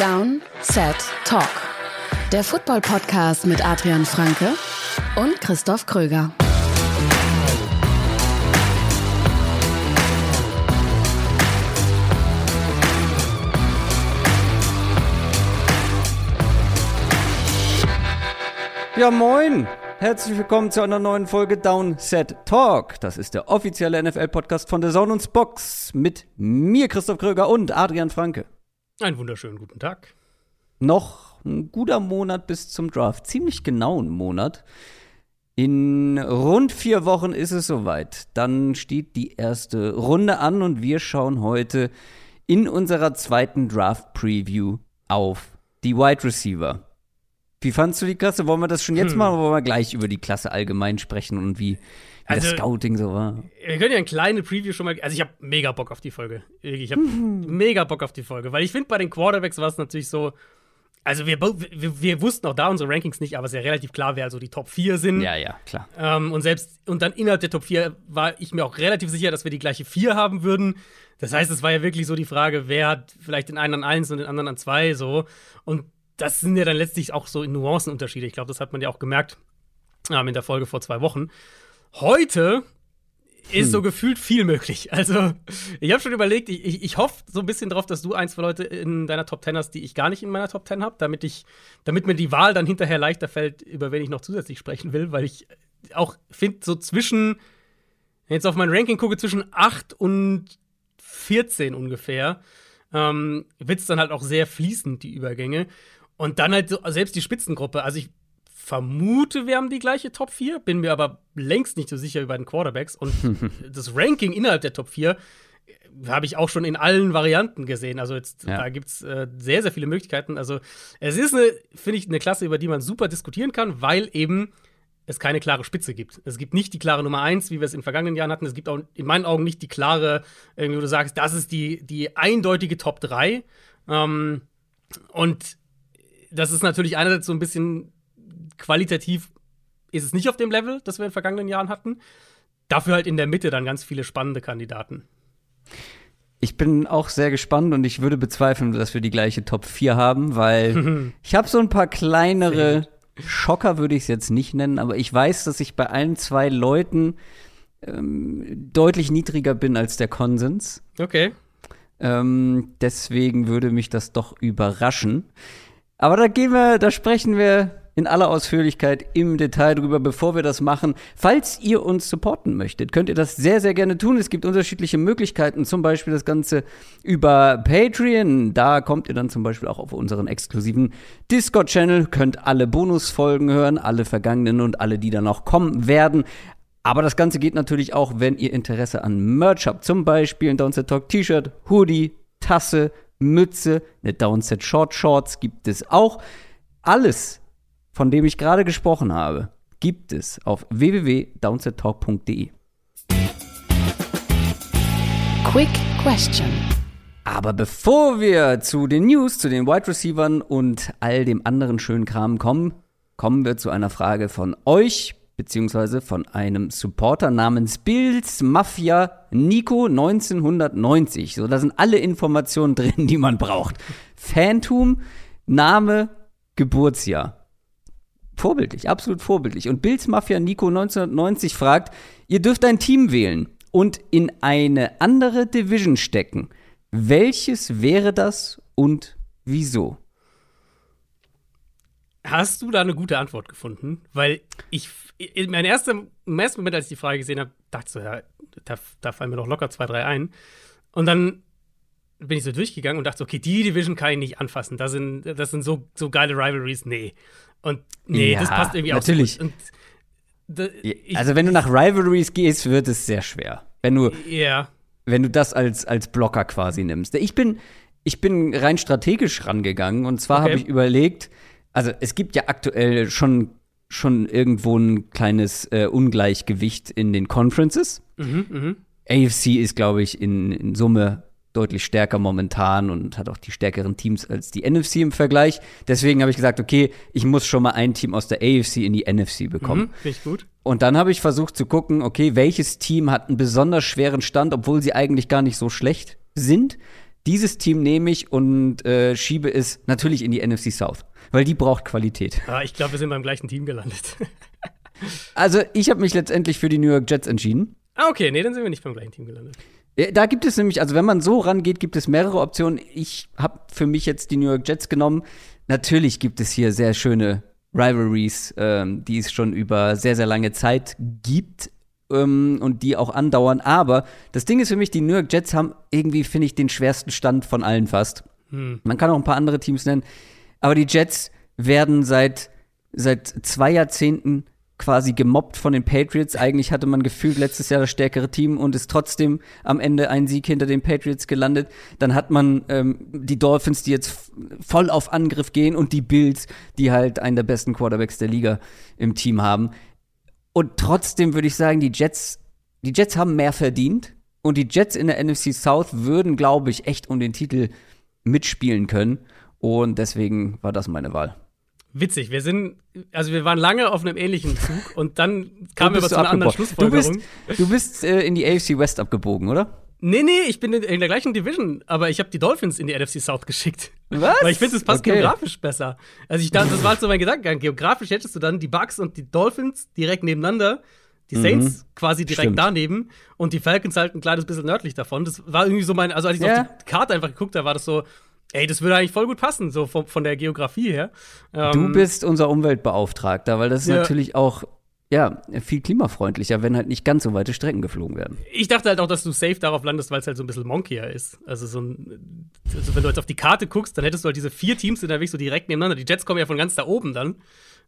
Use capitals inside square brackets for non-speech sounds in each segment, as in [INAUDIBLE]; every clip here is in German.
Down, Set, Talk. Der Football-Podcast mit Adrian Franke und Christoph Kröger. Ja, moin! Herzlich willkommen zu einer neuen Folge Downset Talk. Das ist der offizielle NFL-Podcast von der Zone und Box mit mir, Christoph Kröger und Adrian Franke. Einen wunderschönen guten Tag. Noch ein guter Monat bis zum Draft. Ziemlich genau ein Monat. In rund vier Wochen ist es soweit. Dann steht die erste Runde an und wir schauen heute in unserer zweiten Draft-Preview auf die Wide Receiver. Wie fandst du die Klasse? Wollen wir das schon jetzt hm. machen oder wollen wir gleich über die Klasse allgemein sprechen und wie also, das Scouting so war? Wir können ja ein kleine Preview schon mal. Also, ich habe mega Bock auf die Folge. Ich habe mhm. mega Bock auf die Folge, weil ich finde, bei den Quarterbacks war es natürlich so. Also, wir, wir, wir, wussten auch da unsere Rankings nicht, aber es ist ja relativ klar, wer also die Top 4 sind. Ja, ja, klar. Ähm, und selbst, und dann innerhalb der Top 4 war ich mir auch relativ sicher, dass wir die gleiche 4 haben würden. Das heißt, es war ja wirklich so die Frage, wer hat vielleicht den einen an 1 und den anderen an 2 so. Und das sind ja dann letztlich auch so Nuancenunterschiede. Ich glaube, das hat man ja auch gemerkt ähm, in der Folge vor zwei Wochen. Heute ist hm. so gefühlt viel möglich. Also, ich habe schon überlegt, ich, ich, ich hoffe so ein bisschen drauf, dass du ein, zwei Leute in deiner Top 10 hast, die ich gar nicht in meiner Top 10 habe, damit ich, damit mir die Wahl dann hinterher leichter fällt, über wen ich noch zusätzlich sprechen will, weil ich auch finde, so zwischen, wenn ich jetzt auf mein Ranking gucke, zwischen 8 und 14 ungefähr, ähm, wird es dann halt auch sehr fließend, die Übergänge. Und dann halt so, selbst die Spitzengruppe. Also ich vermute, wir haben die gleiche Top 4, bin mir aber längst nicht so sicher über den Quarterbacks. Und [LAUGHS] das Ranking innerhalb der Top 4 äh, habe ich auch schon in allen Varianten gesehen. Also jetzt, ja. da gibt es äh, sehr, sehr viele Möglichkeiten. Also es ist, finde ich, eine Klasse, über die man super diskutieren kann, weil eben es keine klare Spitze gibt. Es gibt nicht die klare Nummer 1, wie wir es in vergangenen Jahren hatten. Es gibt auch in meinen Augen nicht die klare, irgendwie, wo du sagst, das ist die, die eindeutige Top 3. Ähm, und das ist natürlich einerseits so ein bisschen qualitativ ist es nicht auf dem Level, das wir in den vergangenen Jahren hatten. Dafür halt in der Mitte dann ganz viele spannende Kandidaten. Ich bin auch sehr gespannt und ich würde bezweifeln, dass wir die gleiche Top 4 haben, weil [LAUGHS] ich habe so ein paar kleinere Schocker, würde ich es jetzt nicht nennen, aber ich weiß, dass ich bei allen zwei Leuten ähm, deutlich niedriger bin als der Konsens. Okay. Ähm, deswegen würde mich das doch überraschen. Aber da gehen wir, da sprechen wir in aller Ausführlichkeit im Detail drüber, bevor wir das machen. Falls ihr uns supporten möchtet, könnt ihr das sehr, sehr gerne tun. Es gibt unterschiedliche Möglichkeiten, zum Beispiel das Ganze über Patreon. Da kommt ihr dann zum Beispiel auch auf unseren exklusiven Discord-Channel, könnt alle Bonusfolgen hören, alle vergangenen und alle, die dann noch kommen werden. Aber das Ganze geht natürlich auch, wenn ihr Interesse an Merch habt. Zum Beispiel ein Downset Talk T-Shirt, Hoodie, Tasse, Mütze, eine Downset Short Shorts gibt es auch. Alles, von dem ich gerade gesprochen habe, gibt es auf www.downsettalk.de. Quick Question. Aber bevor wir zu den News, zu den Wide Receivern und all dem anderen schönen Kram kommen, kommen wir zu einer Frage von euch beziehungsweise von einem Supporter namens Bills Mafia Nico 1990. So, da sind alle Informationen [LAUGHS] drin, die man braucht. Phantom, Name, Geburtsjahr. Vorbildlich, absolut vorbildlich. Und Bills Mafia Nico 1990 fragt, ihr dürft ein Team wählen und in eine andere Division stecken. Welches wäre das und wieso? Hast du da eine gute Antwort gefunden? Weil ich, in mein erster, im ersten Moment, als ich die Frage gesehen habe, dachte ich so, ja, da, da fallen mir doch locker zwei, drei ein. Und dann bin ich so durchgegangen und dachte, okay, die Division kann ich nicht anfassen. Das sind, das sind so, so geile Rivalries. Nee. Und nee, ja, das passt irgendwie auch natürlich. So natürlich. also, wenn du nach Rivalries gehst, wird es sehr schwer. Wenn du, ja. wenn du das als, als Blocker quasi nimmst. Ich bin, ich bin rein strategisch rangegangen und zwar okay. habe ich überlegt, also es gibt ja aktuell schon schon irgendwo ein kleines äh, Ungleichgewicht in den Conferences. Mhm, mh. AFC ist, glaube ich, in, in Summe deutlich stärker momentan und hat auch die stärkeren Teams als die NFC im Vergleich. Deswegen habe ich gesagt, okay, ich muss schon mal ein Team aus der AFC in die NFC bekommen. Mhm, ich gut. Und dann habe ich versucht zu gucken, okay, welches Team hat einen besonders schweren Stand, obwohl sie eigentlich gar nicht so schlecht sind. dieses Team nehme ich und äh, schiebe es natürlich in die NFC South, weil die braucht Qualität. Ah, ich glaube, wir sind beim gleichen Team gelandet. [LAUGHS] also, ich habe mich letztendlich für die New York Jets entschieden. Ah, okay, nee, dann sind wir nicht beim gleichen Team gelandet. Da gibt es nämlich, also wenn man so rangeht, gibt es mehrere Optionen. Ich habe für mich jetzt die New York Jets genommen. Natürlich gibt es hier sehr schöne Rivalries, ähm, die es schon über sehr, sehr lange Zeit gibt ähm, und die auch andauern. Aber das Ding ist für mich, die New York Jets haben irgendwie, finde ich, den schwersten Stand von allen fast. Hm. Man kann auch ein paar andere Teams nennen. Aber die Jets werden seit, seit zwei Jahrzehnten quasi gemobbt von den Patriots. Eigentlich hatte man gefühlt letztes Jahr das stärkere Team und ist trotzdem am Ende ein Sieg hinter den Patriots gelandet. Dann hat man ähm, die Dolphins, die jetzt voll auf Angriff gehen und die Bills, die halt einen der besten Quarterbacks der Liga im Team haben. Und trotzdem würde ich sagen, die Jets, die Jets haben mehr verdient und die Jets in der NFC South würden, glaube ich, echt um den Titel mitspielen können. Und deswegen war das meine Wahl. Witzig, wir sind, also wir waren lange auf einem ähnlichen Zug und dann kamen wir aber zu einer anderen Schlussfolgerung. Du bist, du bist äh, in die AFC West abgebogen, oder? Nee, nee, ich bin in, in der gleichen Division, aber ich habe die Dolphins in die NFC South geschickt. Was? Weil ich finde, es passt okay. geografisch besser. Also ich dachte, das war so mein Gedankengang. Geografisch hättest du dann die Bucks und die Dolphins direkt nebeneinander, die mhm. Saints mhm. quasi direkt Stimmt. daneben und die Falcons halt ein kleines bisschen nördlich davon. Das war irgendwie so mein, also als ich ja. auf die Karte einfach geguckt habe, war das so, Ey, das würde eigentlich voll gut passen, so von, von der Geografie her. Ähm, du bist unser Umweltbeauftragter, weil das ist ja. natürlich auch ja, viel klimafreundlicher, wenn halt nicht ganz so weite Strecken geflogen werden. Ich dachte halt auch, dass du safe darauf landest, weil es halt so ein bisschen monkier ist. Also so ein, also wenn du jetzt auf die Karte guckst, dann hättest du halt diese vier Teams in der Weg so direkt nebeneinander. Die Jets kommen ja von ganz da oben dann.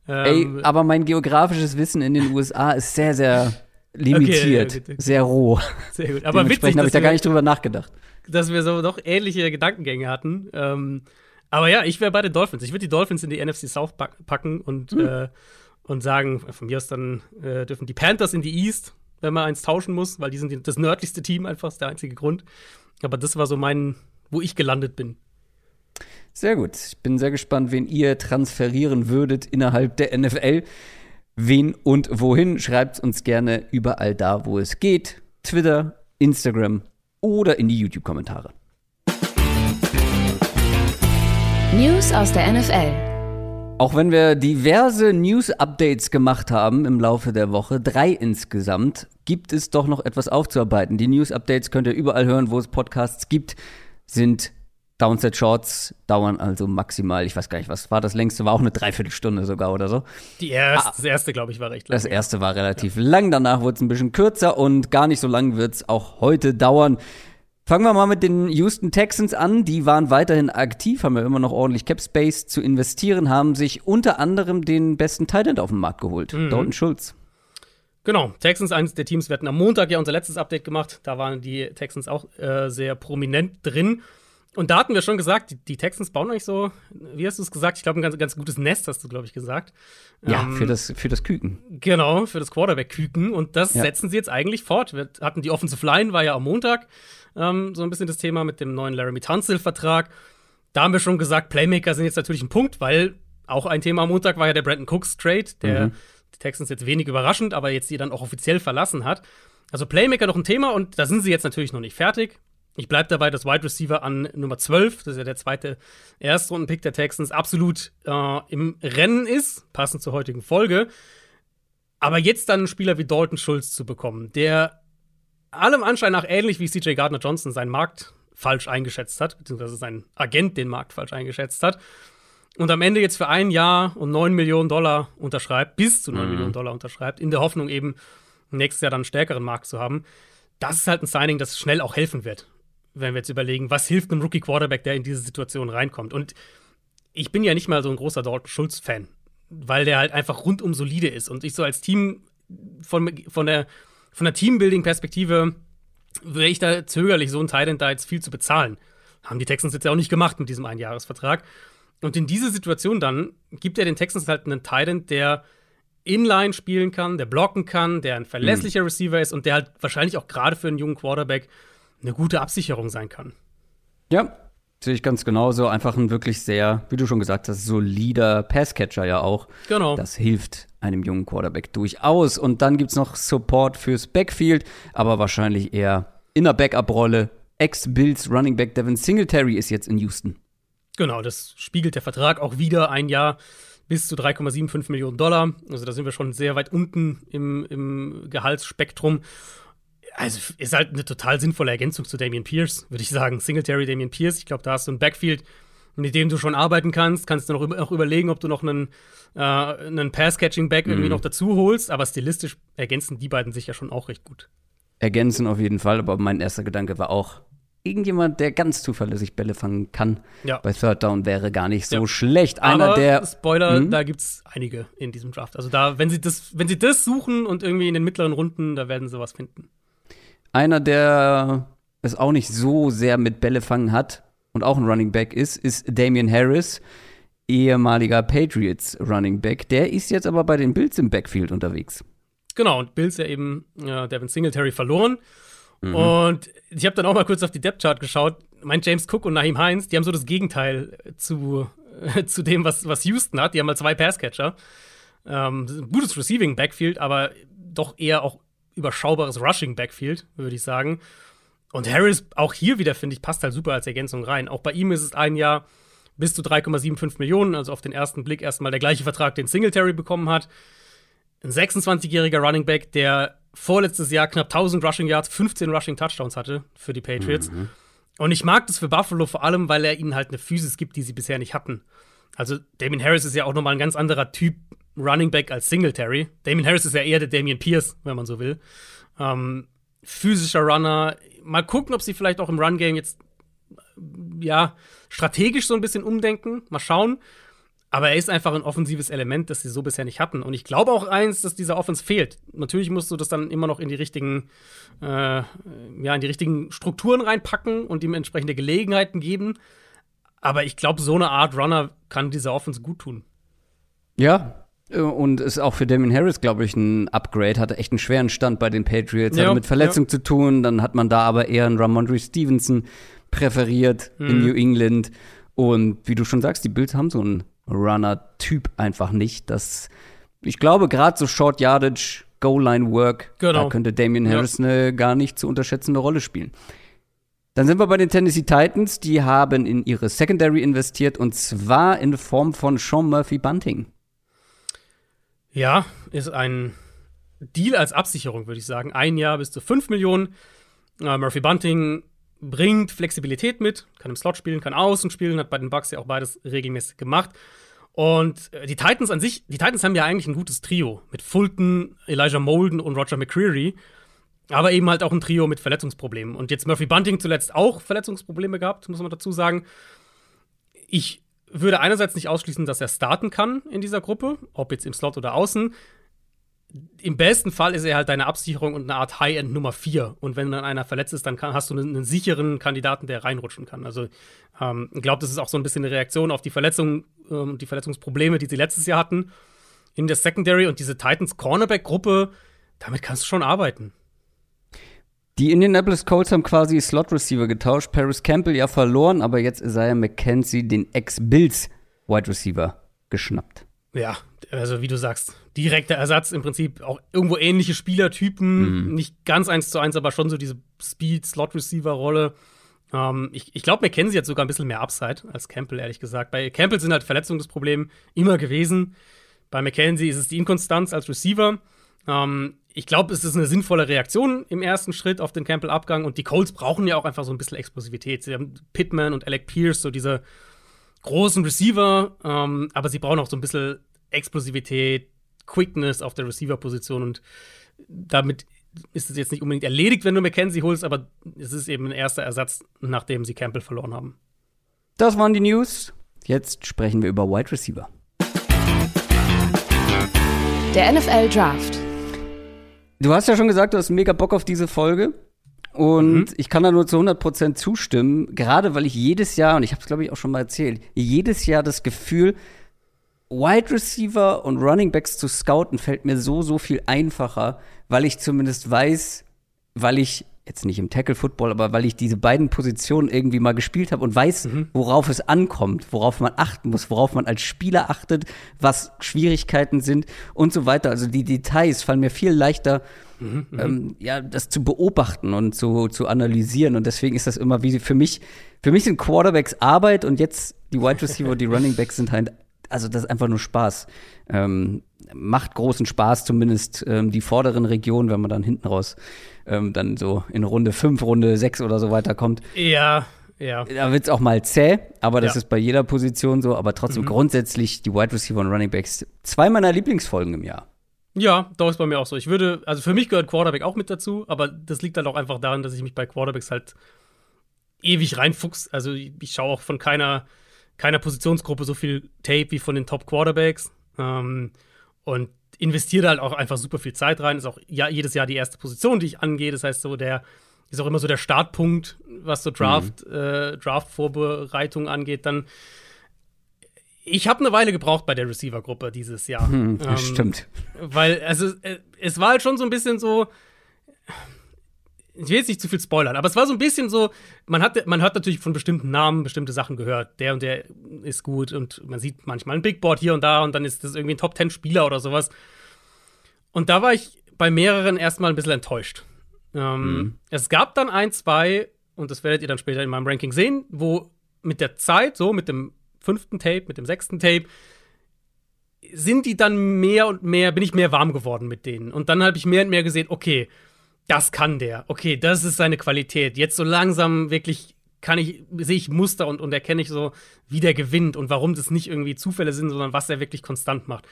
Ähm, Ey, aber mein geografisches Wissen in den USA ist sehr, sehr [LAUGHS] limitiert, okay, okay, okay. sehr roh. Sehr gut. Aber witzig, habe ich da gar nicht drüber nachgedacht dass wir so doch ähnliche Gedankengänge hatten. Ähm, aber ja, ich wäre bei den Dolphins. Ich würde die Dolphins in die NFC South packen und, mhm. äh, und sagen, von mir aus dann äh, dürfen die Panthers in die East, wenn man eins tauschen muss, weil die sind das nördlichste Team einfach, ist der einzige Grund. Aber das war so mein, wo ich gelandet bin. Sehr gut. Ich bin sehr gespannt, wen ihr transferieren würdet innerhalb der NFL. Wen und wohin? Schreibt uns gerne überall da, wo es geht. Twitter, Instagram oder in die YouTube-Kommentare. News aus der NFL. Auch wenn wir diverse News-Updates gemacht haben im Laufe der Woche, drei insgesamt, gibt es doch noch etwas aufzuarbeiten. Die News-Updates könnt ihr überall hören, wo es Podcasts gibt, sind Downset Shorts dauern also maximal, ich weiß gar nicht, was war das längste, war auch eine Dreiviertelstunde sogar oder so. Die erste, ah, das erste, glaube ich, war recht lang. Das erste war relativ ja. lang, danach wurde es ein bisschen kürzer und gar nicht so lang wird es auch heute dauern. Fangen wir mal mit den Houston Texans an. Die waren weiterhin aktiv, haben ja immer noch ordentlich Cap Space zu investieren, haben sich unter anderem den besten Titan auf den Markt geholt, mhm. Dalton Schulz. Genau, Texans, eines der Teams, wir hatten am Montag ja unser letztes Update gemacht. Da waren die Texans auch äh, sehr prominent drin. Und da hatten wir schon gesagt, die, die Texans bauen eigentlich so, wie hast du es gesagt? Ich glaube, ein ganz, ganz gutes Nest, hast du, glaube ich, gesagt. Ja, ähm, für, das, für das Küken. Genau, für das Quarterback-Küken. Und das ja. setzen sie jetzt eigentlich fort. Wir hatten die Offensive Line, war ja am Montag ähm, so ein bisschen das Thema mit dem neuen Laramie Tunsil-Vertrag. Da haben wir schon gesagt, Playmaker sind jetzt natürlich ein Punkt, weil auch ein Thema am Montag war ja der Brandon Cooks Trade, der mhm. die Texans jetzt wenig überraschend, aber jetzt die dann auch offiziell verlassen hat. Also Playmaker noch ein Thema und da sind sie jetzt natürlich noch nicht fertig. Ich bleibe dabei, dass Wide Receiver an Nummer 12, das ist ja der zweite Erstrundenpick der Texans, absolut äh, im Rennen ist, passend zur heutigen Folge. Aber jetzt dann einen Spieler wie Dalton Schulz zu bekommen, der allem Anschein nach ähnlich wie CJ Gardner Johnson seinen Markt falsch eingeschätzt hat, beziehungsweise sein Agent den Markt falsch eingeschätzt hat. Und am Ende jetzt für ein Jahr und 9 Millionen Dollar unterschreibt, bis zu 9 mhm. Millionen Dollar unterschreibt, in der Hoffnung eben nächstes Jahr dann einen stärkeren Markt zu haben. Das ist halt ein Signing, das schnell auch helfen wird wenn wir jetzt überlegen, was hilft einem Rookie-Quarterback, der in diese Situation reinkommt. Und ich bin ja nicht mal so ein großer Dalton Schulz-Fan, weil der halt einfach rundum solide ist. Und ich so als Team von, von der, von der Teambuilding-Perspektive wäre ich da zögerlich, so einen Titan da jetzt viel zu bezahlen. Haben die Texans jetzt ja auch nicht gemacht mit diesem Einjahresvertrag. Und in diese Situation dann gibt er den Texans halt einen Titan, der Inline spielen kann, der blocken kann, der ein verlässlicher mhm. Receiver ist und der halt wahrscheinlich auch gerade für einen jungen Quarterback eine gute Absicherung sein kann. Ja, sehe ich ganz genauso. Einfach ein wirklich sehr, wie du schon gesagt hast, solider Passcatcher ja auch. Genau. Das hilft einem jungen Quarterback durchaus. Und dann gibt es noch Support fürs Backfield, aber wahrscheinlich eher in der Backup-Rolle. Ex-Bills Running Back Devin Singletary ist jetzt in Houston. Genau, das spiegelt der Vertrag auch wieder ein Jahr bis zu 3,75 Millionen Dollar. Also da sind wir schon sehr weit unten im, im Gehaltsspektrum. Also ist halt eine total sinnvolle Ergänzung zu Damian Pierce, würde ich sagen. Singletary, Damian Pierce. Ich glaube, da hast du ein Backfield, mit dem du schon arbeiten kannst. Kannst du noch, auch überlegen, ob du noch einen, äh, einen Pass-Catching-Back irgendwie Mhm. noch dazu holst. Aber stilistisch ergänzen die beiden sich ja schon auch recht gut. Ergänzen auf jeden Fall, aber mein erster Gedanke war auch, irgendjemand, der ganz zuverlässig Bälle fangen kann, Ja. bei Third Down wäre gar nicht so Ja. schlecht. Einer, Aber der. Spoiler, Hm? da gibt's einige in diesem Draft. Also da, wenn sie das, wenn sie das suchen und irgendwie in den mittleren Runden, da werden sie was finden. Einer, der es auch nicht so sehr mit Bälle fangen hat und auch ein Running Back ist, ist Damian Harris, ehemaliger Patriots Running Back. Der ist jetzt aber bei den Bills im Backfield unterwegs. Genau, und Bills ja eben äh, Devin Singletary verloren. Mhm. Und ich habe dann auch mal kurz auf die Depth-Chart geschaut. Mein James Cook und Naheem Heinz, die haben so das Gegenteil zu, [LAUGHS] zu dem, was, was Houston hat. Die haben mal zwei Passcatcher. Ähm, gutes Receiving-Backfield, aber doch eher auch überschaubares Rushing-Backfield, würde ich sagen. Und Harris, auch hier wieder, finde ich, passt halt super als Ergänzung rein. Auch bei ihm ist es ein Jahr bis zu 3,75 Millionen, also auf den ersten Blick erstmal der gleiche Vertrag, den Singletary bekommen hat. Ein 26-jähriger Running Back, der vorletztes Jahr knapp 1000 Rushing Yards, 15 Rushing Touchdowns hatte für die Patriots. Und ich mag das für Buffalo vor allem, weil er ihnen halt eine Physis gibt, die sie bisher nicht hatten. Also Damien Harris ist ja auch nochmal ein ganz anderer Typ Running Back als Singletary. Damien Harris ist ja eher der Damien Pierce, wenn man so will. Ähm, physischer Runner. Mal gucken, ob sie vielleicht auch im Run-Game jetzt ja strategisch so ein bisschen umdenken. Mal schauen. Aber er ist einfach ein offensives Element, das sie so bisher nicht hatten. Und ich glaube auch eins, dass dieser Offense fehlt. Natürlich musst du das dann immer noch in die richtigen, äh, ja, in die richtigen Strukturen reinpacken und ihm entsprechende Gelegenheiten geben. Aber ich glaube, so eine Art Runner kann dieser Offense gut tun. Ja. Äh, Und ist auch für Damien Harris, glaube ich, ein Upgrade. Hatte echt einen schweren Stand bei den Patriots. Ja, Hatte mit Verletzung zu tun. Dann hat man da aber eher einen Ramondre Stevenson präferiert in Mhm. New England. Und wie du schon sagst, die Bills haben so einen Runner-Typ einfach nicht. Das, ich glaube, gerade so Short Yardage, Goal-Line-Work, Genau. da könnte Damien Ja. Harris eine gar nicht zu unterschätzende Rolle spielen. Dann sind wir bei den Tennessee Titans. Die haben in ihre Secondary investiert und zwar in Form von Sean Murphy Bunting. Ja, ist ein Deal als Absicherung, würde ich sagen. Ein Jahr bis zu 5 Millionen. Äh, Murphy Bunting bringt Flexibilität mit, kann im Slot spielen, kann außen spielen, hat bei den Bucks ja auch beides regelmäßig gemacht. Und äh, die Titans an sich, die Titans haben ja eigentlich ein gutes Trio mit Fulton, Elijah Molden und Roger McCreary. Aber eben halt auch ein Trio mit Verletzungsproblemen. Und jetzt Murphy Bunting zuletzt auch Verletzungsprobleme gehabt, muss man dazu sagen. Ich würde einerseits nicht ausschließen, dass er starten kann in dieser Gruppe, ob jetzt im Slot oder außen. Im besten Fall ist er halt deine Absicherung und eine Art High-End Nummer 4. Und wenn dann einer verletzt ist, dann kann, hast du einen, einen sicheren Kandidaten, der reinrutschen kann. Also ähm, ich glaube, das ist auch so ein bisschen eine Reaktion auf die Verletzungen und ähm, die Verletzungsprobleme, die sie letztes Jahr hatten in der Secondary und diese Titans Cornerback-Gruppe, damit kannst du schon arbeiten. Die Indianapolis Colts haben quasi Slot Receiver getauscht. Paris Campbell ja verloren, aber jetzt Isaiah McKenzie, den Ex-Bills Wide Receiver, geschnappt. Ja, also wie du sagst, direkter Ersatz im Prinzip auch irgendwo ähnliche Spielertypen, nicht ganz eins zu eins, aber schon so diese Speed-Slot-Receiver-Rolle. Ähm, ich ich glaube, McKenzie hat sogar ein bisschen mehr Upside als Campbell, ehrlich gesagt. Bei Campbell sind halt Verletzungen das Problem immer gewesen. Bei McKenzie ist es die Inkonstanz als Receiver. Ähm, ich glaube, es ist eine sinnvolle Reaktion im ersten Schritt auf den Campbell-Abgang und die Colts brauchen ja auch einfach so ein bisschen Explosivität. Sie haben Pittman und Alec Pierce, so diese großen Receiver, ähm, aber sie brauchen auch so ein bisschen Explosivität, Quickness auf der Receiver-Position und damit ist es jetzt nicht unbedingt erledigt, wenn du McKenzie holst, aber es ist eben ein erster Ersatz, nachdem sie Campbell verloren haben. Das waren die News. Jetzt sprechen wir über Wide Receiver. Der NFL Draft. Du hast ja schon gesagt, du hast mega Bock auf diese Folge. Und ich kann da nur zu 100% zustimmen, gerade weil ich jedes Jahr, und ich habe es glaube ich auch schon mal erzählt, jedes Jahr das Gefühl, Wide Receiver und Running Backs zu scouten fällt mir so, so viel einfacher, weil ich zumindest weiß, weil ich jetzt nicht im Tackle Football, aber weil ich diese beiden Positionen irgendwie mal gespielt habe und weiß, worauf es ankommt, worauf man achten muss, worauf man als Spieler achtet, was Schwierigkeiten sind und so weiter. Also die Details fallen mir viel leichter mhm, ähm, ja, das zu beobachten und zu, zu analysieren. Und deswegen ist das immer wie für mich, für mich sind Quarterbacks Arbeit und jetzt die Wide Receiver, die [LAUGHS] Running Backs sind halt, also das ist einfach nur Spaß. Ähm, macht großen Spaß, zumindest ähm, die vorderen Regionen, wenn man dann hinten raus ähm, dann so in Runde 5, Runde 6 oder so weiterkommt. Ja, ja. Da wird es auch mal zäh, aber das ja. ist bei jeder Position so. Aber trotzdem mhm. grundsätzlich die Wide Receiver und Running Backs zwei meiner Lieblingsfolgen im Jahr. Ja, doch ist bei mir auch so. Ich würde, also für mich gehört Quarterback auch mit dazu, aber das liegt halt auch einfach daran, dass ich mich bei Quarterbacks halt ewig reinfuchs. Also ich schaue auch von keiner, keiner Positionsgruppe so viel Tape wie von den Top Quarterbacks. Ähm, und investiere halt auch einfach super viel Zeit rein. Ist auch ja, jedes Jahr die erste Position, die ich angehe. Das heißt, so der ist auch immer so der Startpunkt, was so Draft, mhm. äh, Draft-Vorbereitung angeht. Dann ich habe eine Weile gebraucht bei der Receiver-Gruppe dieses Jahr. Hm, ähm, stimmt. Weil, also, äh, es war halt schon so ein bisschen so. Ich will jetzt nicht zu viel spoilern, aber es war so ein bisschen so, man hat, man hat natürlich von bestimmten Namen bestimmte Sachen gehört. Der und der ist gut und man sieht manchmal ein Big Board hier und da und dann ist das irgendwie ein Top Ten Spieler oder sowas. Und da war ich bei mehreren erstmal ein bisschen enttäuscht. Ähm, mhm. Es gab dann ein, zwei, und das werdet ihr dann später in meinem Ranking sehen, wo mit der Zeit, so mit dem fünften Tape, mit dem sechsten Tape, sind die dann mehr und mehr, bin ich mehr warm geworden mit denen. Und dann habe ich mehr und mehr gesehen, okay, das kann der. Okay, das ist seine Qualität. Jetzt so langsam wirklich kann ich, sehe ich Muster und, und erkenne ich so, wie der gewinnt und warum das nicht irgendwie Zufälle sind, sondern was er wirklich konstant macht.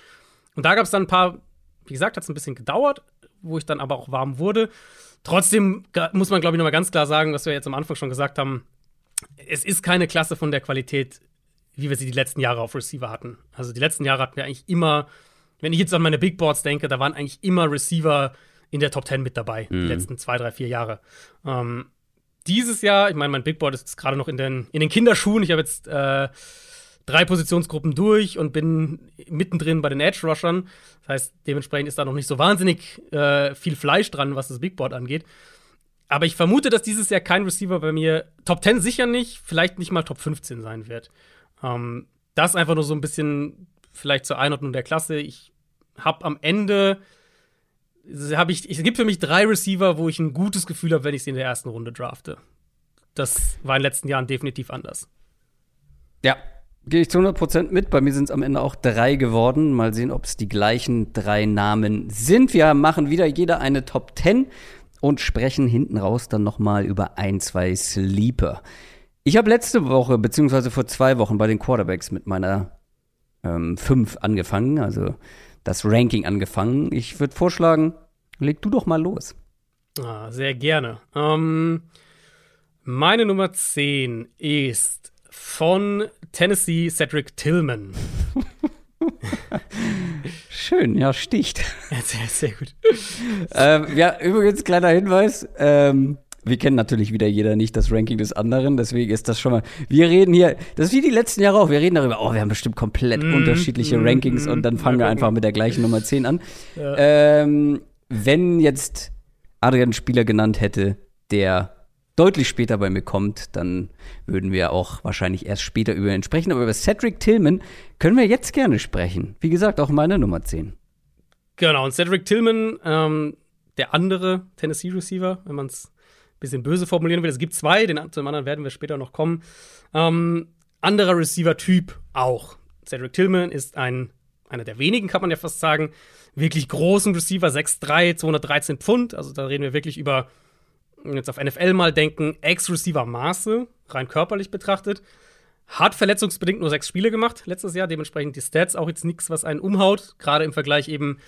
Und da gab es dann ein paar, wie gesagt, hat es ein bisschen gedauert, wo ich dann aber auch warm wurde. Trotzdem muss man, glaube ich, nochmal ganz klar sagen, was wir jetzt am Anfang schon gesagt haben, es ist keine Klasse von der Qualität, wie wir sie die letzten Jahre auf Receiver hatten. Also die letzten Jahre hatten wir eigentlich immer, wenn ich jetzt an meine Big Boards denke, da waren eigentlich immer Receiver in der Top 10 mit dabei, mhm. die letzten zwei, drei, vier Jahre. Ähm, dieses Jahr, ich meine, mein Big Board ist gerade noch in den, in den Kinderschuhen. Ich habe jetzt äh, drei Positionsgruppen durch und bin mittendrin bei den Edge Rushern. Das heißt, dementsprechend ist da noch nicht so wahnsinnig äh, viel Fleisch dran, was das Big Board angeht. Aber ich vermute, dass dieses Jahr kein Receiver bei mir Top 10 sicher nicht, vielleicht nicht mal Top 15 sein wird. Ähm, das einfach nur so ein bisschen vielleicht zur Einordnung der Klasse. Ich habe am Ende habe ich, es gibt für mich drei Receiver, wo ich ein gutes Gefühl habe, wenn ich sie in der ersten Runde drafte. Das war in den letzten Jahren definitiv anders. Ja, gehe ich zu 100% mit. Bei mir sind es am Ende auch drei geworden. Mal sehen, ob es die gleichen drei Namen sind. Wir machen wieder jeder eine Top 10 und sprechen hinten raus dann noch mal über ein, zwei Sleeper. Ich habe letzte Woche, beziehungsweise vor zwei Wochen bei den Quarterbacks mit meiner 5 ähm, angefangen, also das Ranking angefangen. Ich würde vorschlagen, leg du doch mal los. Ah, sehr gerne. Ähm, meine Nummer 10 ist von Tennessee Cedric Tillman. [LAUGHS] Schön, ja, sticht. [LAUGHS] sehr, sehr gut. ähm, ja, übrigens, kleiner Hinweis. Ähm, wir kennen natürlich wieder jeder nicht das Ranking des anderen, deswegen ist das schon mal. Wir reden hier, das ist wie die letzten Jahre auch, wir reden darüber, oh, wir haben bestimmt komplett mm, unterschiedliche mm, Rankings mm, und dann fangen wir einfach mit der gleichen Nummer 10 an. Ja. Ähm, wenn jetzt Adrian Spieler genannt hätte, der deutlich später bei mir kommt, dann würden wir auch wahrscheinlich erst später über ihn sprechen. Aber über Cedric Tillman können wir jetzt gerne sprechen. Wie gesagt, auch meine Nummer 10. Genau, und Cedric Tillman, ähm, der andere Tennessee-Receiver, wenn man es bisschen böse formulieren will. Es gibt zwei, den, zum anderen werden wir später noch kommen. Ähm, anderer Receiver-Typ auch. Cedric Tillman ist ein, einer der wenigen, kann man ja fast sagen, wirklich großen Receiver, 6'3, 213 Pfund. Also da reden wir wirklich über, jetzt auf NFL mal denken, Ex-Receiver-Maße, rein körperlich betrachtet. Hat verletzungsbedingt nur sechs Spiele gemacht letztes Jahr, dementsprechend die Stats auch jetzt nichts, was einen umhaut, gerade im Vergleich eben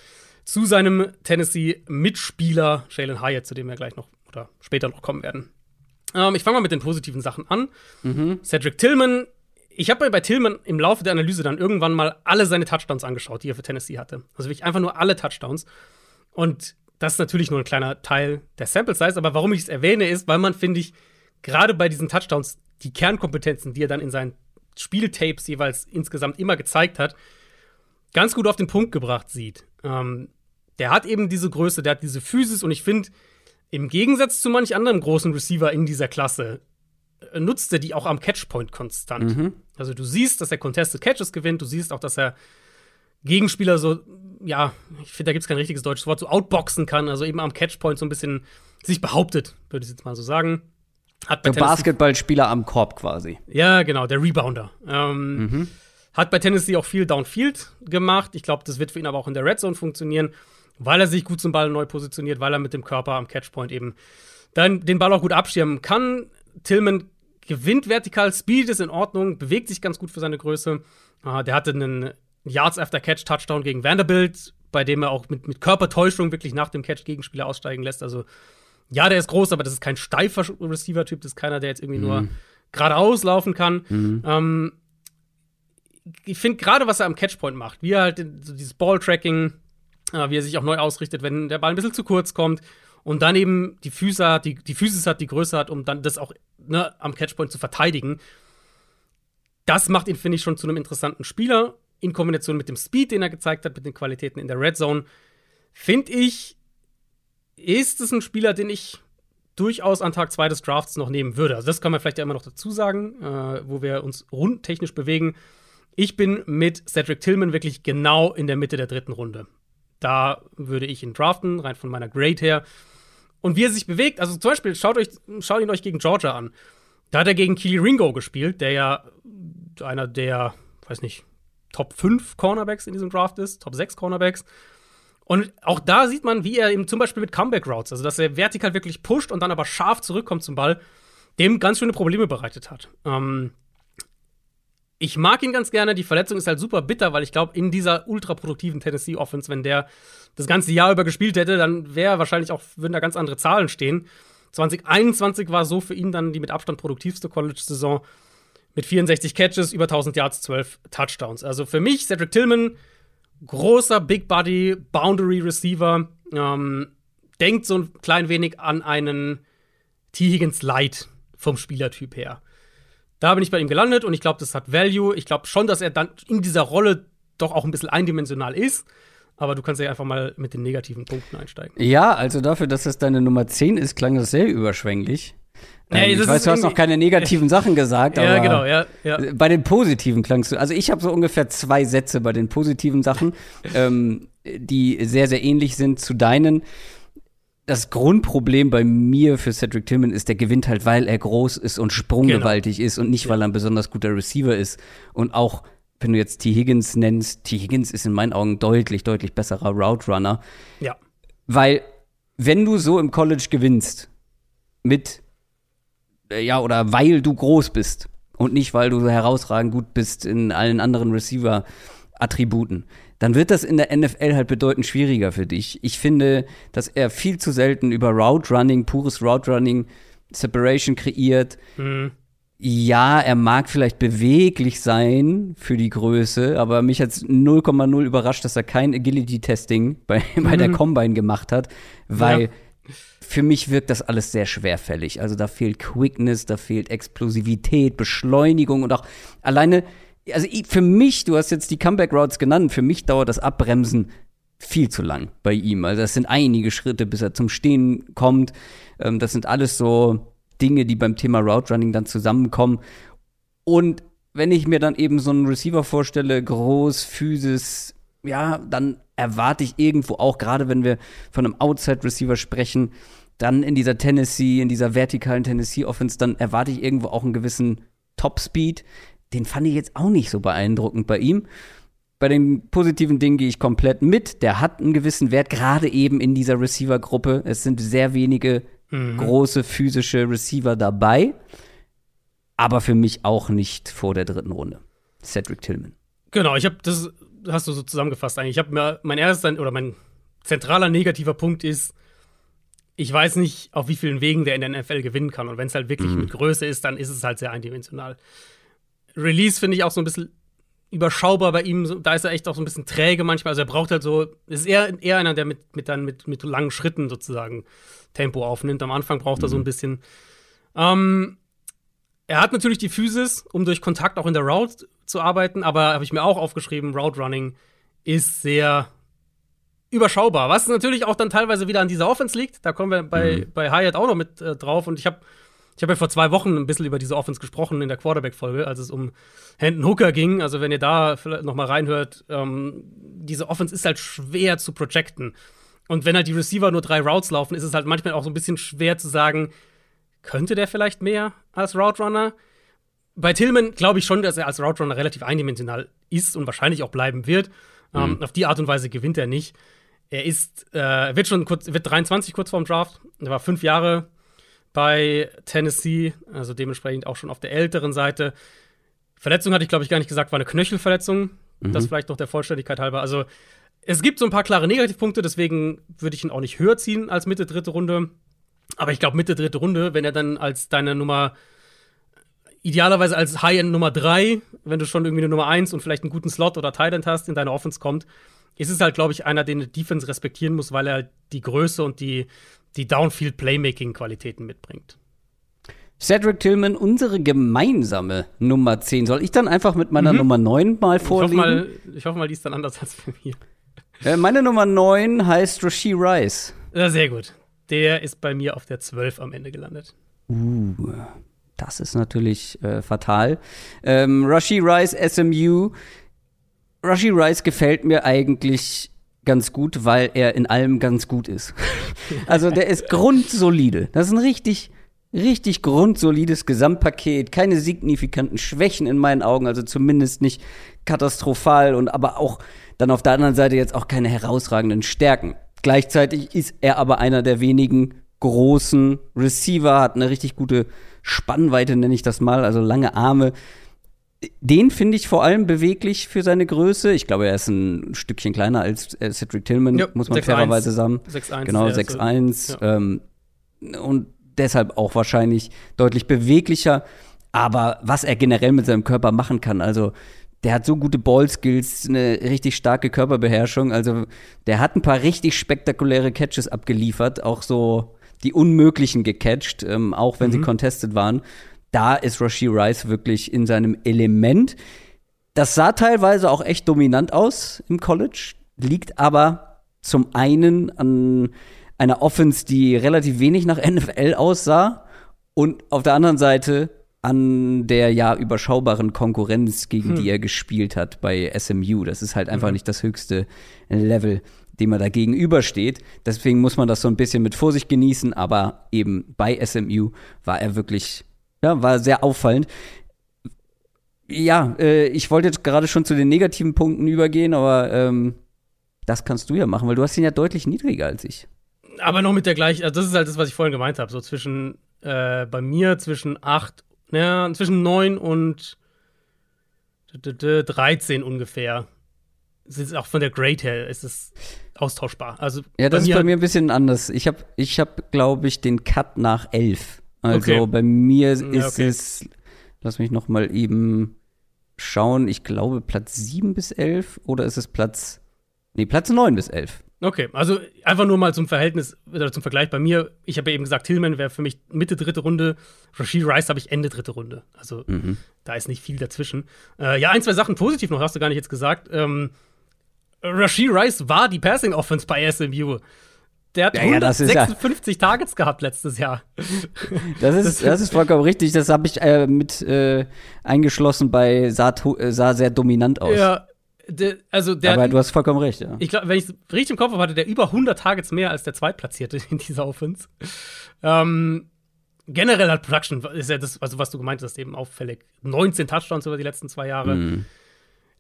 zu seinem Tennessee-Mitspieler Jalen Hyatt, zu dem wir gleich noch oder später noch kommen werden. Ähm, ich fange mal mit den positiven Sachen an. Mhm. Cedric Tillman. Ich habe mir bei Tillman im Laufe der Analyse dann irgendwann mal alle seine Touchdowns angeschaut, die er für Tennessee hatte. Also wirklich einfach nur alle Touchdowns. Und das ist natürlich nur ein kleiner Teil der Sample Size, aber warum ich es erwähne, ist, weil man, finde ich, gerade bei diesen Touchdowns die Kernkompetenzen, die er dann in seinen Spieltapes jeweils insgesamt immer gezeigt hat, ganz gut auf den Punkt gebracht sieht. Ähm, der hat eben diese Größe, der hat diese Physis und ich finde, im Gegensatz zu manch anderen großen Receiver in dieser Klasse äh, nutzt er die auch am Catchpoint konstant. Mhm. Also du siehst, dass er Contested Catches gewinnt, du siehst auch, dass er Gegenspieler so, ja, ich finde, da gibt es kein richtiges deutsches Wort, so outboxen kann, also eben am Catchpoint so ein bisschen sich behauptet, würde ich jetzt mal so sagen. Hat der Basketballspieler am Korb quasi. Ja, genau, der Rebounder. Ähm, mhm. Hat bei Tennessee auch viel Downfield gemacht. Ich glaube, das wird für ihn aber auch in der Red Zone funktionieren, weil er sich gut zum Ball neu positioniert, weil er mit dem Körper am Catchpoint eben dann den Ball auch gut abschirmen kann. Tillman gewinnt vertikal, Speed ist in Ordnung, bewegt sich ganz gut für seine Größe. Uh, der hatte einen Yards after Catch Touchdown gegen Vanderbilt, bei dem er auch mit, mit Körpertäuschung wirklich nach dem Catch Gegenspieler aussteigen lässt. Also ja, der ist groß, aber das ist kein steifer Receiver-Typ, das ist keiner, der jetzt irgendwie mhm. nur geradeaus laufen kann. Mhm. Ähm, ich finde gerade, was er am Catchpoint macht, wie er halt so dieses Ball-Tracking, wie er sich auch neu ausrichtet, wenn der Ball ein bisschen zu kurz kommt und dann eben die Füße hat, die, die Physis hat, die Größe hat, um dann das auch ne, am Catchpoint zu verteidigen. Das macht ihn, finde ich, schon zu einem interessanten Spieler in Kombination mit dem Speed, den er gezeigt hat, mit den Qualitäten in der Red Zone, finde ich, ist es ein Spieler, den ich durchaus an Tag 2 des Drafts noch nehmen würde. Also das kann man vielleicht ja immer noch dazu sagen, äh, wo wir uns rundtechnisch bewegen. Ich bin mit Cedric Tillman wirklich genau in der Mitte der dritten Runde. Da würde ich ihn draften, rein von meiner Grade her. Und wie er sich bewegt, also zum Beispiel, schaut, euch, schaut ihn euch gegen Georgia an. Da hat er gegen Keely Ringo gespielt, der ja einer der, weiß nicht, Top 5 Cornerbacks in diesem Draft ist, Top 6 Cornerbacks. Und auch da sieht man, wie er eben zum Beispiel mit Comeback Routes, also dass er vertikal wirklich pusht und dann aber scharf zurückkommt zum Ball, dem ganz schöne Probleme bereitet hat. Ähm, ich mag ihn ganz gerne. Die Verletzung ist halt super bitter, weil ich glaube, in dieser ultraproduktiven Tennessee Offense, wenn der das ganze Jahr über gespielt hätte, dann wäre wahrscheinlich auch, würden da ganz andere Zahlen stehen. 2021 war so für ihn dann die mit Abstand produktivste College-Saison mit 64 Catches, über 1000 Yards, 12 Touchdowns. Also für mich, Cedric Tillman, großer Big Body Boundary Receiver, ähm, denkt so ein klein wenig an einen T. Higgins Light vom Spielertyp her. Da bin ich bei ihm gelandet und ich glaube, das hat Value. Ich glaube schon, dass er dann in dieser Rolle doch auch ein bisschen eindimensional ist. Aber du kannst ja einfach mal mit den negativen Punkten einsteigen. Ja, also dafür, dass das deine Nummer 10 ist, klang das sehr überschwänglich. Ähm, ich weiß, du hast noch keine negativen Sachen gesagt, [LAUGHS] aber ja, genau, ja, ja. bei den positiven klangst du. Also ich habe so ungefähr zwei Sätze bei den positiven Sachen, [LAUGHS] ähm, die sehr, sehr ähnlich sind zu deinen. Das Grundproblem bei mir für Cedric Tillman ist, der gewinnt halt, weil er groß ist und sprunggewaltig genau. ist und nicht, weil er ein besonders guter Receiver ist. Und auch, wenn du jetzt T. Higgins nennst, T. Higgins ist in meinen Augen deutlich, deutlich besserer Route Runner. Ja. Weil, wenn du so im College gewinnst, mit äh, ja, oder weil du groß bist und nicht, weil du herausragend gut bist in allen anderen Receiver-Attributen, dann wird das in der NFL halt bedeutend schwieriger für dich. Ich finde, dass er viel zu selten über Route Running, pures Route Running, Separation kreiert. Mhm. Ja, er mag vielleicht beweglich sein für die Größe, aber mich hat 0,0 überrascht, dass er kein Agility-Testing bei, [LAUGHS] bei der mhm. Combine gemacht hat, weil ja für mich wirkt das alles sehr schwerfällig. Also da fehlt Quickness, da fehlt Explosivität, Beschleunigung und auch alleine, also für mich, du hast jetzt die Comeback Routes genannt, für mich dauert das Abbremsen viel zu lang bei ihm. Also das sind einige Schritte, bis er zum Stehen kommt. Ähm, das sind alles so Dinge, die beim Thema Route Running dann zusammenkommen. Und wenn ich mir dann eben so einen Receiver vorstelle, groß, physisch, ja, dann erwarte ich irgendwo auch, gerade wenn wir von einem Outside-Receiver sprechen, dann in dieser Tennessee, in dieser vertikalen Tennessee-Offense, dann erwarte ich irgendwo auch einen gewissen Top-Speed. Den fand ich jetzt auch nicht so beeindruckend bei ihm. Bei den positiven Dingen gehe ich komplett mit. Der hat einen gewissen Wert, gerade eben in dieser Receiver-Gruppe. Es sind sehr wenige mhm. große physische Receiver dabei. Aber für mich auch nicht vor der dritten Runde. Cedric Tillman. Genau, ich habe das hast du so zusammengefasst eigentlich. Ich habe mir mein erster oder mein zentraler negativer Punkt ist, ich weiß nicht, auf wie vielen Wegen der in der NFL gewinnen kann. Und wenn es halt wirklich mhm. mit Größe ist, dann ist es halt sehr eindimensional. Release finde ich auch so ein bisschen überschaubar bei ihm. Da ist er echt auch so ein bisschen träge manchmal. Also er braucht halt so, ist eher, eher einer, der mit, mit, dann mit, mit langen Schritten sozusagen Tempo aufnimmt. Am Anfang braucht mhm. er so ein mhm. bisschen. Ähm, er hat natürlich die Physis, um durch Kontakt auch in der Route zu arbeiten, aber habe ich mir auch aufgeschrieben, Route Running ist sehr überschaubar, was natürlich auch dann teilweise wieder an dieser Offense liegt. Da kommen wir bei, mhm. bei Hyatt auch noch mit äh, drauf und ich habe Ich habe ja vor zwei Wochen ein bisschen über diese Offense gesprochen in der Quarterback-Folge, als es um Hendon Hooker ging. Also, wenn ihr da vielleicht noch mal reinhört, ähm, diese Offense ist halt schwer zu projecten. Und wenn halt die Receiver nur drei Routes laufen, ist es halt manchmal auch so ein bisschen schwer zu sagen, könnte der vielleicht mehr als Route Runner? Bei Tillman glaube ich schon, dass er als Route Runner relativ eindimensional ist und wahrscheinlich auch bleiben wird. Ähm, mhm. Ähm, auf die Art und Weise gewinnt er nicht. Er ist, äh, wird schon kurz, wird 23 kurz vorm Draft. Er war fünf Jahre bei Tennessee, also dementsprechend auch schon auf der älteren Seite. Verletzung hatte ich, glaube ich, gar nicht gesagt, war eine Knöchelverletzung. Mhm. Das vielleicht noch der Vollständigkeit halber. Also, es gibt so ein paar klare Negativpunkte, deswegen würde ich ihn auch nicht höher ziehen als Mitte, dritte Runde. Aber ich glaube, Mitte, dritte Runde, wenn er dann als deine Nummer idealerweise als High-End Nummer 3, wenn du schon irgendwie eine Nummer 1 und vielleicht einen guten Slot oder Tight hast, in deine Offense kommt, ist es halt, glaube ich, einer, den die Defense respektieren muss, weil er halt die Größe und die, die Downfield-Playmaking-Qualitäten mitbringt. Cedric Tillman, unsere gemeinsame Nummer 10. Soll ich dann einfach mit meiner mhm. Nummer 9 mal vorlegen? Ich hoffe mal, ich hoffe mal, die ist dann anders als bei mir. Äh, meine Nummer 9 heißt Rasheed Rice. Ja, sehr gut. Der ist bei mir auf der 12 am Ende gelandet. Uh. Das ist natürlich äh, fatal. Ähm, Rashi Rice, SMU. Rashi Rice gefällt mir eigentlich ganz gut, weil er in allem ganz gut ist. [LAUGHS] also der ist grundsolide. Das ist ein richtig, richtig grundsolides Gesamtpaket. Keine signifikanten Schwächen in meinen Augen, also zumindest nicht katastrophal und aber auch dann auf der anderen Seite jetzt auch keine herausragenden Stärken. Gleichzeitig ist er aber einer der wenigen großen Receiver, hat eine richtig gute Spannweite, nenne ich das mal, also lange Arme. Den finde ich vor allem beweglich für seine Größe. Ich glaube, er ist ein Stückchen kleiner als äh, Cedric Tillman, ja, muss man 6, fairerweise sagen. 6'1. Genau, 6'1. Ja. Ähm, und deshalb auch wahrscheinlich deutlich beweglicher. Aber was er generell mit seinem Körper machen kann, also der hat so gute Ballskills, eine richtig starke Körperbeherrschung. Also der hat ein paar richtig spektakuläre Catches abgeliefert, auch so die Unmöglichen gecatcht, ähm, auch wenn mhm. sie contested waren. Da ist Rashi Rice wirklich in seinem Element. Das sah teilweise auch echt dominant aus im College, liegt aber zum einen an einer Offense, die relativ wenig nach [LAUGHS] NFL aussah und auf der anderen Seite an der ja überschaubaren Konkurrenz, gegen hm. die er gespielt hat bei SMU. Das ist halt einfach mhm. nicht das höchste Level dem er da gegenübersteht. Deswegen muss man das so ein bisschen mit Vorsicht genießen, aber eben bei SMU war er wirklich, ja, war sehr auffallend. Ja, äh, ich wollte jetzt gerade schon zu den negativen Punkten übergehen, aber ähm, das kannst du ja machen, weil du hast ihn ja deutlich niedriger als ich. Aber noch mit der gleichen, also das ist halt das, was ich vorhin gemeint habe, so zwischen, äh, bei mir zwischen 8, ja, zwischen 9 und 13 ungefähr ist auch von der Grade her ist es austauschbar. Also ja, das ist bei mir ein bisschen anders. Ich habe, ich hab, glaube ich, den Cut nach elf. Also okay. bei mir ist ja, okay. es, lass mich noch mal eben schauen. Ich glaube Platz sieben bis elf oder ist es Platz, nee Platz neun bis elf. Okay, also einfach nur mal zum Verhältnis oder zum Vergleich bei mir. Ich habe ja eben gesagt, Tillman wäre für mich Mitte dritte Runde. Rashid Rice habe ich Ende dritte Runde. Also mhm. da ist nicht viel dazwischen. Äh, ja, ein, zwei Sachen positiv noch, hast du gar nicht jetzt gesagt. Ähm, Rashid Rice war die Passing Offense bei SMU. Der hat ja, 156 ja, Targets gehabt letztes Jahr. [LAUGHS] Das ist, das ist vollkommen richtig. Das habe ich äh, mit äh, eingeschlossen bei sah, äh, sah sehr dominant aus. Ja, der, also der Aber du hast vollkommen recht, ja. Ich glaube, wenn ich es richtig im Kopf habe, hatte der über 100 Targets mehr als der Zweitplatzierte in dieser Offense. Ähm, generell hat Production, ist ja das, also was du gemeint hast, eben auffällig. 19 Touchdowns über die letzten zwei Jahre. Mhm.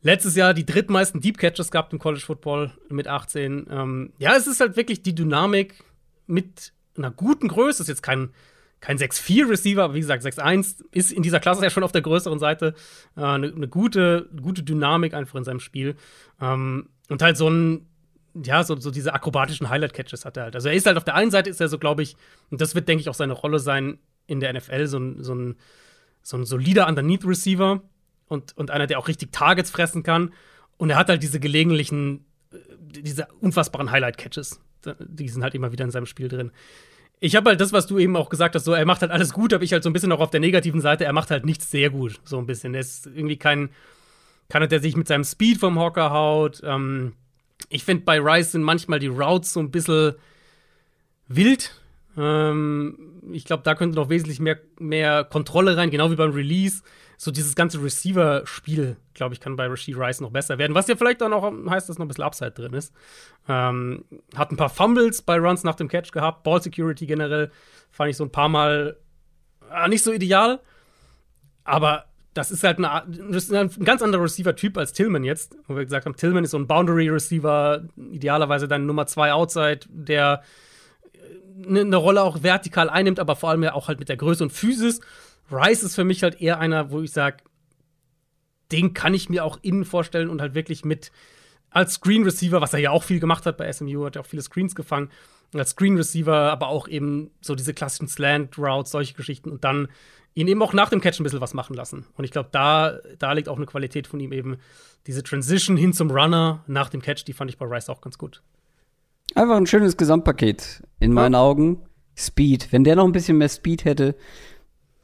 Letztes Jahr die drittmeisten Deep Catches gehabt im College Football mit 18. Ähm, ja, es ist halt wirklich die Dynamik mit einer guten Größe. Ist jetzt kein, kein 6-4 Receiver, aber wie gesagt, 6-1 ist in dieser Klasse ja schon auf der größeren Seite. Äh, eine, eine gute, gute Dynamik einfach in seinem Spiel. Ähm, und halt so ein, ja, so, so diese akrobatischen Highlight-Catches hat er halt. Also er ist halt auf der einen Seite ist er so, glaube ich, und das wird, denke ich, auch seine Rolle sein in der NFL, so ein, so ein, so ein solider Underneath-Receiver und, und einer, der auch richtig Targets fressen kann. Und er hat halt diese gelegentlichen, äh, diese unfassbaren Highlight-Catches. Die sind halt immer wieder in seinem Spiel drin. Ich habe halt das, was du eben auch gesagt hast, so er macht halt alles gut, aber ich halt so ein bisschen auch auf der negativen Seite, er macht halt nichts sehr gut, so ein bisschen. Er ist irgendwie kein, keiner, der sich mit seinem Speed vom Hocker haut. Ähm, ich finde, bei Rice sind manchmal die Routes so ein bisschen wild. Ähm, ich glaube, da könnte noch wesentlich mehr, mehr Kontrolle rein, genau wie beim Release. So dieses ganze Receiver-Spiel, glaube ich, kann bei Rasheed Rice noch besser werden. Was ja vielleicht dann auch heißt, dass noch ein bisschen Upside drin ist. Ähm, hat ein paar Fumbles bei Runs nach dem Catch gehabt. Ball Security generell fand ich so ein paar Mal äh, nicht so ideal. Aber das ist halt eine, das ist ein ganz anderer Receiver-Typ als Tillman jetzt. Wo wir gesagt haben, Tillman ist so ein Boundary-Receiver, idealerweise dein Nummer 2 Outside, der eine ne Rolle auch vertikal einnimmt, aber vor allem ja auch halt mit der Größe und Physis. Rice ist für mich halt eher einer, wo ich sage, den kann ich mir auch innen vorstellen und halt wirklich mit als Screen Receiver, was er ja auch viel gemacht hat bei SMU, hat ja auch viele Screens gefangen, als Screen Receiver, aber auch eben so diese klassischen Slant Routes, solche Geschichten und dann ihn eben auch nach dem Catch ein bisschen was machen lassen. Und ich glaube, da, da liegt auch eine Qualität von ihm eben. Diese Transition hin zum Runner nach dem Catch, die fand ich bei Rice auch ganz gut. Einfach ein schönes Gesamtpaket in meinen ja. Augen. Speed. Wenn der noch ein bisschen mehr Speed hätte,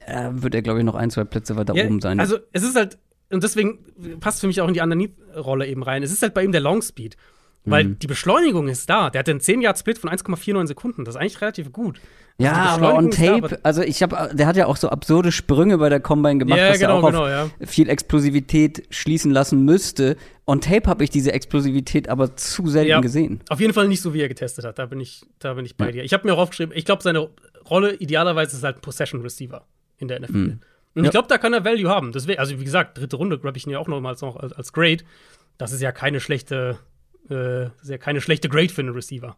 äh, würde er, glaube ich, noch ein, zwei Plätze weiter ja, oben sein. Also, es ist halt, und deswegen passt für mich auch in die Underneath-Rolle eben rein. Es ist halt bei ihm der Long Speed. Weil mhm. die Beschleunigung ist da. Der hat einen 10-Yard-Split von 1,49 Sekunden. Das ist eigentlich relativ gut. Ja, also aber on Tape, also ich habe, der hat ja auch so absurde Sprünge bei der Combine gemacht, ja, was genau, ja auch genau, auf ja. viel Explosivität schließen lassen müsste. On Tape habe ich diese Explosivität aber zu selten ja, gesehen. Auf jeden Fall nicht so, wie er getestet hat. Da bin ich, da bin ich bei dir. Ich habe mir auch aufgeschrieben, ich glaube, seine Rolle idealerweise ist halt ein Possession Receiver in der NFL. Mhm. Und ich glaube, da kann er Value haben. Deswegen, also wie gesagt, dritte Runde grab ich ihn ja auch nochmals noch als, als Grade. Das ist ja keine schlechte äh, ist ja keine schlechte Grade für einen Receiver.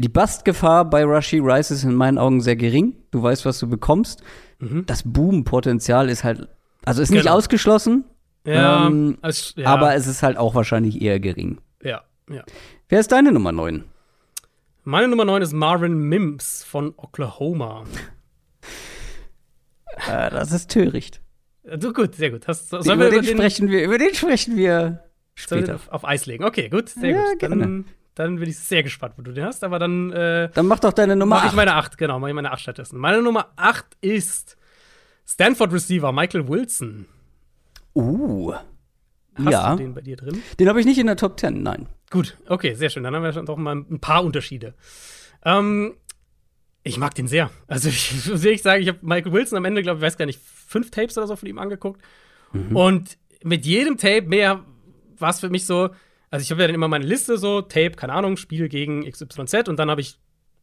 Die Bustgefahr bei Rushy Rice ist in meinen Augen sehr gering. Du weißt, was du bekommst. Mhm. Das Boom-Potenzial ist halt, also ist nicht genau. ausgeschlossen, ja, ähm, es, ja, aber es ist halt auch wahrscheinlich eher gering. Ja, ja. Wer ist deine Nummer 9? Meine Nummer 9 ist Marvin Mims von Oklahoma. äh, das ist töricht. Also gut, sehr gut. Hast, über, den über, den sprechen wir, über den sprechen wir Später. Auf, Eis legen. Okay, gut, sehr ja, gut. Dann, dann, bin ich sehr gespannt, wo du den hast. Aber dann. Äh, dann mach doch deine Nummer 8. Mach ich meine 8, genau, mach ich meine 8 stattdessen. Meine Nummer 8 ist Stanford Receiver Michael Wilson. Uh. Hast ja. du den bei dir drin? Den habe ich nicht in der Top 10, nein. Gut, okay, sehr schön. Dann haben wir schon doch mal ein paar Unterschiede. Ähm, ich mag den sehr. Also, [LAUGHS] ich muss ehrlich sagen, ich habe Michael Wilson am Ende, glaube ich, weiß gar nicht, fünf Tapes oder so von ihm angeguckt. Mhm. Und mit jedem Tape mehr war es für mich so, also ich habe ja dann immer meine Liste so, Tape, keine Ahnung, Spiel gegen XYZ und dann habe ich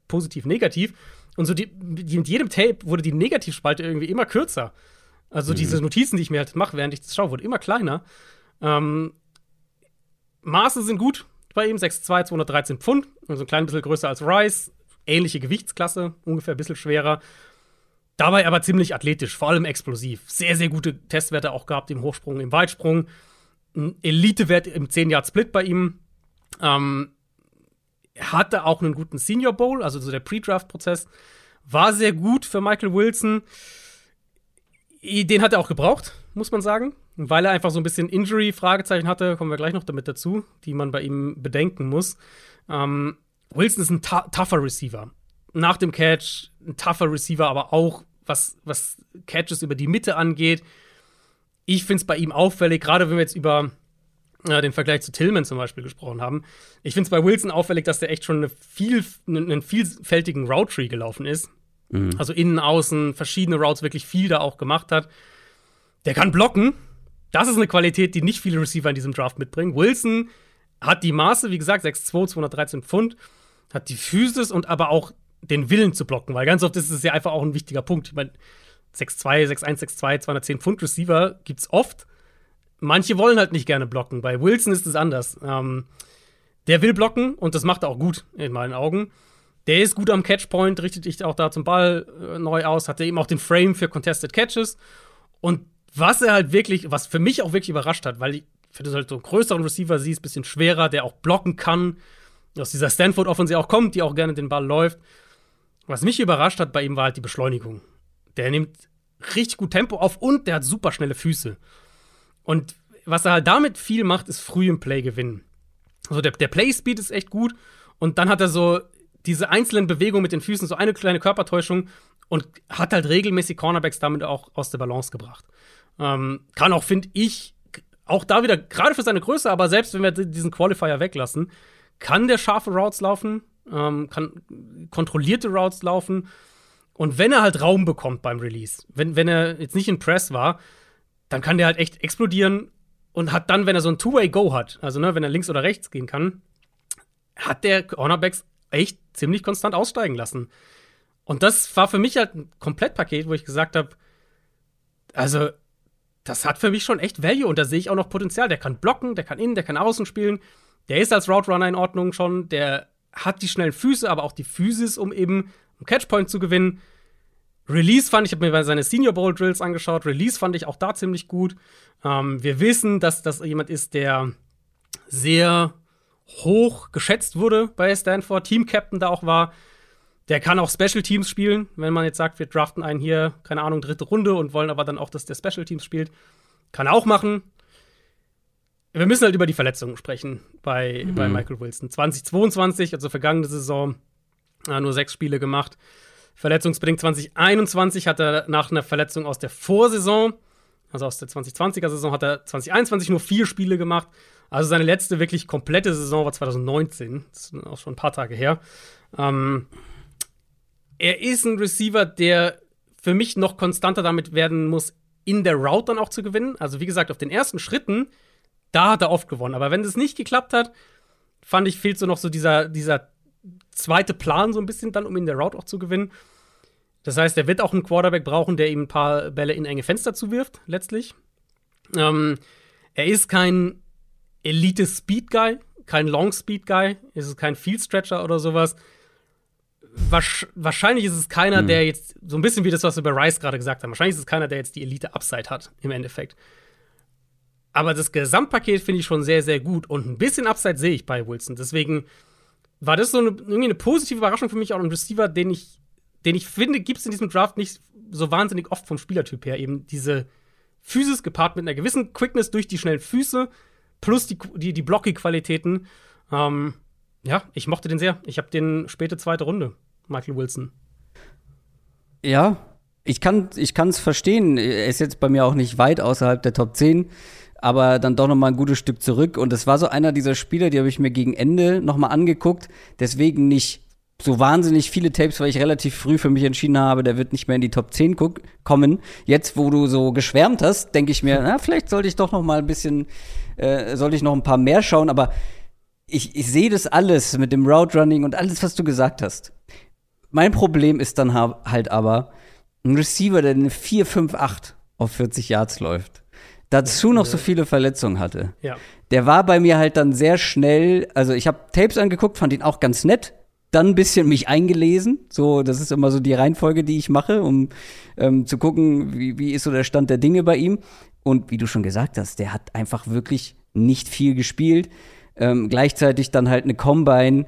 positiv, negativ. Und so die, mit jedem Tape wurde die Negativspalte irgendwie immer kürzer. Also mhm. diese Notizen, die ich mir halt mache, während ich das schaue, wurde immer kleiner. Ähm, Maße sind gut bei ihm, 6'2, 213 Pfund, also ein klein bisschen größer als Rice, ähnliche Gewichtsklasse, ungefähr ein bisschen schwerer. Dabei aber ziemlich athletisch, vor allem explosiv. Sehr, sehr gute Testwerte auch gehabt im Hochsprung, im Weitsprung ein Elite-Wert im 10-Yard-Split bei ihm. Ähm, hatte auch einen guten Senior Bowl, also so der Pre-Draft-Prozess war sehr gut für Michael Wilson. Den hat er auch gebraucht, muss man sagen, weil er einfach so ein bisschen Injury-Fragezeichen hatte, kommen wir gleich noch damit dazu, die man bei ihm bedenken muss. Ähm, Wilson ist ein tougher Receiver. Nach dem Catch ein tougher Receiver, aber auch was, was Catches über die Mitte angeht, ich finde es bei ihm auffällig, gerade wenn wir jetzt über äh, den Vergleich zu Tillman zum Beispiel gesprochen haben. Ich finde es bei Wilson auffällig, dass der echt schon eine viel, einen vielfältigen Route Tree gelaufen ist. Mhm. Also innen, außen, verschiedene Routes wirklich viel da auch gemacht hat. Der kann blocken. Das ist eine Qualität, die nicht viele Receiver in diesem Draft mitbringen. Wilson hat die Maße, wie gesagt, 6'2, 213 Pfund, hat die Physis und aber auch den Willen zu blocken, weil ganz oft ist es ja einfach auch ein wichtiger Punkt. Ich meine, 6'2, 6'1, 6'2, 210 Pfund Receiver gibt's oft. Manche wollen halt nicht gerne blocken. Bei Wilson ist es anders. Ähm, der will blocken und das macht er auch gut, in meinen Augen. Der ist gut am Catchpoint, richtet sich auch da zum Ball äh, neu aus, hat eben auch den Frame für Contested Catches. Und was er halt wirklich, was für mich auch wirklich überrascht hat, weil ich finde, halt so einen größeren Receiver siehst, bisschen schwerer, der auch blocken kann, aus dieser Stanford-Offensive auch kommt, die auch gerne den Ball läuft. Was mich überrascht hat bei ihm war halt die Beschleunigung. Der nimmt richtig gut Tempo auf und der hat super schnelle Füße. Und was er halt damit viel macht, ist früh im Play gewinnen. Also der, der Play-Speed ist echt gut und dann hat er so diese einzelnen Bewegungen mit den Füßen, so eine kleine Körpertäuschung und hat halt regelmäßig Cornerbacks damit auch aus der Balance gebracht. Ähm, kann auch, finde ich, auch da wieder, gerade für seine Größe, aber selbst wenn wir diesen Qualifier weglassen, kann der scharfe Routes laufen. ähm, kann kontrollierte Routes laufen. Und wenn er halt Raum bekommt beim Release, wenn, wenn er jetzt nicht in Press war, dann kann der halt echt explodieren und hat dann, wenn er so ein Two-Way-Go hat, also ne, wenn er links oder rechts gehen kann, hat der Cornerbacks echt ziemlich konstant aussteigen lassen. Und das war für mich halt ein Komplettpaket, wo ich gesagt habe, also das hat für mich schon echt Value und da sehe ich auch noch Potenzial. Der kann blocken, der kann innen, der kann außen spielen. Der ist als Route Runner in Ordnung schon. Der hat die schnellen Füße, aber auch die Physis, um eben einen Catchpoint zu gewinnen. Release fand ich, ich habe mir seine Senior Bowl Drills angeschaut. Release fand ich auch da ziemlich gut. Ähm, wir wissen, dass das jemand ist, der sehr hoch geschätzt wurde bei Stanford, Team Captain da auch war. Der kann auch Special Teams spielen, wenn man jetzt sagt, wir draften einen hier, keine Ahnung, dritte Runde und wollen aber dann auch, dass der Special Teams spielt. Kann er auch machen. Wir müssen halt über die Verletzungen sprechen bei, mhm. bei Michael Wilson. 2022, also vergangene Saison, nur sechs Spiele gemacht. Verletzungsbedingt 2021 hat er nach einer Verletzung aus der Vorsaison, also aus der 2020er Saison, hat er 2021 nur vier Spiele gemacht. Also seine letzte wirklich komplette Saison war 2019. Das ist auch schon ein paar Tage her. Ähm, er ist ein Receiver, der für mich noch konstanter damit werden muss, in der Route dann auch zu gewinnen. Also, wie gesagt, auf den ersten Schritten, da hat er oft gewonnen. Aber wenn es nicht geklappt hat, fand ich, fehlt so noch so dieser, dieser zweite Plan so ein bisschen dann, um in der Route auch zu gewinnen. Das heißt, er wird auch einen Quarterback brauchen, der ihm ein paar Bälle in enge Fenster zuwirft, letztlich. Ähm, er ist kein Elite-Speed-Guy, kein Long-Speed-Guy, ist kein Field-Stretcher oder sowas wahrscheinlich ist es keiner, hm. der jetzt so ein bisschen wie das, was wir bei Rice gerade gesagt haben. Wahrscheinlich ist es keiner, der jetzt die Elite-Upside hat, im Endeffekt. Aber das Gesamtpaket finde ich schon sehr, sehr gut. Und ein bisschen Upside sehe ich bei Wilson. Deswegen war das so eine, irgendwie eine positive Überraschung für mich, auch ein Receiver, den ich, den ich finde, gibt es in diesem Draft nicht so wahnsinnig oft vom Spielertyp her. Eben diese Physis gepaart mit einer gewissen Quickness durch die schnellen Füße plus die, die, die Blocky-Qualitäten. Ähm, ja, ich mochte den sehr. Ich habe den späte zweite Runde. Michael Wilson. Ja, ich kann es verstehen. Er ist jetzt bei mir auch nicht weit außerhalb der Top 10, aber dann doch noch mal ein gutes Stück zurück. Und es war so einer dieser Spieler, die habe ich mir gegen Ende noch mal angeguckt. Deswegen nicht so wahnsinnig viele Tapes, weil ich relativ früh für mich entschieden habe, der wird nicht mehr in die Top 10 kommen. Jetzt, wo du so geschwärmt hast, denke ich mir, na, vielleicht sollte ich doch noch mal ein bisschen, äh, sollte ich noch ein paar mehr schauen. Aber ich, ich sehe das alles mit dem Route Running und alles, was du gesagt hast. Mein Problem ist dann halt aber ein Receiver, der eine 4, 5, 8 auf 40 Yards läuft. Dazu noch so viele Verletzungen hatte. Ja. Der war bei mir halt dann sehr schnell, also ich habe Tapes angeguckt, fand ihn auch ganz nett, dann ein bisschen mich eingelesen. So, das ist immer so die Reihenfolge, die ich mache, um ähm, zu gucken, wie, wie ist so der Stand der Dinge bei ihm. Und wie du schon gesagt hast, der hat einfach wirklich nicht viel gespielt. Ähm, gleichzeitig dann halt eine Combine,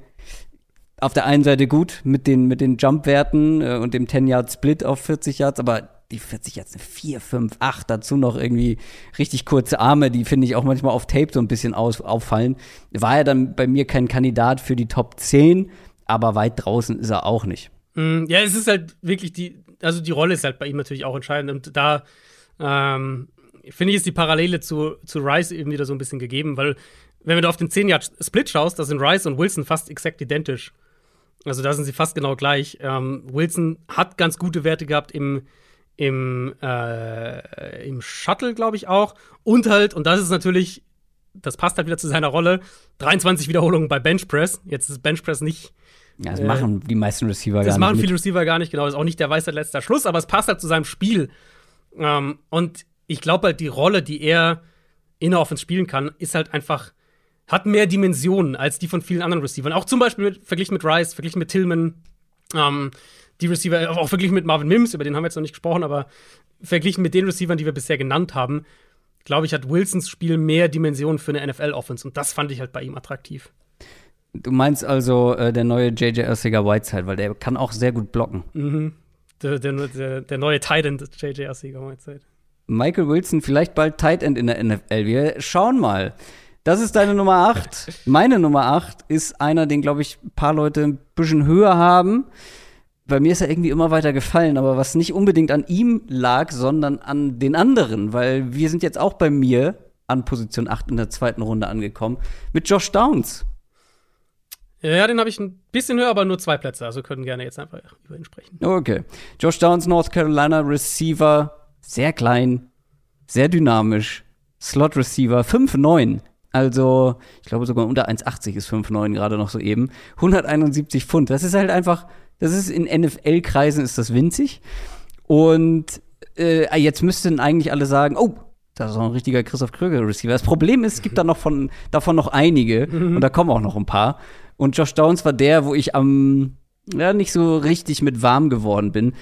auf der einen Seite gut mit den, mit den Jump-Werten äh, und dem 10-Yard-Split auf 40 Yards, aber die 40 Yards, eine 4, 5, 8, dazu noch irgendwie richtig kurze Arme, die finde ich auch manchmal auf Tape so ein bisschen aus, auffallen. War er dann bei mir kein Kandidat für die Top 10, aber weit draußen ist er auch nicht. Mm, ja, es ist halt wirklich die, also die Rolle ist halt bei ihm natürlich auch entscheidend und da ähm, finde ich, ist die Parallele zu, zu Rice eben wieder so ein bisschen gegeben, weil wenn du auf den 10-Yard-Split schaust, da sind Rice und Wilson fast exakt identisch. Also da sind sie fast genau gleich. Ähm, Wilson hat ganz gute Werte gehabt im, im, äh, im Shuttle, glaube ich auch. Und halt, und das ist natürlich, das passt halt wieder zu seiner Rolle, 23 Wiederholungen bei Bench Press. Jetzt ist Bench Press nicht. Ja, das äh, machen die meisten Receiver gar nicht. Das machen viele Receiver gar nicht, genau. Das ist auch nicht der weiße letzter Schluss, aber es passt halt zu seinem Spiel. Ähm, und ich glaube halt, die Rolle, die er in der Offense spielen kann, ist halt einfach hat mehr Dimensionen als die von vielen anderen Receivern. Auch zum Beispiel mit, verglichen mit Rice, verglichen mit Tillman. Ähm, die Receiver, auch verglichen mit Marvin Mims, über den haben wir jetzt noch nicht gesprochen, aber verglichen mit den Receivern, die wir bisher genannt haben, glaube ich, hat Wilsons Spiel mehr Dimensionen für eine NFL-Offense. Und das fand ich halt bei ihm attraktiv. Du meinst also äh, der neue JJ Ersiger Whiteside, weil der kann auch sehr gut blocken. Mhm. Der, der, der, der neue Tight End JJ Ersiger Whiteside. Michael Wilson vielleicht bald Tight End in der NFL. Wir schauen mal. Das ist deine Nummer 8. [LAUGHS] Meine Nummer 8 ist einer, den, glaube ich, ein paar Leute ein bisschen höher haben. Bei mir ist er irgendwie immer weiter gefallen, aber was nicht unbedingt an ihm lag, sondern an den anderen, weil wir sind jetzt auch bei mir an Position 8 in der zweiten Runde angekommen mit Josh Downs. Ja, den habe ich ein bisschen höher, aber nur zwei Plätze. Also können gerne jetzt einfach über ihn sprechen. Okay. Josh Downs, North Carolina Receiver, sehr klein, sehr dynamisch. Slot Receiver, 5'9. Also, ich glaube sogar unter 1,80 ist 5'9 gerade noch so eben. 171 Pfund. Das ist halt einfach, das ist in NFL-Kreisen ist das winzig. Und äh, jetzt müssten eigentlich alle sagen, oh, das ist auch ein richtiger Christoph Kröger Receiver. Das Problem ist, es gibt da noch von, davon noch einige mhm. und da kommen auch noch ein paar. Und Josh Downs war der, wo ich am, ja, nicht so richtig mit warm geworden bin.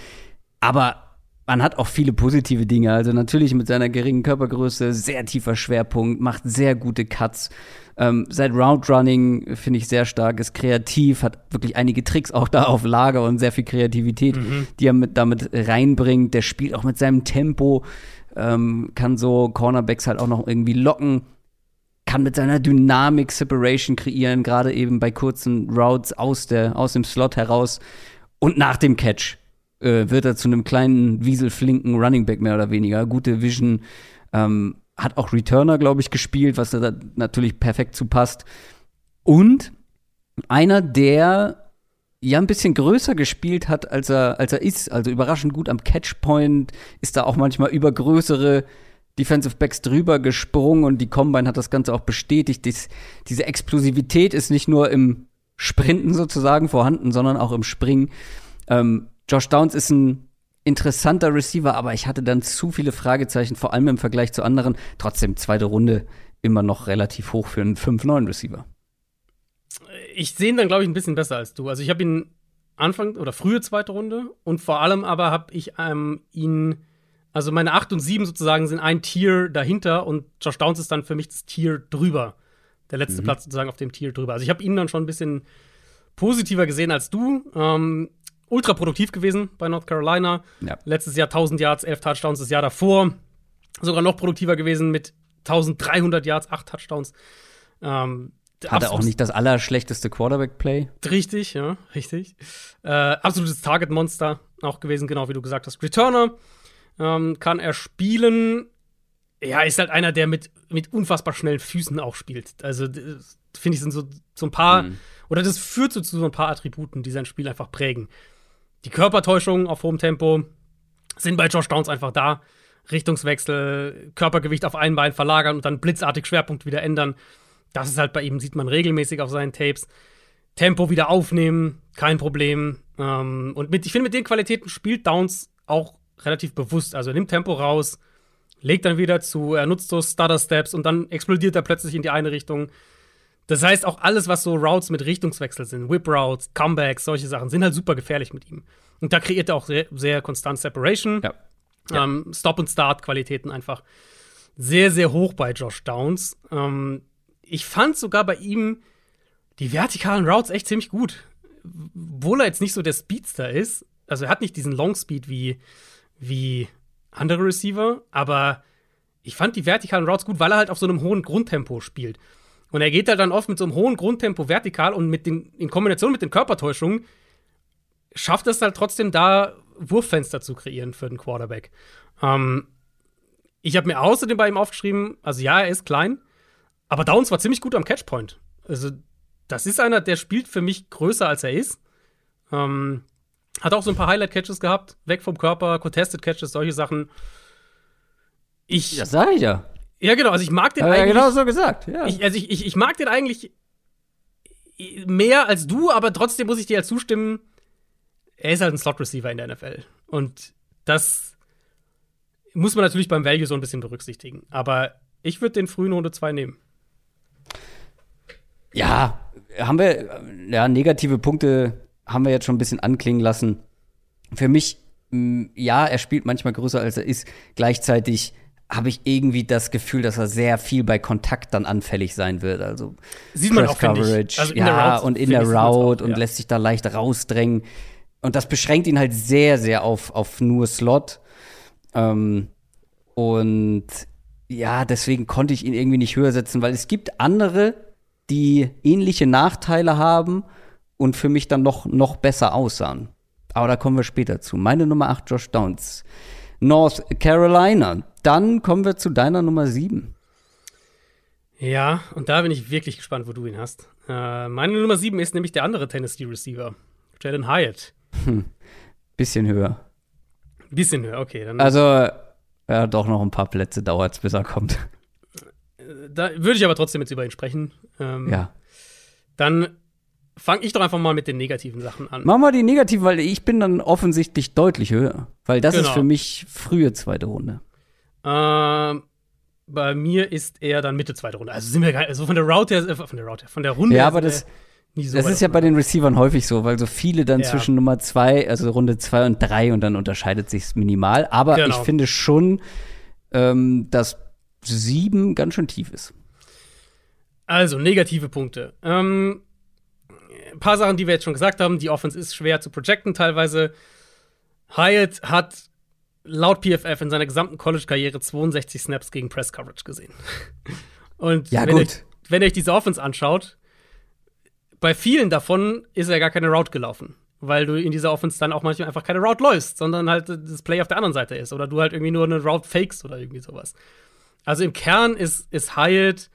Aber man hat auch viele positive Dinge. Also natürlich mit seiner geringen Körpergröße, sehr tiefer Schwerpunkt, macht sehr gute Cuts. Ähm, seit Round Running finde ich sehr stark, ist kreativ, hat wirklich einige Tricks auch da auf Lager und sehr viel Kreativität, mhm. die er mit, damit reinbringt. Der spielt auch mit seinem Tempo, ähm, kann so Cornerbacks halt auch noch irgendwie locken, kann mit seiner Dynamik Separation kreieren, gerade eben bei kurzen Routes aus, der, aus dem Slot heraus und nach dem Catch äh, wird er zu einem kleinen, wieselflinken Running Back mehr oder weniger. Gute Vision. Ähm, hat auch Returner, glaube ich, gespielt, was da natürlich perfekt zu passt. Und einer, der ja ein bisschen größer gespielt hat, als er, als er ist. Also überraschend gut am Catchpoint, ist da auch manchmal über größere Defensive Backs drüber gesprungen und die Combine hat das Ganze auch bestätigt. Dies, diese Explosivität ist nicht nur im Sprinten sozusagen vorhanden, sondern auch im Springen. Ähm, Josh Downs ist ein interessanter Receiver, aber ich hatte dann zu viele Fragezeichen, vor allem im Vergleich zu anderen. Trotzdem zweite Runde immer noch relativ hoch für einen 5-9 Receiver. Ich sehe ihn dann, glaube ich, ein bisschen besser als du. Also ich habe ihn Anfang oder frühe zweite Runde und vor allem aber habe ich ähm, ihn, also meine 8 und 7 sozusagen sind ein Tier dahinter und Josh Downs ist dann für mich das Tier drüber. Der letzte mhm. Platz sozusagen auf dem Tier drüber. Also ich habe ihn dann schon ein bisschen positiver gesehen als du. Ähm, ultra produktiv gewesen bei North Carolina. Ja. Letztes Jahr 1000 Yards, 11 Touchdowns. Das Jahr davor sogar noch produktiver gewesen mit 1300 Yards, 8 Touchdowns. Ähm, Hatte auch nicht das allerschlechteste Quarterback-Play. Richtig, ja, richtig. Äh, absolutes Target-Monster auch gewesen, genau wie du gesagt hast. Returner ähm, kann er spielen. Ja, ist halt einer, der mit, mit unfassbar schnellen Füßen auch spielt. Also, finde ich, sind so, so ein paar, mhm. oder das führt so zu so ein paar Attributen, die sein Spiel einfach prägen. Die Körpertäuschungen auf hohem Tempo sind bei Josh Downs einfach da. Richtungswechsel, Körpergewicht auf ein Bein verlagern und dann blitzartig Schwerpunkt wieder ändern. Das ist halt bei ihm, sieht man regelmäßig auf seinen Tapes. Tempo wieder aufnehmen, kein Problem. Ähm, und mit, ich finde, mit den Qualitäten spielt Downs auch relativ bewusst. Also er nimmt Tempo raus, legt dann wieder zu, er nutzt so Stutter-Steps und dann explodiert er plötzlich in die eine Richtung. Das heißt, auch alles, was so Routes mit Richtungswechsel sind, Whip-Routes, Comebacks, solche Sachen, sind halt super gefährlich mit ihm. Und da kreiert er auch sehr, sehr konstant Separation. Ja. Ja. Ähm, Stop- und Start-Qualitäten einfach sehr, sehr hoch bei Josh Downs. Ähm, ich fand sogar bei ihm die vertikalen Routes echt ziemlich gut. Obwohl er jetzt nicht so der Speedster ist. Also er hat nicht diesen Long Speed wie, wie andere Receiver, aber ich fand die vertikalen Routes gut, weil er halt auf so einem hohen Grundtempo spielt. Und er geht halt dann oft mit so einem hohen Grundtempo vertikal und mit den, in Kombination mit den Körpertäuschungen schafft es halt trotzdem da, Wurffenster zu kreieren für den Quarterback. Ähm, ich habe mir außerdem bei ihm aufgeschrieben, also ja, er ist klein, aber Downs war ziemlich gut am Catchpoint. Also, das ist einer, der spielt für mich größer, als er ist. Ähm, hat auch so ein paar Highlight-Catches gehabt, weg vom Körper, Contested Catches, solche Sachen. Ich. Das sage ich ja. Ja, genau. Also ich mag den ja, eigentlich. Ja, genau so gesagt. Ja. Ich, also ich, ich, ich mag den eigentlich mehr als du, aber trotzdem muss ich dir ja zustimmen, er ist halt ein Slot-Receiver in der NFL. Und das muss man natürlich beim Value so ein bisschen berücksichtigen. Aber ich würde den frühen Runde 2 nehmen. Ja, haben wir, ja, negative Punkte haben wir jetzt schon ein bisschen anklingen lassen. Für mich, ja, er spielt manchmal größer als er ist. Gleichzeitig habe ich irgendwie das Gefühl, dass er sehr viel bei Kontakt dann anfällig sein wird. Also sieht man auch Coverage, also ja, Route, und in der Route auch, und ja. lässt sich da leicht rausdrängen. Und das beschränkt ihn halt sehr, sehr auf, auf nur Slot. Ähm, und ja, deswegen konnte ich ihn irgendwie nicht höher setzen, weil es gibt andere, die ähnliche Nachteile haben und für mich dann noch, noch besser aussahen. Aber da kommen wir später zu. Meine Nummer 8, Josh Downs. North Carolina. Dann kommen wir zu deiner Nummer 7. Ja, und da bin ich wirklich gespannt, wo du ihn hast. Äh, meine Nummer 7 ist nämlich der andere Tennessee-Receiver, Jalen Hyatt. Hm. Bisschen höher. Bisschen höher, okay. Dann also, ja, doch noch ein paar Plätze dauert es, bis er kommt. Da würde ich aber trotzdem jetzt über ihn sprechen. Ähm, ja. Dann fange ich doch einfach mal mit den negativen Sachen an. Mach mal die negativen, weil ich bin dann offensichtlich deutlich höher. Weil das genau. ist für mich frühe zweite Runde. Ähm, bei mir ist er dann Mitte zweite Runde. Also sind wir also von der Route her, äh, von der Route, von der Runde. Ja, aber das, so das ist ja bei den Receivern häufig so, weil so viele dann ja. zwischen Nummer zwei, also Runde zwei und drei und dann unterscheidet sich minimal. Aber genau. ich finde schon, ähm, dass sieben ganz schön tief ist. Also, negative Punkte. Ähm, ein paar Sachen, die wir jetzt schon gesagt haben. Die Offense ist schwer zu projecten teilweise. Hyatt hat laut PFF in seiner gesamten College-Karriere 62 Snaps gegen Press-Coverage gesehen. [LAUGHS] Und ja, wenn. Ihr, wenn ihr euch diese Offense anschaut, bei vielen davon ist er gar keine Route gelaufen. Weil du in dieser Offense dann auch manchmal einfach keine Route läufst, sondern halt das Play auf der anderen Seite ist. Oder du halt irgendwie nur eine Route fakest oder irgendwie sowas. Also im Kern ist, ist Hyatt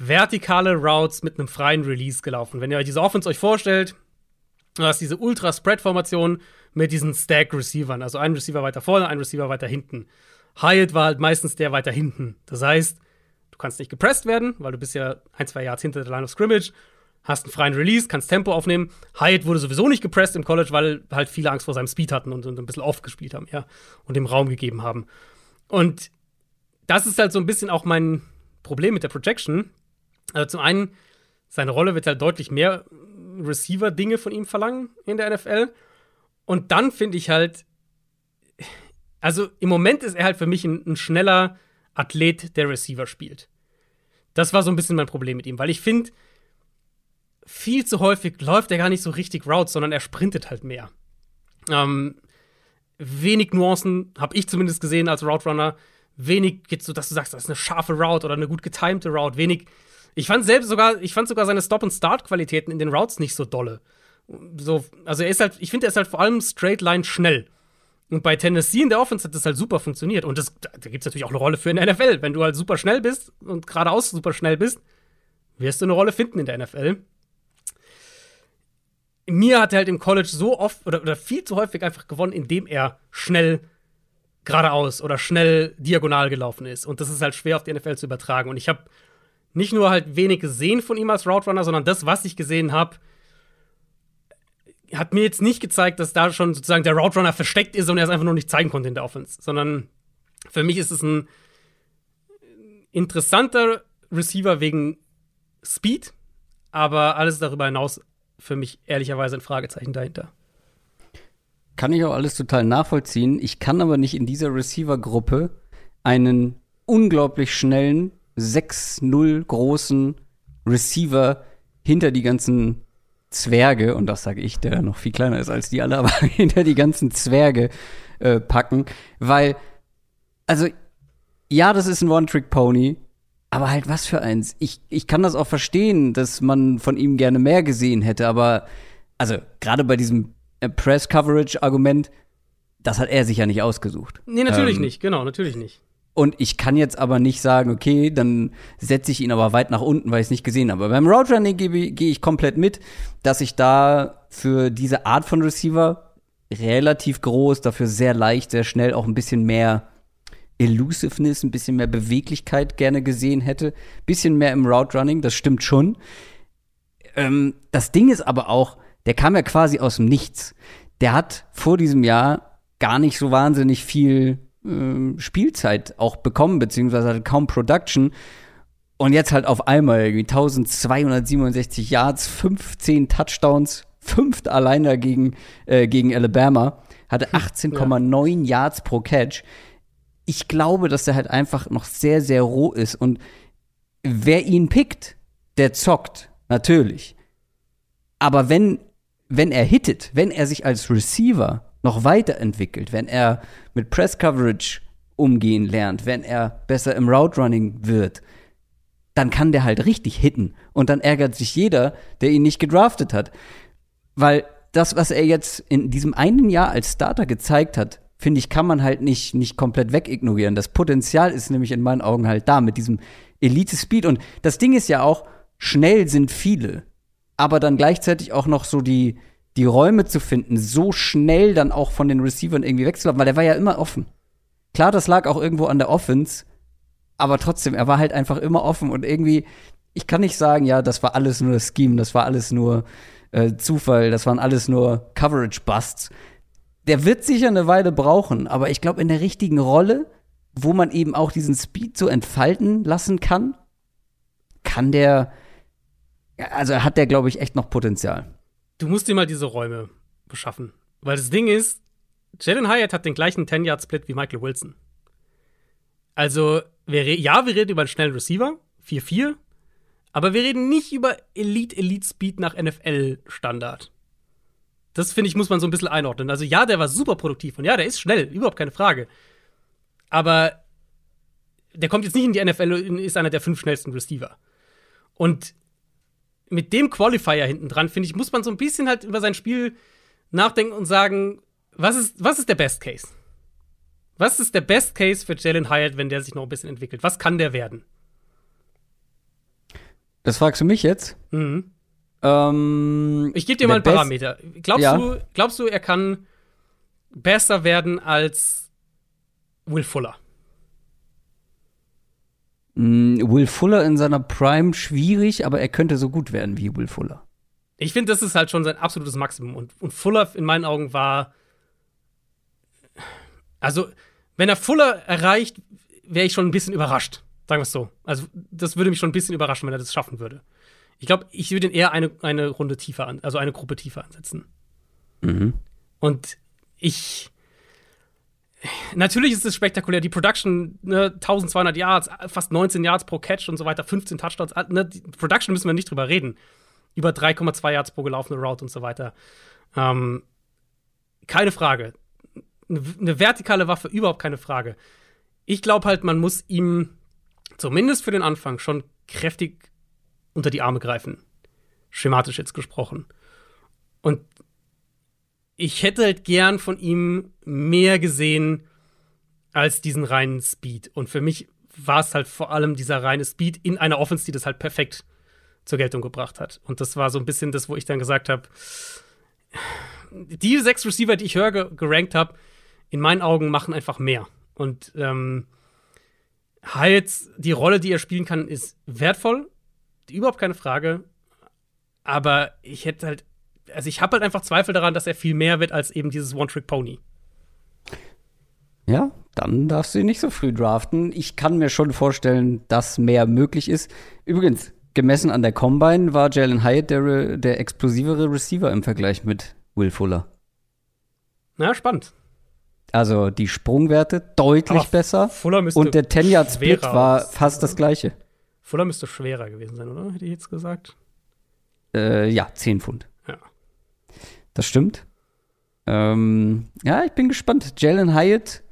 vertikale Routes mit einem freien Release gelaufen. Wenn ihr euch diese Offense euch vorstellt, du hast diese Ultra-Spread-Formation mit diesen Stack-Receivern. Also ein Receiver weiter vorne, ein Receiver weiter hinten. Hyatt war halt meistens der weiter hinten. Das heißt, du kannst nicht gepresst werden, weil du bist ja ein, zwei Yards hinter der Line of Scrimmage, hast einen freien Release, kannst Tempo aufnehmen. Hyatt wurde sowieso nicht gepresst im College, weil halt viele Angst vor seinem Speed hatten und, und ein bisschen off gespielt haben, ja, und dem Raum gegeben haben. Und das ist halt so ein bisschen auch mein Problem mit der Projection. Also zum einen, seine Rolle wird halt deutlich mehr Receiver-Dinge von ihm verlangen in der NFL. Und dann finde ich halt, also im Moment ist er halt für mich ein, ein, schneller Athlet, der Receiver spielt. Das war so ein bisschen mein Problem mit ihm, weil ich finde, viel zu häufig läuft er gar nicht so richtig Routes, sondern er sprintet halt mehr. Ähm, wenig Nuancen habe ich zumindest gesehen als Route Runner. Wenig geht so, dass du sagst, das ist eine scharfe Route oder eine gut getimte Route. Wenig. Ich fand selbst sogar, ich fand sogar seine Stop-and-Start-Qualitäten in den Routes nicht so dolle. So, also er ist halt, ich finde, er ist halt vor allem straight line schnell. Und bei Tennessee in der Offense hat das halt super funktioniert. Und das, da gibt es natürlich auch eine Rolle für in der NFL. Wenn du halt super schnell bist und geradeaus super schnell bist, wirst du eine Rolle finden in der NFL mir hat er halt im College so oft oder, oder viel zu häufig einfach gewonnen, indem er schnell geradeaus oder schnell diagonal gelaufen ist. Und das ist halt schwer auf die NFL zu übertragen. Und ich habe nicht nur halt wenig gesehen von ihm als Route Runner, sondern das, was ich gesehen habe, hat mir jetzt nicht gezeigt, dass da schon sozusagen der Route Runner versteckt ist und er es einfach nur nicht zeigen konnte in der Offense. Sondern für mich ist es ein interessanter Receiver wegen Speed, aber alles darüber hinaus für mich ehrlicherweise ein Fragezeichen dahinter. Kann ich auch alles total nachvollziehen. Ich kann aber nicht in dieser Receiver-Gruppe einen unglaublich schnellen, 6-0 großen Receiver hinter die ganzen Zwerge, und das sage ich, der noch viel kleiner ist als die alle, [LAUGHS] aber hinter die ganzen Zwerge äh, packen, weil, also, ja, das ist ein One-Trick-Pony, aber halt was für eins. Ich, ich kann das auch verstehen, dass man von ihm gerne mehr gesehen hätte, aber also gerade bei diesem äh, Press-Coverage-Argument, das hat er sich ja nicht ausgesucht. Nee, natürlich ähm, nicht, genau, natürlich nicht. Und ich kann jetzt aber nicht sagen, okay, dann setze ich ihn aber weit nach unten, weil ich es nicht gesehen habe. Beim Roadrunning gehe geh ich komplett mit, dass ich da für diese Art von Receiver relativ groß, dafür sehr leicht, sehr schnell auch ein bisschen mehr Elusiveness, ein bisschen mehr Beweglichkeit gerne gesehen hätte. Bisschen mehr im Route Running, das stimmt schon. Ähm, das Ding ist aber auch, der kam ja quasi aus dem Nichts. Der hat vor diesem Jahr gar nicht so wahnsinnig viel ähm, Spielzeit auch bekommen, beziehungsweise hatte kaum Production. Und jetzt halt auf einmal irgendwie 1267 Yards, 15 Touchdowns, fünft allein dagegen äh, gegen Alabama, hatte 18,9 ja. Yards pro Catch ich glaube, dass er halt einfach noch sehr, sehr roh ist. Und wer ihn pickt, der zockt, natürlich. Aber wenn, wenn er hittet, wenn er sich als Receiver noch weiterentwickelt, wenn er mit Press Coverage umgehen lernt, wenn er besser im Route Running wird, dann kann der halt richtig hitten. Und dann ärgert sich jeder, der ihn nicht gedraftet hat. Weil das, was er jetzt in diesem einen Jahr als Starter gezeigt hat, finde ich, kann man halt nicht, nicht komplett wegignorieren. Das Potenzial ist nämlich in meinen Augen halt da mit diesem Elite-Speed. Und das Ding ist ja auch, schnell sind viele, aber dann gleichzeitig auch noch so die, die Räume zu finden, so schnell dann auch von den Receivern irgendwie wegzulaufen, weil der war ja immer offen. Klar, das lag auch irgendwo an der Offense, aber trotzdem, er war halt einfach immer offen und irgendwie, ich kann nicht sagen, ja, das war alles nur das Scheme, das war alles nur äh, Zufall, das waren alles nur Coverage-Busts. Der wird sicher eine Weile brauchen, aber ich glaube, in der richtigen Rolle, wo man eben auch diesen Speed so entfalten lassen kann, kann der, also hat der, glaube ich, echt noch Potenzial. Du musst dir mal diese Räume beschaffen. Weil das Ding ist, Jalen Hyatt hat den gleichen 10-Yard-Split wie Michael Wilson. Also, wir ja, wir reden über einen schnellen Receiver, 4-4, aber wir reden nicht über Elite-Elite-Speed nach NFL-Standard. Das finde ich, muss man so ein bisschen einordnen. Also, ja, der war super produktiv und ja, der ist schnell, überhaupt keine Frage. Aber der kommt jetzt nicht in die NFL und ist einer der fünf schnellsten Receiver. Und mit dem Qualifier hinten dran, finde ich, muss man so ein bisschen halt über sein Spiel nachdenken und sagen, was ist, was ist der Best Case? Was ist der Best Case für Jalen Hyatt, wenn der sich noch ein bisschen entwickelt? Was kann der werden? Das fragst du mich jetzt? Mhm. Ähm, Ich gebe dir mal einen Parameter. Glaubst, Ja. du, glaubst du, er kann besser werden als Will Fuller? Mh, Will Fuller in seiner Prime schwierig, aber er könnte so gut werden wie Will Fuller. Ich finde, das ist halt schon sein absolutes Maximum. Und, und Fuller in meinen Augen war. Also, wenn er Fuller erreicht, wäre ich schon ein bisschen überrascht. Sagen wir es so. Also, das würde mich schon ein bisschen überraschen, wenn er das schaffen würde. Ich glaube, ich würde ihn eher eine, eine Runde tiefer an, also eine Gruppe tiefer ansetzen. Mhm. Und ich. Natürlich ist es spektakulär. Die Production, ne, 1200 Yards, fast 19 Yards pro Catch und so weiter, 15 Touchdowns. Ne, die Production müssen wir nicht drüber reden. Über 3,2 Yards pro gelaufene Route und so weiter. Ähm, keine Frage. Eine vertikale Waffe, überhaupt keine Frage. Ich glaube halt, man muss ihm zumindest für den Anfang schon kräftig unter die Arme greifen. Schematisch jetzt gesprochen. Und ich hätte halt gern von ihm mehr gesehen als diesen reinen Speed. Und für mich war es halt vor allem dieser reine Speed in einer Offense, die das halt perfekt zur Geltung gebracht hat. Und das war so ein bisschen das, wo ich dann gesagt habe, die sechs Receiver, die ich höher ge gerankt habe, in meinen Augen machen einfach mehr. Und ähm, Hyatt, die Rolle, die er spielen kann, ist wertvoll, überhaupt keine Frage. Aber ich hätte halt, also ich habe halt einfach Zweifel daran, dass er viel mehr wird als eben dieses One-Trick-Pony. Ja, dann darfst du ihn nicht so früh draften. Ich kann mir schon vorstellen, dass mehr möglich ist. Übrigens, gemessen an der Combine war Jalen Hyatt der, der explosivere Receiver im Vergleich mit Will Fuller. Na, spannend. Also die Sprungwerte deutlich Aber besser. Fuller müsste Und der 10-Yard-Split schwerer war fast das gleiche. Fuller müsste schwerer gewesen sein, oder? Hätte ich jetzt gesagt. Äh, ja, 10 Pfund. Das stimmt. Ähm, ja, ich bin gespannt. Jalen Hyatt,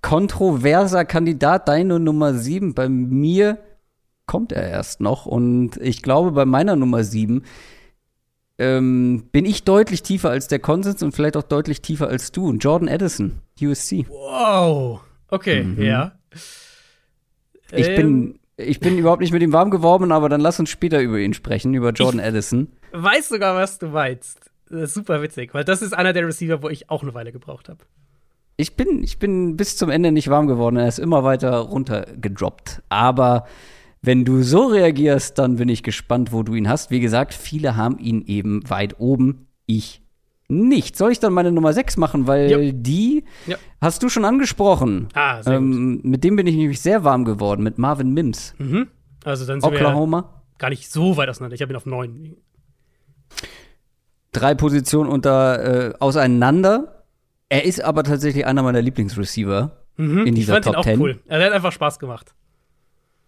kontroverser Kandidat, deine Nummer 7. Bei mir kommt er erst noch. Und ich glaube, bei meiner Nummer 7 ähm, bin ich deutlich tiefer als der Konsens und vielleicht auch deutlich tiefer als du. Und Jordan Addison, USC. Wow. Okay, Mhm. ja. Ich Ähm, bin, ich bin überhaupt nicht mit ihm warm geworden, aber dann lass uns später über ihn sprechen, über Jordan Addison. weiß sogar, was du meinst. Super witzig, weil das ist einer der Receiver, wo ich auch eine Weile gebraucht habe. Ich bin, ich bin bis zum Ende nicht warm geworden. Er ist immer weiter runtergedroppt. Aber wenn du so reagierst, dann bin ich gespannt, wo du ihn hast. Wie gesagt, viele haben ihn eben weit oben. Ich nicht. Soll ich dann meine Nummer 6 machen? Weil Ja. die Ja. hast du schon angesprochen. Ah, sehr Ähm, mit dem bin ich nämlich sehr warm geworden, mit Marvin Mims. Mhm. Also dann sind wir Oklahoma. gar nicht so weit auseinander. Ich habe ihn auf neun. Drei Positionen unter äh, auseinander. Er ist aber tatsächlich einer meiner Lieblingsreceiver Mhm. in dieser ich fand Top ihn auch 10. cool. Er hat einfach Spaß gemacht.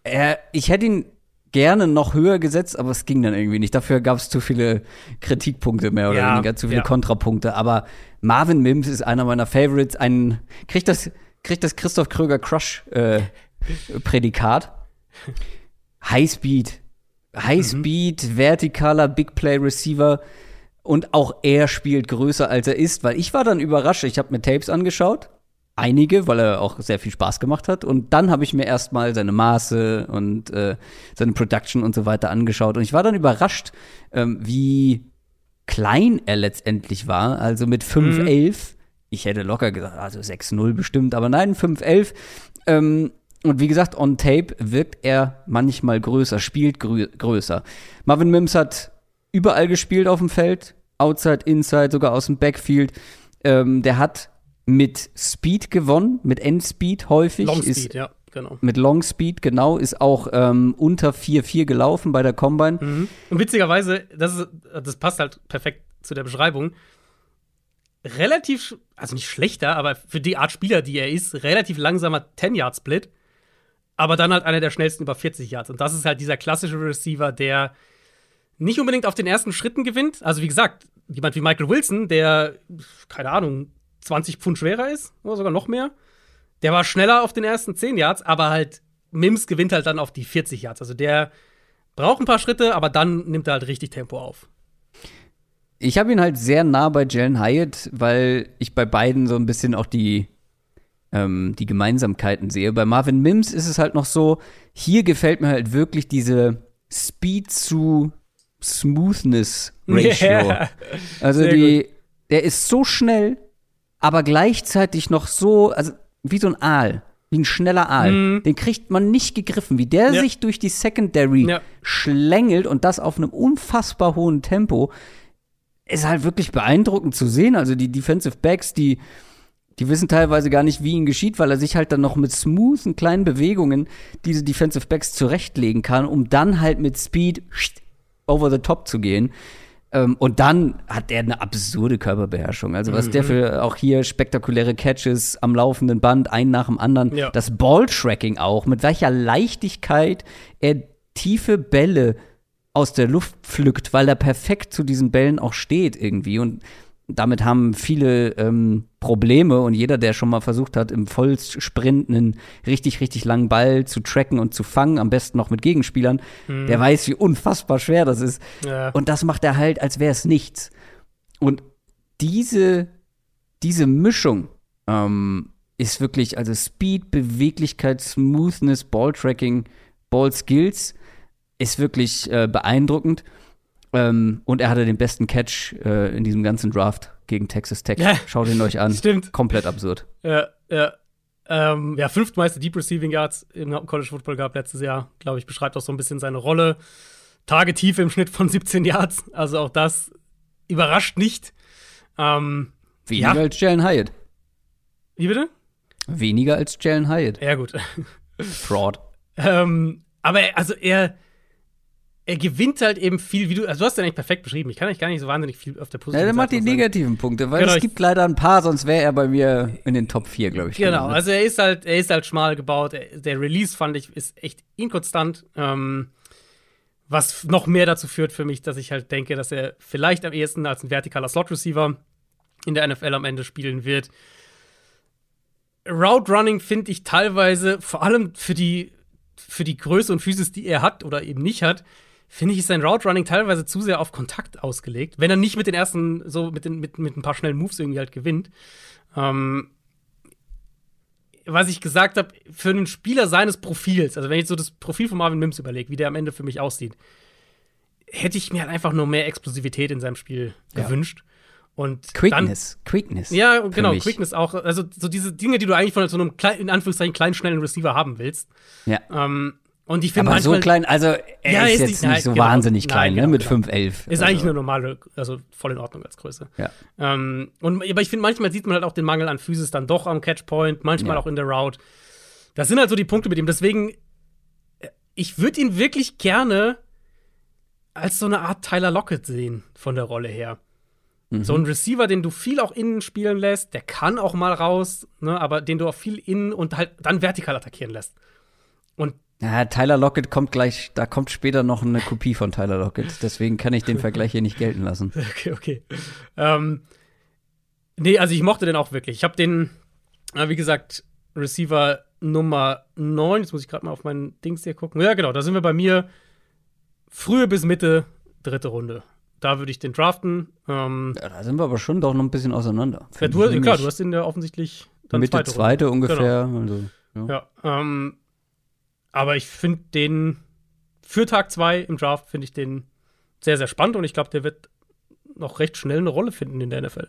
Er, ich hätte ihn gerne noch höher gesetzt, aber es ging dann irgendwie nicht. Dafür gab es zu viele Kritikpunkte mehr oder Ja, weniger, zu viele ja. Kontrapunkte. Aber Marvin Mims ist einer meiner Favorites. Ein, kriegt das, kriegt das Christoph Kröger Crush äh, Prädikat. [LAUGHS] Highspeed. Highspeed, vertikaler Big Play Receiver. Und auch er spielt größer, als er ist, weil ich war dann überrascht. Ich habe mir Tapes angeschaut einige, weil er auch sehr viel Spaß gemacht hat. Und dann habe ich mir erstmal seine Maße und äh, seine Production und so weiter angeschaut. Und ich war dann überrascht, ähm, wie klein er letztendlich war. Also mit 5'11. Mhm. Ich hätte locker gesagt, also 6-0 bestimmt, aber nein, 5'11. Ähm, und wie gesagt, on Tape wirkt er manchmal größer, spielt grö größer. Marvin Mims hat überall gespielt auf dem Feld, outside, inside, sogar aus dem Backfield. Ähm, der hat mit Speed gewonnen, mit Endspeed häufig. Long Speed, ja, genau. Mit Long Speed, genau, ist auch ähm, unter 4-4 gelaufen bei der Combine. Mhm. Und witzigerweise, das, ist, das passt halt perfekt zu der Beschreibung. Relativ, also nicht schlechter, aber für die Art Spieler, die er ist, relativ langsamer 10-Yard-Split, aber dann halt einer der schnellsten über 40 Yards. Und das ist halt dieser klassische Receiver, der nicht unbedingt auf den ersten Schritten gewinnt. Also, wie gesagt, jemand wie Michael Wilson, der, keine Ahnung, 20 Pfund schwerer ist oder sogar noch mehr. Der war schneller auf den ersten 10 Yards, aber halt Mims gewinnt halt dann auf die 40 Yards. Also der braucht ein paar Schritte, aber dann nimmt er halt richtig Tempo auf. Ich habe ihn halt sehr nah bei Jalen Hyatt, weil ich bei beiden so ein bisschen auch die, ähm, die Gemeinsamkeiten sehe. Bei Marvin Mims ist es halt noch so, hier gefällt mir halt wirklich diese Speed zu Smoothness Ratio. Yeah. [LAUGHS] Also sehr die, gut. der ist so schnell, aber gleichzeitig noch so, also wie so ein Aal, wie ein schneller Aal. Mhm. Den kriegt man nicht gegriffen, wie der ja. sich durch die Secondary ja. schlängelt und das auf einem unfassbar hohen Tempo. Ist halt wirklich beeindruckend zu sehen. Also die Defensive Backs, die, die wissen teilweise gar nicht, wie ihnen geschieht, weil er sich halt dann noch mit smoothen kleinen Bewegungen diese Defensive Backs zurechtlegen kann, um dann halt mit Speed over the top zu gehen. Ähm, und dann hat er eine absurde Körperbeherrschung. Also, was mhm. der für auch hier spektakuläre Catches am laufenden Band, einen nach dem anderen. Ja. Das Balltracking auch, mit welcher Leichtigkeit er tiefe Bälle aus der Luft pflückt, weil er perfekt zu diesen Bällen auch steht irgendwie. Und damit haben viele ähm, Probleme und jeder, der schon mal versucht hat, im Vollsprint einen richtig, richtig langen Ball zu tracken und zu fangen, am besten noch mit Gegenspielern, mhm. der weiß, wie unfassbar schwer das ist. Ja. Und das macht er halt, als wäre es nichts. Und diese, diese Mischung ähm, ist wirklich, also Speed, Beweglichkeit, Smoothness, Balltracking, Ball Skills ist wirklich äh, beeindruckend. Ähm, und er hatte den besten Catch äh, in diesem ganzen Draft gegen Texas Tech. Ja, Schaut ihn euch an. Stimmt. Komplett absurd. Ja, ja. Ähm, ja, fünftmeiste Deep Receiving Yards im College Football gab letztes Jahr. Glaube ich, beschreibt auch so ein bisschen seine Rolle. Tagetiefe im Schnitt von 17 Yards. Also auch das überrascht nicht. Ähm, Weniger ja. als Jalen Hyatt. Wie bitte? Weniger als Jalen Hyatt. Ja, gut. Fraud. [LAUGHS] ähm, aber also er er gewinnt halt eben viel, wie du, also du hast ja eigentlich perfekt beschrieben. Ich kann eigentlich gar nicht so wahnsinnig viel auf der Position. Ja, der macht die negativen Punkte, weil genau, es gibt leider ein paar, sonst wäre er bei mir in den Top 4, glaube ich. Genau, also er ist halt, er ist halt schmal gebaut. Der Release fand ich ist echt inkonstant. Ähm, was noch mehr dazu führt für mich, dass ich halt denke, dass er vielleicht am ehesten als ein vertikaler Slot Receiver in der NFL am Ende spielen wird. Route Running finde ich teilweise, vor allem für die, für die Größe und Physis, die er hat oder eben nicht hat, finde ich, ist sein Route Running teilweise zu sehr auf Kontakt ausgelegt, wenn er nicht mit den ersten, so mit, den, mit, mit ein paar schnellen Moves irgendwie halt gewinnt. Ähm, was ich gesagt habe, für einen Spieler seines Profils, also wenn ich so das Profil von Marvin Mims überlege, wie der am Ende für mich aussieht, hätte ich mir halt einfach nur mehr Explosivität in seinem Spiel ja. gewünscht. Und Quickness, dann, Quickness. Ja, genau, Quickness auch. Also so diese Dinge, die du eigentlich von so einem kleinen, in Anführungszeichen kleinen, schnellen Receiver haben willst. Ja. Ähm, und ich finde Aber so klein, also er ja, ist, ist, jetzt nicht, nein, so genau, wahnsinnig klein, nein, ne, genau, mit 5'11. Ist also. eigentlich eine normale, also voll in Ordnung als Größe. Ja. Ähm, und, aber ich finde, manchmal sieht man halt auch den Mangel an Physis dann doch am Catchpoint, manchmal ja. auch in der Route. Das sind halt so die Punkte mit ihm. Deswegen, äh, ich würde ihn wirklich gerne als so eine Art Tyler Lockett sehen, von der Rolle her. Mhm. So ein Receiver, den du viel auch innen spielen lässt, der kann auch mal raus, ne, aber den du auch viel innen und halt dann vertikal attackieren lässt. Und ja, Tyler Lockett kommt gleich, da kommt später noch eine Kopie von Tyler Lockett. Deswegen kann ich den Vergleich hier nicht gelten lassen. [LAUGHS] Okay, okay. Ähm, nee, also ich mochte den auch wirklich. Ich habe den, wie gesagt, Receiver Nummer 9. Jetzt muss ich gerade mal auf meinen Dings hier gucken. Ja, genau, da sind wir bei mir frühe bis Mitte, dritte Runde. Da würde ich den draften. Ähm, ja, da sind wir aber schon doch noch ein bisschen auseinander. Ja, du, klar, du hast ihn ja offensichtlich dann Mitte zweite, zweite, ungefähr. Genau. Also, ja. Ja, ähm, aber ich finde den für Tag 2 im Draft finde ich den sehr, sehr spannend und ich glaube, der wird noch recht schnell eine Rolle finden in der NFL.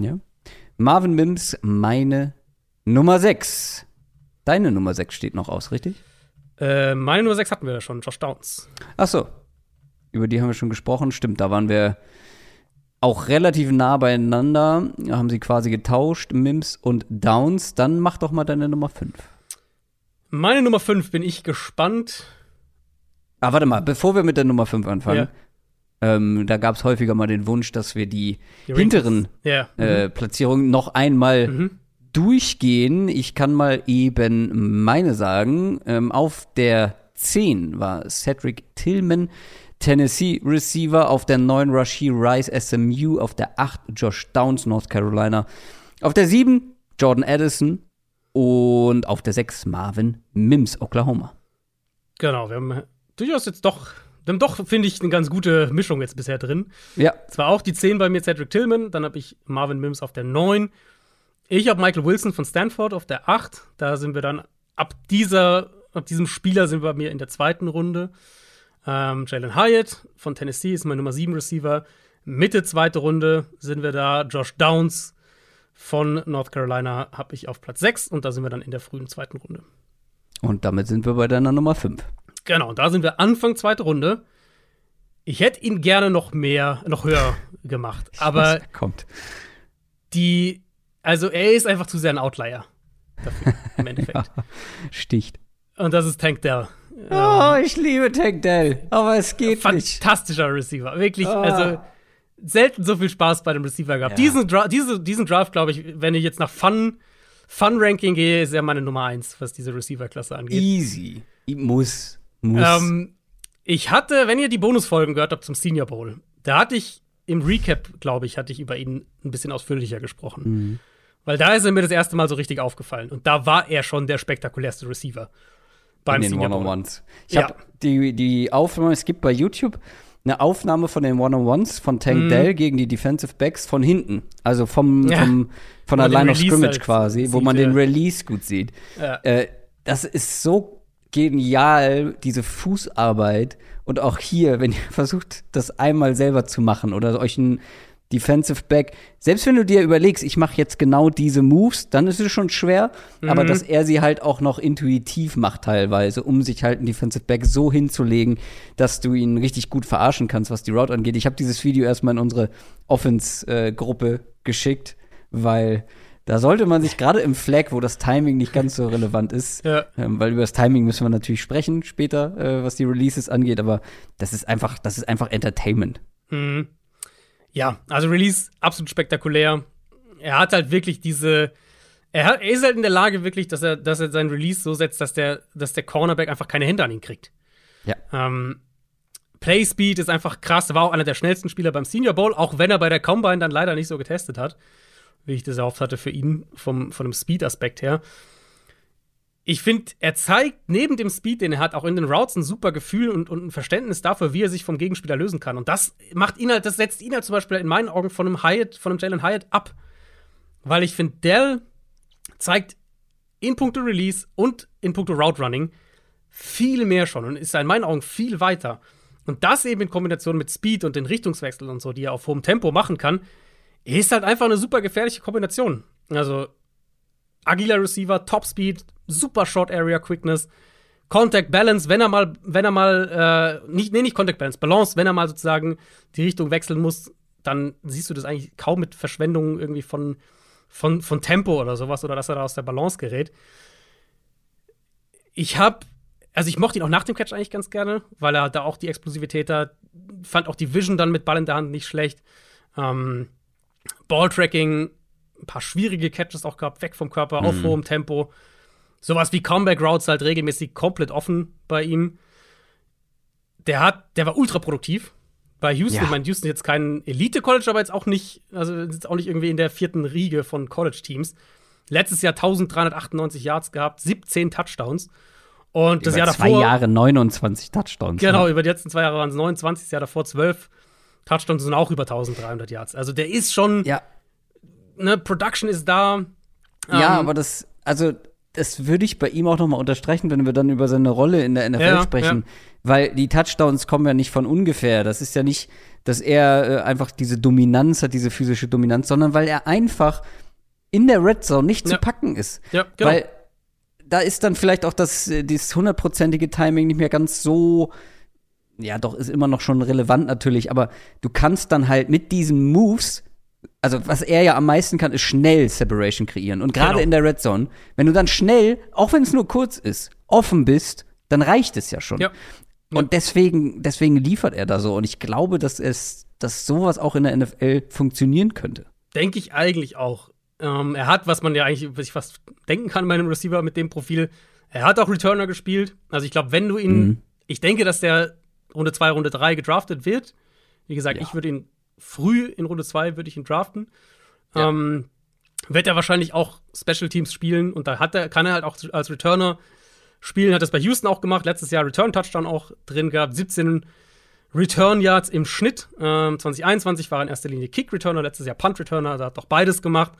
Ja. Marvin Mims, meine Nummer 6. Deine Nummer 6 steht noch aus, richtig? Äh, meine Nummer 6 hatten wir ja schon, Josh Downs. Ach so. Über die haben wir schon gesprochen. Stimmt, da waren wir auch relativ nah beieinander. Da haben sie quasi getauscht, Mims und Downs. Dann mach doch mal deine Nummer 5. Meine Nummer 5 bin ich gespannt. Ah, warte mal, bevor wir mit der Nummer 5 anfangen. Ja. Ähm, da gab es häufiger mal den Wunsch, dass wir die, Die hinteren Ja. äh, Platzierungen noch einmal Mhm. durchgehen. Ich kann mal eben meine sagen. Ähm, auf der 10 war Cedric Tillman, Tennessee Receiver. Auf der 9 Rashid Rice, SMU. Auf der 8 Josh Downs, North Carolina. Auf der 7 Jordan Addison. Und auf der 6 Marvin Mims, Oklahoma. Genau, wir haben durchaus jetzt doch, wir haben doch, finde ich, eine ganz gute Mischung jetzt bisher drin. Ja, Zwar auch die 10 bei mir Cedric Tillman, dann habe ich Marvin Mims auf der 9. Ich habe Michael Wilson von Stanford auf der 8. Da sind wir dann ab dieser, ab diesem Spieler sind wir bei mir in der zweiten Runde. Ähm, Jalen Hyatt von Tennessee ist mein Nummer 7 Receiver. Mitte zweite Runde sind wir da. Josh Downs von North Carolina habe ich auf Platz 6 und da sind wir dann in der frühen zweiten Runde. und damit sind wir bei deiner Nummer 5. Genau, da sind wir Anfang zweite Runde. Ich hätte ihn gerne noch mehr, noch höher [LAUGHS] gemacht, aber [LAUGHS] kommt. die, also er ist einfach zu sehr ein Outlier dafür, im [LAUGHS] Endeffekt. Sticht. Und das ist Tank Dell. Oh, ich liebe Tank Dell, aber es geht nicht. Fantastischer Receiver. Wirklich, Ah. also selten so viel Spaß bei dem Receiver gehabt. Ja. Diesen, Dra diese, diesen Draft, glaube ich, wenn ich jetzt nach Fun, Fun-Ranking gehe, ist er meine Nummer 1, was diese Receiver-Klasse angeht. Easy. Ich muss. Muss. Ähm, ich hatte, wenn ihr die Bonusfolgen gehört habt zum Senior Bowl, da hatte ich im Recap, glaube ich, hatte ich über ihn ein bisschen ausführlicher gesprochen. Mhm. Weil da ist er mir das erste Mal so richtig aufgefallen. Und da war er schon der spektakulärste Receiver beim in den Senior Bowl. One-on-Ones. Ich Ja. habe die, die Aufnahme, es gibt bei YouTube eine Aufnahme von den One-on-Ones von Tank Mhm. Dell gegen die Defensive Backs von hinten. Also vom, Ja. vom von Wo der Line of Scrimmage halt quasi, wo sieht, man den ja. Release gut sieht. Ja. Äh, das ist so genial, diese Fußarbeit. Und auch hier, wenn ihr [LAUGHS] versucht, das einmal selber zu machen oder euch ein Defensive Back, selbst wenn du dir überlegst, ich mache jetzt genau diese Moves, dann ist es schon schwer, aber Mhm. dass er sie halt auch noch intuitiv macht teilweise, um sich halt einen Defensive Back so hinzulegen, dass du ihn richtig gut verarschen kannst, was die Route angeht. Ich habe dieses Video erstmal in unsere Offense-Gruppe geschickt, weil da sollte man sich gerade im Flag, wo das Timing nicht ganz so relevant ist, Ja. ähm, weil über das Timing müssen wir natürlich sprechen später, äh, was die Releases angeht, aber das ist einfach, das ist einfach Entertainment. Mhm. Ja, also Release absolut spektakulär. Er hat halt wirklich diese. Er, hat, er ist halt in der Lage, wirklich, dass er, dass er seinen Release so setzt, dass der, dass der Cornerback einfach keine Hände an ihn kriegt. Ja. Ähm, Play Speed ist einfach krass. Er war auch einer der schnellsten Spieler beim Senior Bowl, auch wenn er bei der Combine dann leider nicht so getestet hat, wie ich das erhofft hatte für ihn, vom, von dem Speed-Aspekt her. Ich finde, er zeigt neben dem Speed, den er hat, auch in den Routes ein super Gefühl und, und ein Verständnis dafür, wie er sich vom Gegenspieler lösen kann. Und das macht ihn halt, das setzt ihn halt zum Beispiel in meinen Augen von einem Hyatt, von einem Jalen Hyatt ab. Weil ich finde, Dell zeigt in puncto Release und in puncto Route Running viel mehr schon und ist in meinen Augen viel weiter. Und das eben in Kombination mit Speed und den Richtungswechseln und so, die er auf hohem Tempo machen kann, ist halt einfach eine super gefährliche Kombination. Also agiler Receiver, Top Speed, super Short Area Quickness, Contact Balance, wenn er mal, wenn er mal, äh, nicht, nee, nicht Contact Balance, Balance, wenn er mal sozusagen die Richtung wechseln muss, dann siehst du das eigentlich kaum mit Verschwendung irgendwie von, von, von Tempo oder sowas oder dass er da aus der Balance gerät. Ich hab, also ich mochte ihn auch nach dem Catch eigentlich ganz gerne, weil er da auch die Explosivität hat. Fand auch die Vision dann mit Ball in der Hand nicht schlecht. Ähm, Balltracking, ein paar schwierige Catches auch gehabt, weg vom Körper, auf hohem Tempo. Sowas wie Comeback Routes halt regelmäßig komplett offen bei ihm. Der hat, der war ultra produktiv. Bei Houston, Ja. ich meine, Houston ist jetzt kein Elite-College, aber jetzt auch nicht, also jetzt auch nicht irgendwie in der vierten Riege von College-Teams. Letztes Jahr 1398 Yards gehabt, 17 Touchdowns. Und das Über Jahr zwei davor. Jahre 29 Touchdowns. Genau, ne? über die letzten zwei Jahre waren es 29, das Jahr davor 12. Touchdowns sind auch über 1300 Yards. Also der ist schon, Ja, ne, Production ist da. Ja, Ähm, aber das, also, das würde ich bei ihm auch nochmal unterstreichen, wenn wir dann über seine Rolle in der NFL Ja, sprechen. Weil die Touchdowns kommen ja nicht von ungefähr. Das ist ja nicht, dass er äh, einfach diese Dominanz hat, diese physische Dominanz, sondern weil er einfach in der Red Zone nicht Ja. zu packen ist. Ja, genau. Weil da ist dann vielleicht auch das, äh, dieses hundertprozentige Timing nicht mehr ganz so, ja, doch, ist immer noch schon relevant natürlich, aber du kannst dann halt mit diesen Moves, also was er ja am meisten kann, ist schnell Separation kreieren. Und gerade Genau. in der Red Zone, wenn du dann schnell, auch wenn es nur kurz ist, offen bist, dann reicht es ja schon. Ja. Und deswegen, deswegen liefert er da so. Und ich glaube, dass es, dass sowas auch in der NFL funktionieren könnte. Denke ich eigentlich auch. Ähm, er hat, was man ja eigentlich sich fast denken kann bei einem Receiver mit dem Profil, er hat auch Returner gespielt. Also ich glaube, wenn du ihn, Mhm. ich denke, dass der Runde 2, Runde 3 gedraftet wird. Wie gesagt, Ja. ich würde ihn früh in Runde 2 würde ich ihn draften. Ja. Ähm, wird er wahrscheinlich auch Special Teams spielen und da hat er, kann er halt auch als Returner spielen. Hat das bei Houston auch gemacht. Letztes Jahr Return Touchdown auch drin gehabt. 17 Return Yards im Schnitt. Ähm, 2021 war er in erster Linie Kick Returner, letztes Jahr Punt Returner. Da hat doch beides gemacht.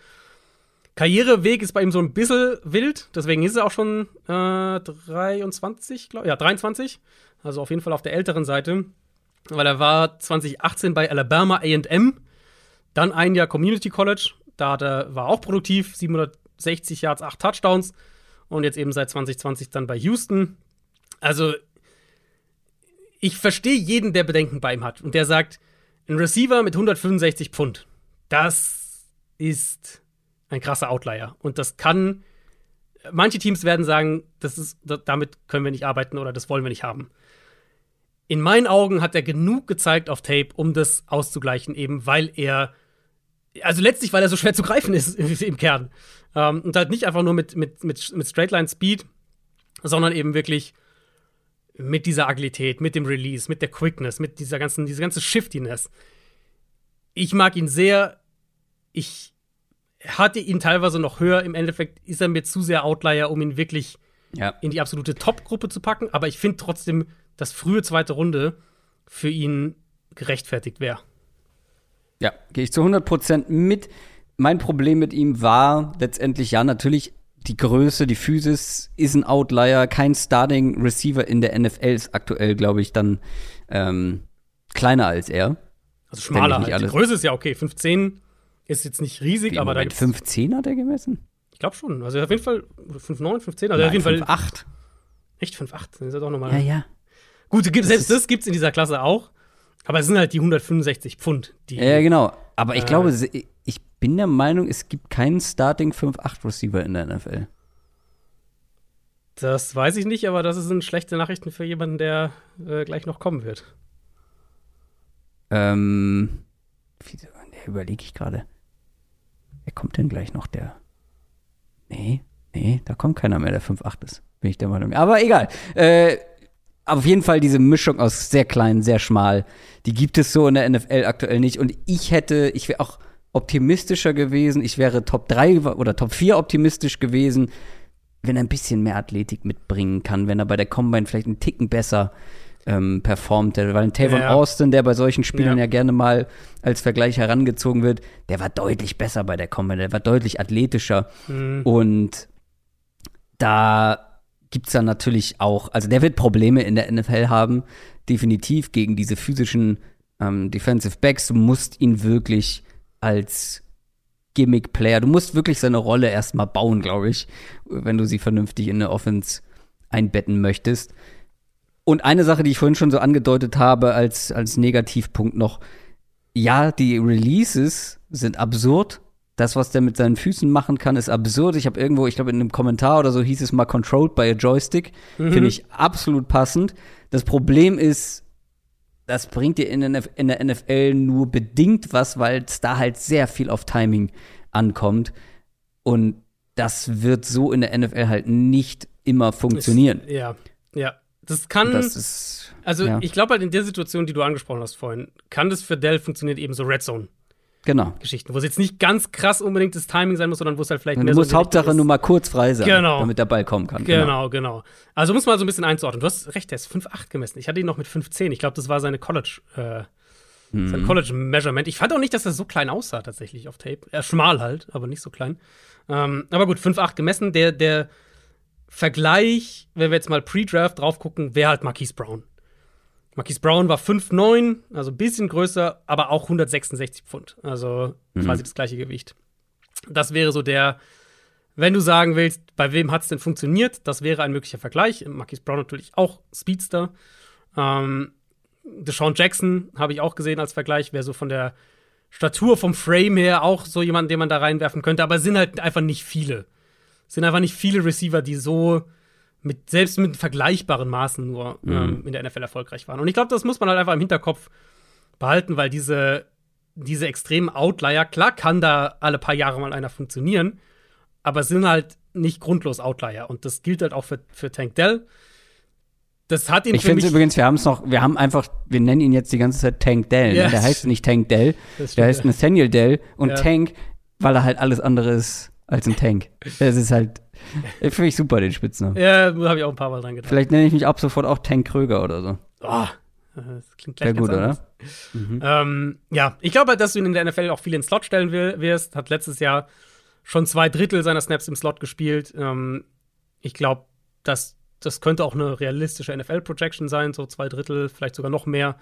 Karriereweg ist bei ihm so ein bisschen wild, deswegen ist er auch schon äh, 23, glaube ja, 23. Also auf jeden Fall auf der älteren Seite. Weil er war 2018 bei Alabama AM, dann ein Jahr Community College. Da hat er, war auch produktiv, 760 Yards, 8 Touchdowns. Und jetzt eben seit 2020 dann bei Houston. Also, ich verstehe jeden, der Bedenken bei ihm hat. Und der sagt, ein Receiver mit 165 Pfund, das ist ein krasser Outlier. Und das kann, manche Teams werden sagen, das ist, da- damit können wir nicht arbeiten oder das wollen wir nicht haben. In meinen Augen hat er genug gezeigt auf Tape, um das auszugleichen, eben weil er, also letztlich, weil er so schwer zu greifen ist [LAUGHS] im Kern. Ähm, und halt nicht einfach nur mit, mit, mit, mit Straightline Speed, sondern eben wirklich mit dieser Agilität, mit dem Release, mit der Quickness, mit dieser ganzen, diese ganze Shiftiness. Ich mag ihn sehr. Ich hatte ihn teilweise noch höher. Im Endeffekt ist er mir zu sehr Outlier, um ihn wirklich Ja. in die absolute Top-Gruppe zu packen. Aber ich finde trotzdem, dass frühe zweite Runde für ihn gerechtfertigt wäre. Ja, gehe ich zu 100% mit. Mein Problem mit ihm war letztendlich, ja, natürlich die Größe, die Physis ist ein Outlier. Kein Starting Receiver in der NFL ist aktuell, glaube ich, dann ähm, kleiner als er. Also schmaler halt. Die. Größe ist ja okay. 15 ist jetzt nicht riesig, Wie, aber da Moment, gibt's, 5'10 hat er gemessen? ich glaube schon. Also auf jeden Fall 5,9, 15. Also auf jeden Fall 5'8. echt 5,8. Das ist ja doch nochmal. Ja, ja. Gut, gibt, Das selbst das gibt's in dieser Klasse auch. Aber es sind halt die 165 Pfund, die. Ja, genau. Aber ich Äh. glaube, ich bin der Meinung, es gibt keinen Starting 5'8 Receiver in der NFL. Das weiß ich nicht, aber das sind schlechte Nachrichten für jemanden, der äh, gleich noch kommen wird. Ähm, ne, überlege ich gerade. Wer kommt denn gleich noch, der? Nee, nee, da kommt keiner mehr, der 5'8 ist. Bin ich der Meinung. Aber egal. Äh, auf jeden Fall diese Mischung aus sehr klein, sehr schmal, die gibt es so in der NFL aktuell nicht. Und ich hätte, ich wäre auch optimistischer gewesen. Ich wäre Top 3 oder Top 4 optimistisch gewesen, wenn er ein bisschen mehr Athletik mitbringen kann, wenn er bei der Combine vielleicht einen Ticken besser ähm, performt. Weil ein Tavon Ja. Austin, der bei solchen Spielen Ja. ja. gerne mal als Vergleich herangezogen wird, der war deutlich besser bei der Combine, der war deutlich athletischer. Hm. Und da gibt's dann natürlich auch, also der wird Probleme in der NFL haben, definitiv gegen diese physischen ähm, Defensive Backs. Du musst ihn wirklich als Gimmick-Player, du musst wirklich seine Rolle erstmal bauen, glaube ich, wenn du sie vernünftig in eine Offense einbetten möchtest. Und eine Sache, die ich vorhin schon so angedeutet habe, als, als Negativpunkt noch, ja, die Releases sind absurd. Das, was der mit seinen Füßen machen kann, ist absurd. Ich habe irgendwo, ich glaube, in einem Kommentar oder so hieß es mal controlled by a joystick. Finde ich absolut passend. Das Problem ist, das bringt dir in der NFL nur bedingt was, weil es da halt sehr viel auf Timing ankommt. Und das wird so in der NFL halt nicht immer funktionieren. Ist, ja, ja. Das kann. Das ist. also, ja. ich glaube halt in der Situation, die du angesprochen hast vorhin, kann das für Dell funktionieren, eben so Red Zone-Geschichten, Genau. wo es jetzt nicht ganz krass unbedingt das Timing sein muss, sondern wo es halt vielleicht Du mehr so musst Richtung Hauptsache nur mal kurz frei sein, Genau. damit der Ball kommen kann. Genau, genau. Also muss man so ein bisschen einzuordnen. Du hast recht, der ist 5,8 gemessen. Ich hatte ihn noch mit 5,10. Ich glaube, das war seine College, äh, Mhm. Sein College Measurement. Ich fand auch nicht, dass er so klein aussah, tatsächlich auf Tape. Er schmal halt, aber nicht so klein. Ähm, aber gut, 5,8 gemessen. Der, der Vergleich, wenn wir jetzt mal Pre-Draft drauf gucken, wäre halt Marquise Brown. Marquise Brown war 5,9, also ein bisschen größer, aber auch 166 Pfund. Also mhm. quasi das gleiche Gewicht. Das wäre so der, wenn du sagen willst, bei wem hat es denn funktioniert, das wäre ein möglicher Vergleich. Marquise Brown natürlich auch Speedster. Ähm, Deshaun Jackson habe ich auch gesehen als Vergleich, wäre so von der Statur, vom Frame her auch so jemand, den man da reinwerfen könnte, aber es sind halt einfach nicht viele. Es sind einfach nicht viele Receiver, die so mit, selbst mit vergleichbaren Maßen nur mhm. ähm, in der NFL erfolgreich waren. Und ich glaube, das muss man halt einfach im Hinterkopf behalten, weil diese, diese extremen Outlier, klar kann da alle paar Jahre mal einer funktionieren, aber es sind halt nicht grundlos Outlier. Und das gilt halt auch für, für Tank Dell. Das hat ihn Ich finde übrigens, wir haben es noch, wir haben einfach, wir nennen ihn jetzt die ganze Zeit Tank Dell. Ne? Ja, der heißt nicht Tank Dell, der heißt. Nathaniel Dell und ja. Tank, weil er halt alles andere ist als ein Tank. Das ist halt, finde ich super, den Spitznamen. Ja, da habe ich auch ein paar Mal dran gedacht. Vielleicht nenne ich mich ab sofort auch Tank Kröger oder so. Oh, das klingt gleich Sehr gut, oder? Mhm. Ähm, ja, ich glaube, dass du ihn in der NFL auch viel in den Slot stellen wirst. Hat letztes Jahr schon zwei Drittel seiner Snaps im Slot gespielt. Ähm, ich glaube, dass das könnte auch eine realistische NFL-Projection sein, so zwei Drittel, vielleicht sogar noch mehr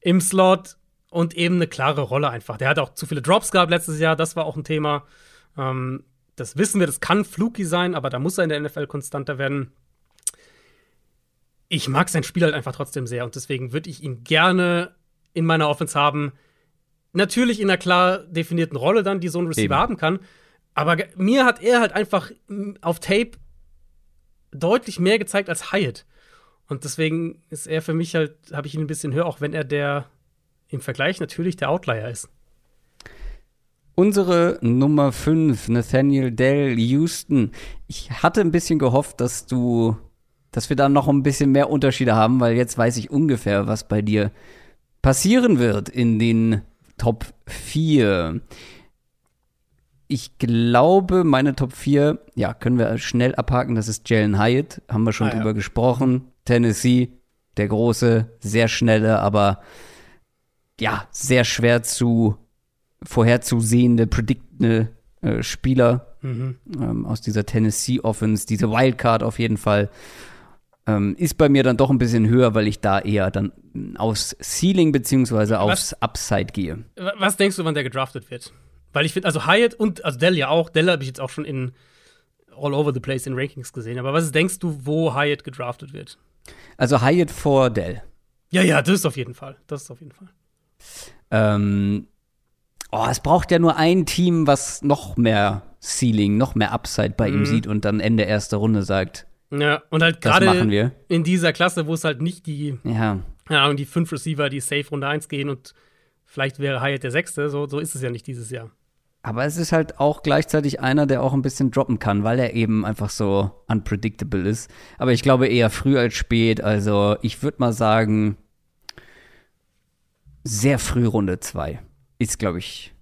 im Slot und eben eine klare Rolle einfach. Der hat auch zu viele Drops gehabt letztes Jahr, das war auch ein Thema. Ähm, das wissen wir, das kann fluky sein, aber da muss er in der NFL konstanter werden. Ich mag sein Spiel halt einfach trotzdem sehr und deswegen würde ich ihn gerne in meiner Offense haben. Natürlich in einer klar definierten Rolle dann, die so ein Receiver Eben. haben kann. Aber mir hat er halt einfach auf Tape deutlich mehr gezeigt als Hyatt. Und deswegen ist er für mich halt, habe ich ihn ein bisschen höher, auch wenn er der im Vergleich natürlich der Outlier ist. Unsere Nummer 5, Nathaniel Dell Houston. Ich hatte ein bisschen gehofft, dass du, dass wir da noch ein bisschen mehr Unterschiede haben, weil jetzt weiß ich ungefähr, was bei dir passieren wird in den Top 4. Ich glaube, meine Top 4, ja, können wir schnell abhaken. Das ist Jalen Hyatt, haben wir schon ah, drüber ja. gesprochen. Tennessee, der große, sehr schnelle, aber ja, sehr schwer zu vorherzusehende, prediktende äh, Spieler mhm. ähm, aus dieser Tennessee Offense, diese Wildcard auf jeden Fall. Ähm, ist bei mir dann doch ein bisschen höher, weil ich da eher dann aufs Ceiling beziehungsweise aufs was, Upside gehe. Was denkst du, wann der gedraftet wird? Weil ich finde, also Hyatt und, also Dell ja auch, Dell habe ich jetzt auch schon in all over the place in Rankings gesehen. Aber was denkst du, wo Hyatt gedraftet wird? Also Hyatt vor Dell. Ja, ja, das ist auf jeden Fall. Das ist auf jeden Fall. Ähm, oh, es braucht ja nur ein Team, was noch mehr Ceiling, noch mehr Upside bei mhm. ihm sieht und dann Ende erster Runde sagt. Ja, und halt gerade in dieser Klasse, wo es halt nicht die, ja. ja, die fünf Receiver, die safe Runde 1 gehen und vielleicht wäre Hyatt der Sechste, so, so ist es ja nicht dieses Jahr. Aber es ist halt auch gleichzeitig einer, der auch ein bisschen droppen kann, weil er eben einfach so unpredictable ist. Aber ich glaube eher früh als spät. Also ich würde mal sagen, sehr früh Runde 2 ist, glaube ich.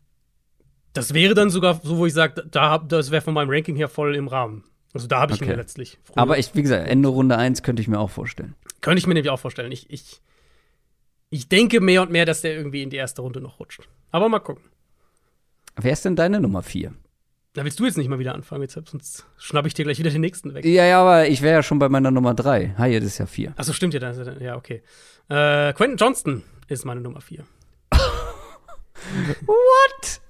Das wäre dann sogar so, wo ich sage, da, das wäre von meinem Ranking her voll im Rahmen. Also da habe ich okay. ihn letztlich. Früher. Aber ich, wie gesagt, Ende Runde 1 könnte ich mir auch vorstellen. Könnte ich mir nämlich auch vorstellen. Ich, ich, ich denke mehr und mehr, dass der irgendwie in die erste Runde noch rutscht. Aber mal gucken. Wer ist denn deine Nummer 4? Da willst du jetzt nicht mal wieder anfangen, jetzt, sonst schnapp ich dir gleich wieder den nächsten weg. Ja, ja, aber ich wäre ja schon bei meiner Nummer 3. Hi, das ist ja 4. Achso, stimmt ja, ja, okay. Äh, Quentin Johnston ist meine Nummer 4. What?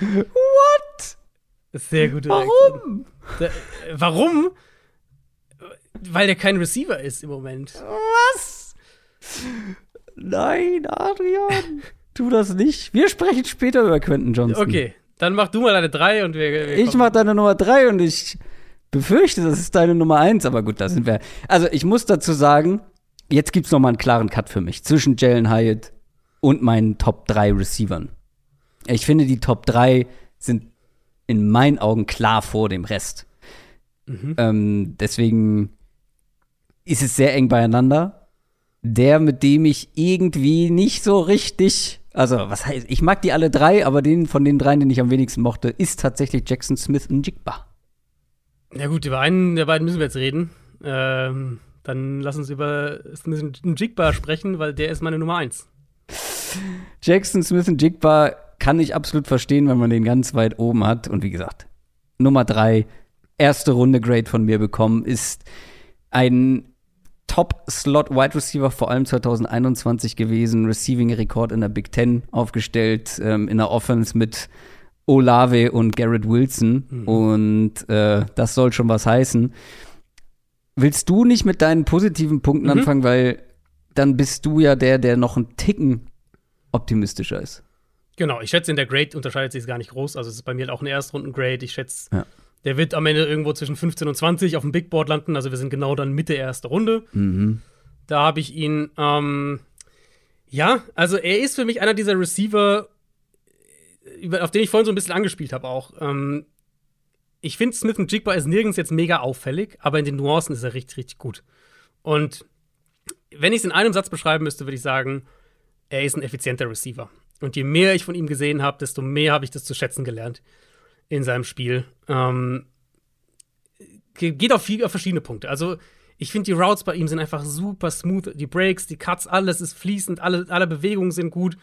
What? Sehr gute Warum? Da, warum? Weil der kein Receiver ist im Moment. Was? Nein, Adrian. tu das nicht. Wir sprechen später über Quentin Johnson. Okay, dann mach du mal deine 3 und wir. wir ich mach deine Nummer 3 und ich befürchte, das ist deine Nummer 1, aber gut, da sind wir. Also, ich muss dazu sagen, jetzt gibt's noch mal einen klaren Cut für mich zwischen Jalen Hyatt und meinen Top 3 Receivern. Ich finde, die Top 3 sind in meinen Augen klar vor dem Rest. Mhm. Ähm, deswegen ist es sehr eng beieinander. Der, mit dem ich irgendwie nicht so richtig, also was heißt, ich mag die alle drei, aber den von den dreien, den ich am wenigsten mochte, ist tatsächlich Jackson Smith und Jigba. Ja gut, über einen der beiden müssen wir jetzt reden. Ähm, dann lass uns über Smith und Jigba sprechen, weil der ist meine Nummer eins. Jackson Smith und Jigba kann ich absolut verstehen, wenn man den ganz weit oben hat. Und wie gesagt, Nummer drei, erste Runde Grade von mir bekommen, ist ein Top-Slot-Wide Receiver, vor allem 2021 gewesen, Receiving-Rekord in der Big Ten aufgestellt, ähm, in der Offense mit Olave und Garrett Wilson. Mhm. Und äh, das soll schon was heißen. Willst du nicht mit deinen positiven Punkten mhm. anfangen, weil dann bist du ja der, der noch einen Ticken optimistischer ist. Genau, ich schätze, in der Grade unterscheidet sich es gar nicht groß. Also es ist bei mir halt auch ein Erstrunden-Grade. Ich schätze, ja. der wird am Ende irgendwo zwischen 15 und 20 auf dem Big Board landen. Also wir sind genau dann Mitte erste Runde. Mhm. Da habe ich ihn, ähm, ja, also er ist für mich einer dieser Receiver, auf den ich vorhin so ein bisschen angespielt habe auch. Ähm, ich finde, Smith und Jigba ist nirgends jetzt mega auffällig, aber in den Nuancen ist er richtig, richtig gut. Und wenn ich es in einem Satz beschreiben müsste, würde ich sagen, er ist ein effizienter Receiver. Und je mehr ich von ihm gesehen habe, desto mehr habe ich das zu schätzen gelernt in seinem Spiel. Ähm, geht auf, viel, verschiedene Punkte. Also, ich finde, die Routes bei ihm sind einfach super smooth. Die Breaks, die Cuts, alles ist fließend, alle, alle Bewegungen sind gut.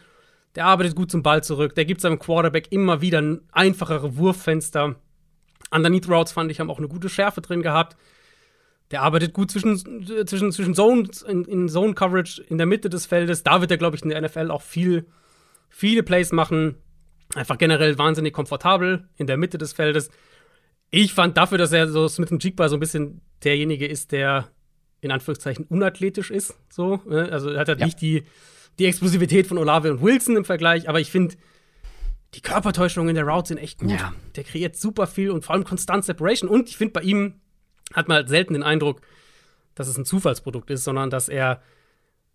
Der arbeitet gut zum Ball zurück. Der gibt seinem Quarterback immer wieder ein einfachere Wurffenster. Underneath Routes fand ich, haben auch eine gute Schärfe drin gehabt. Der arbeitet gut zwischen, zwischen, zwischen Zones, in, in Zone Coverage in der Mitte des Feldes. Da wird er, glaube ich, in der NFL auch viel, viele Plays machen. Einfach generell wahnsinnig komfortabel in der Mitte des Feldes. Ich fand dafür, dass er so Smith Jigba so ein bisschen derjenige ist, der in Anführungszeichen unathletisch ist. So, ne? also er hat halt ja. nicht die, die Explosivität von Olave und Wilson im Vergleich, aber ich finde, die Körpertäuschungen in der Route sind echt gut. Ja. Der kreiert super viel und vor allem konstant Separation. Und ich finde bei ihm hat man halt selten den Eindruck, dass es ein Zufallsprodukt ist, sondern dass er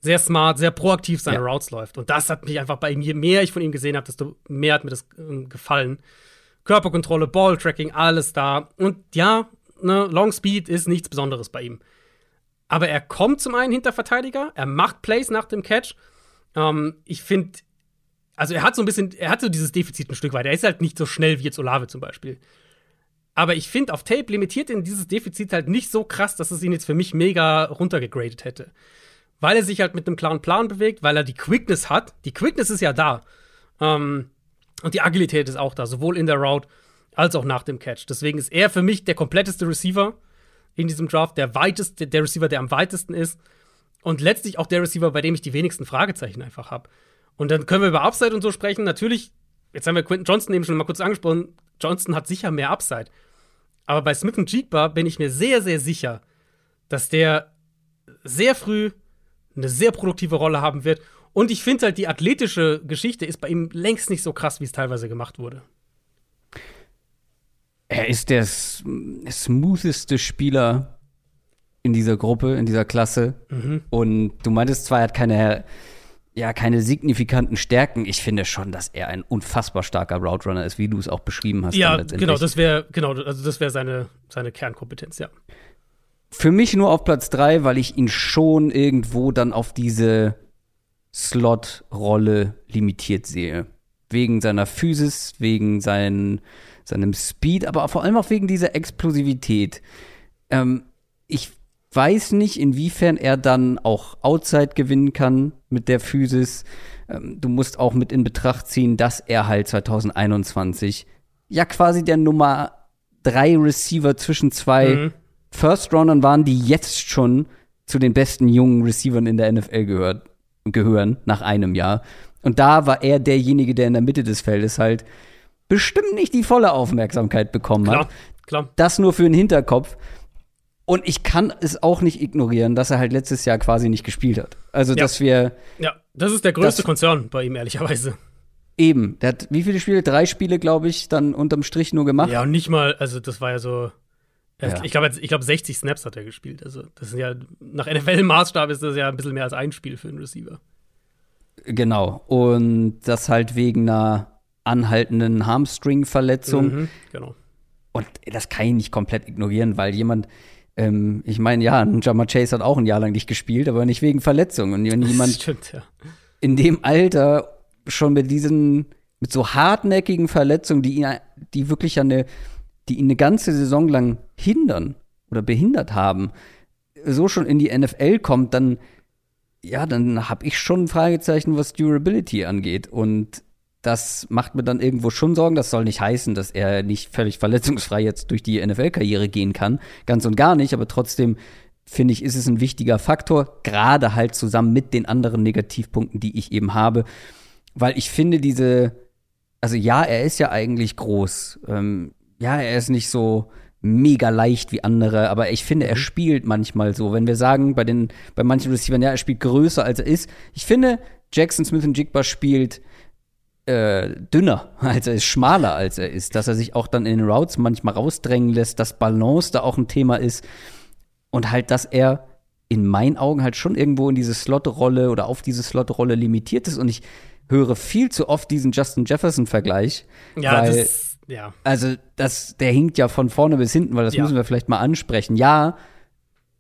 sehr smart, sehr proaktiv seine ja. Routes läuft. Und das hat mich einfach bei ihm, je mehr ich von ihm gesehen habe, desto mehr hat mir das äh, gefallen. Körperkontrolle, Balltracking, alles da. Und ja, ne, Long Speed ist nichts Besonderes bei ihm. Aber er kommt zum einen hinter Verteidiger, er macht Plays nach dem Catch. Ähm, ich finde, also er hat so ein bisschen, er hat so dieses Defizit ein Stück weit. Er ist halt nicht so schnell wie jetzt Olave zum Beispiel. Aber ich finde, auf Tape limitiert ihn dieses Defizit halt nicht so krass, dass es ihn jetzt für mich mega runtergegradet hätte. Weil er sich halt mit einem klaren Plan bewegt, weil er die Quickness hat. Die Quickness ist ja da. Ähm, und die Agilität ist auch da, sowohl in der Route als auch nach dem Catch. Deswegen ist er für mich der kompletteste Receiver in diesem Draft, der weiteste, der Receiver, der am weitesten ist. Und letztlich auch der Receiver, bei dem ich die wenigsten Fragezeichen einfach habe. Und dann können wir über Upside und so sprechen. Natürlich, jetzt haben wir Quentin Johnson eben schon mal kurz angesprochen. Johnson hat sicher mehr Upside. Aber bei Smith und Jigba bin ich mir sehr, sehr sicher, dass der sehr früh eine sehr produktive Rolle haben wird. Und ich finde halt, die athletische Geschichte ist bei ihm längst nicht so krass, wie es teilweise gemacht wurde. Er ist der smootheste Spieler in dieser Gruppe, in dieser Klasse. Mhm. Und du meintest zwar, er hat keine ja keine signifikanten Stärken. Ich finde schon, dass er ein unfassbar starker Route Runner ist, wie du es auch beschrieben hast. Ja, genau, das wäre genau, also das wäre seine, seine Kernkompetenz, ja. Für mich nur auf Platz drei, weil ich ihn schon irgendwo dann auf diese Slot-Rolle limitiert sehe. Wegen seiner Physis, wegen sein, seinem Speed, aber vor allem auch wegen dieser Explosivität. Ähm, ich weiß nicht, inwiefern er dann auch Outside gewinnen kann mit der Physis. Ähm, du musst auch mit in Betracht ziehen, dass er halt 2021 ja quasi der Nummer drei Receiver zwischen zwei mhm. First-Roundern waren, die jetzt schon zu den besten jungen Receivern in der NFL gehört, gehören, nach einem Jahr. Und da war er derjenige, der in der Mitte des Feldes halt bestimmt nicht die volle Aufmerksamkeit bekommen klar, hat. Klar. Das nur für den Hinterkopf. Und ich kann es auch nicht ignorieren, dass er halt letztes Jahr quasi nicht gespielt hat. Also, ja. dass wir. Ja, das ist der größte Konzern bei ihm, ehrlicherweise. Eben. Der hat wie viele Spiele? Drei Spiele, glaube ich, dann unterm Strich nur gemacht. Ja, und nicht mal, also das war ja so. Ja. Ich glaube, ich glaub, 60 Snaps hat er gespielt. Also, das sind ja, nach NFL-Maßstab ist das ja ein bisschen mehr als ein Spiel für einen Receiver. Genau. Und das halt wegen einer anhaltenden Hamstring-Verletzung. Mhm, genau. Und das kann ich nicht komplett ignorieren, weil jemand, ähm, ich meine, ja, Jama Chase hat auch ein Jahr lang nicht gespielt, aber nicht wegen Verletzungen. Und wenn jemand stimmt, ja. in dem Alter schon mit diesen, mit so hartnäckigen Verletzungen, die ihn, die wirklich eine, die ihn eine ganze Saison lang hindern oder behindert haben, so schon in die NFL kommt, dann ja, dann habe ich schon ein Fragezeichen, was Durability angeht. Und das macht mir dann irgendwo schon Sorgen. Das soll nicht heißen, dass er nicht völlig verletzungsfrei jetzt durch die NFL-Karriere gehen kann. Ganz und gar nicht. Aber trotzdem finde ich, ist es ein wichtiger Faktor. Gerade halt zusammen mit den anderen Negativpunkten, die ich eben habe. Weil ich finde, diese, also ja, er ist ja eigentlich groß. Ähm, ja, er ist nicht so mega leicht wie andere, aber ich finde, er mhm. spielt manchmal so. Wenn wir sagen, bei den, bei manchen Receivern, ja, er spielt größer als er ist. Ich finde, Jackson Smith und Jigba spielt äh, dünner, [LAUGHS] als er ist, schmaler als er ist, dass er sich auch dann in den Routes manchmal rausdrängen lässt, dass Balance da auch ein Thema ist und halt, dass er in meinen Augen halt schon irgendwo in diese Slot-Rolle oder auf diese Slot-Rolle limitiert ist und ich höre viel zu oft diesen Justin Jefferson-Vergleich. Ja, weil, das, ja. Also, das, der hinkt ja von vorne bis hinten, weil das ja. müssen wir vielleicht mal ansprechen. Ja,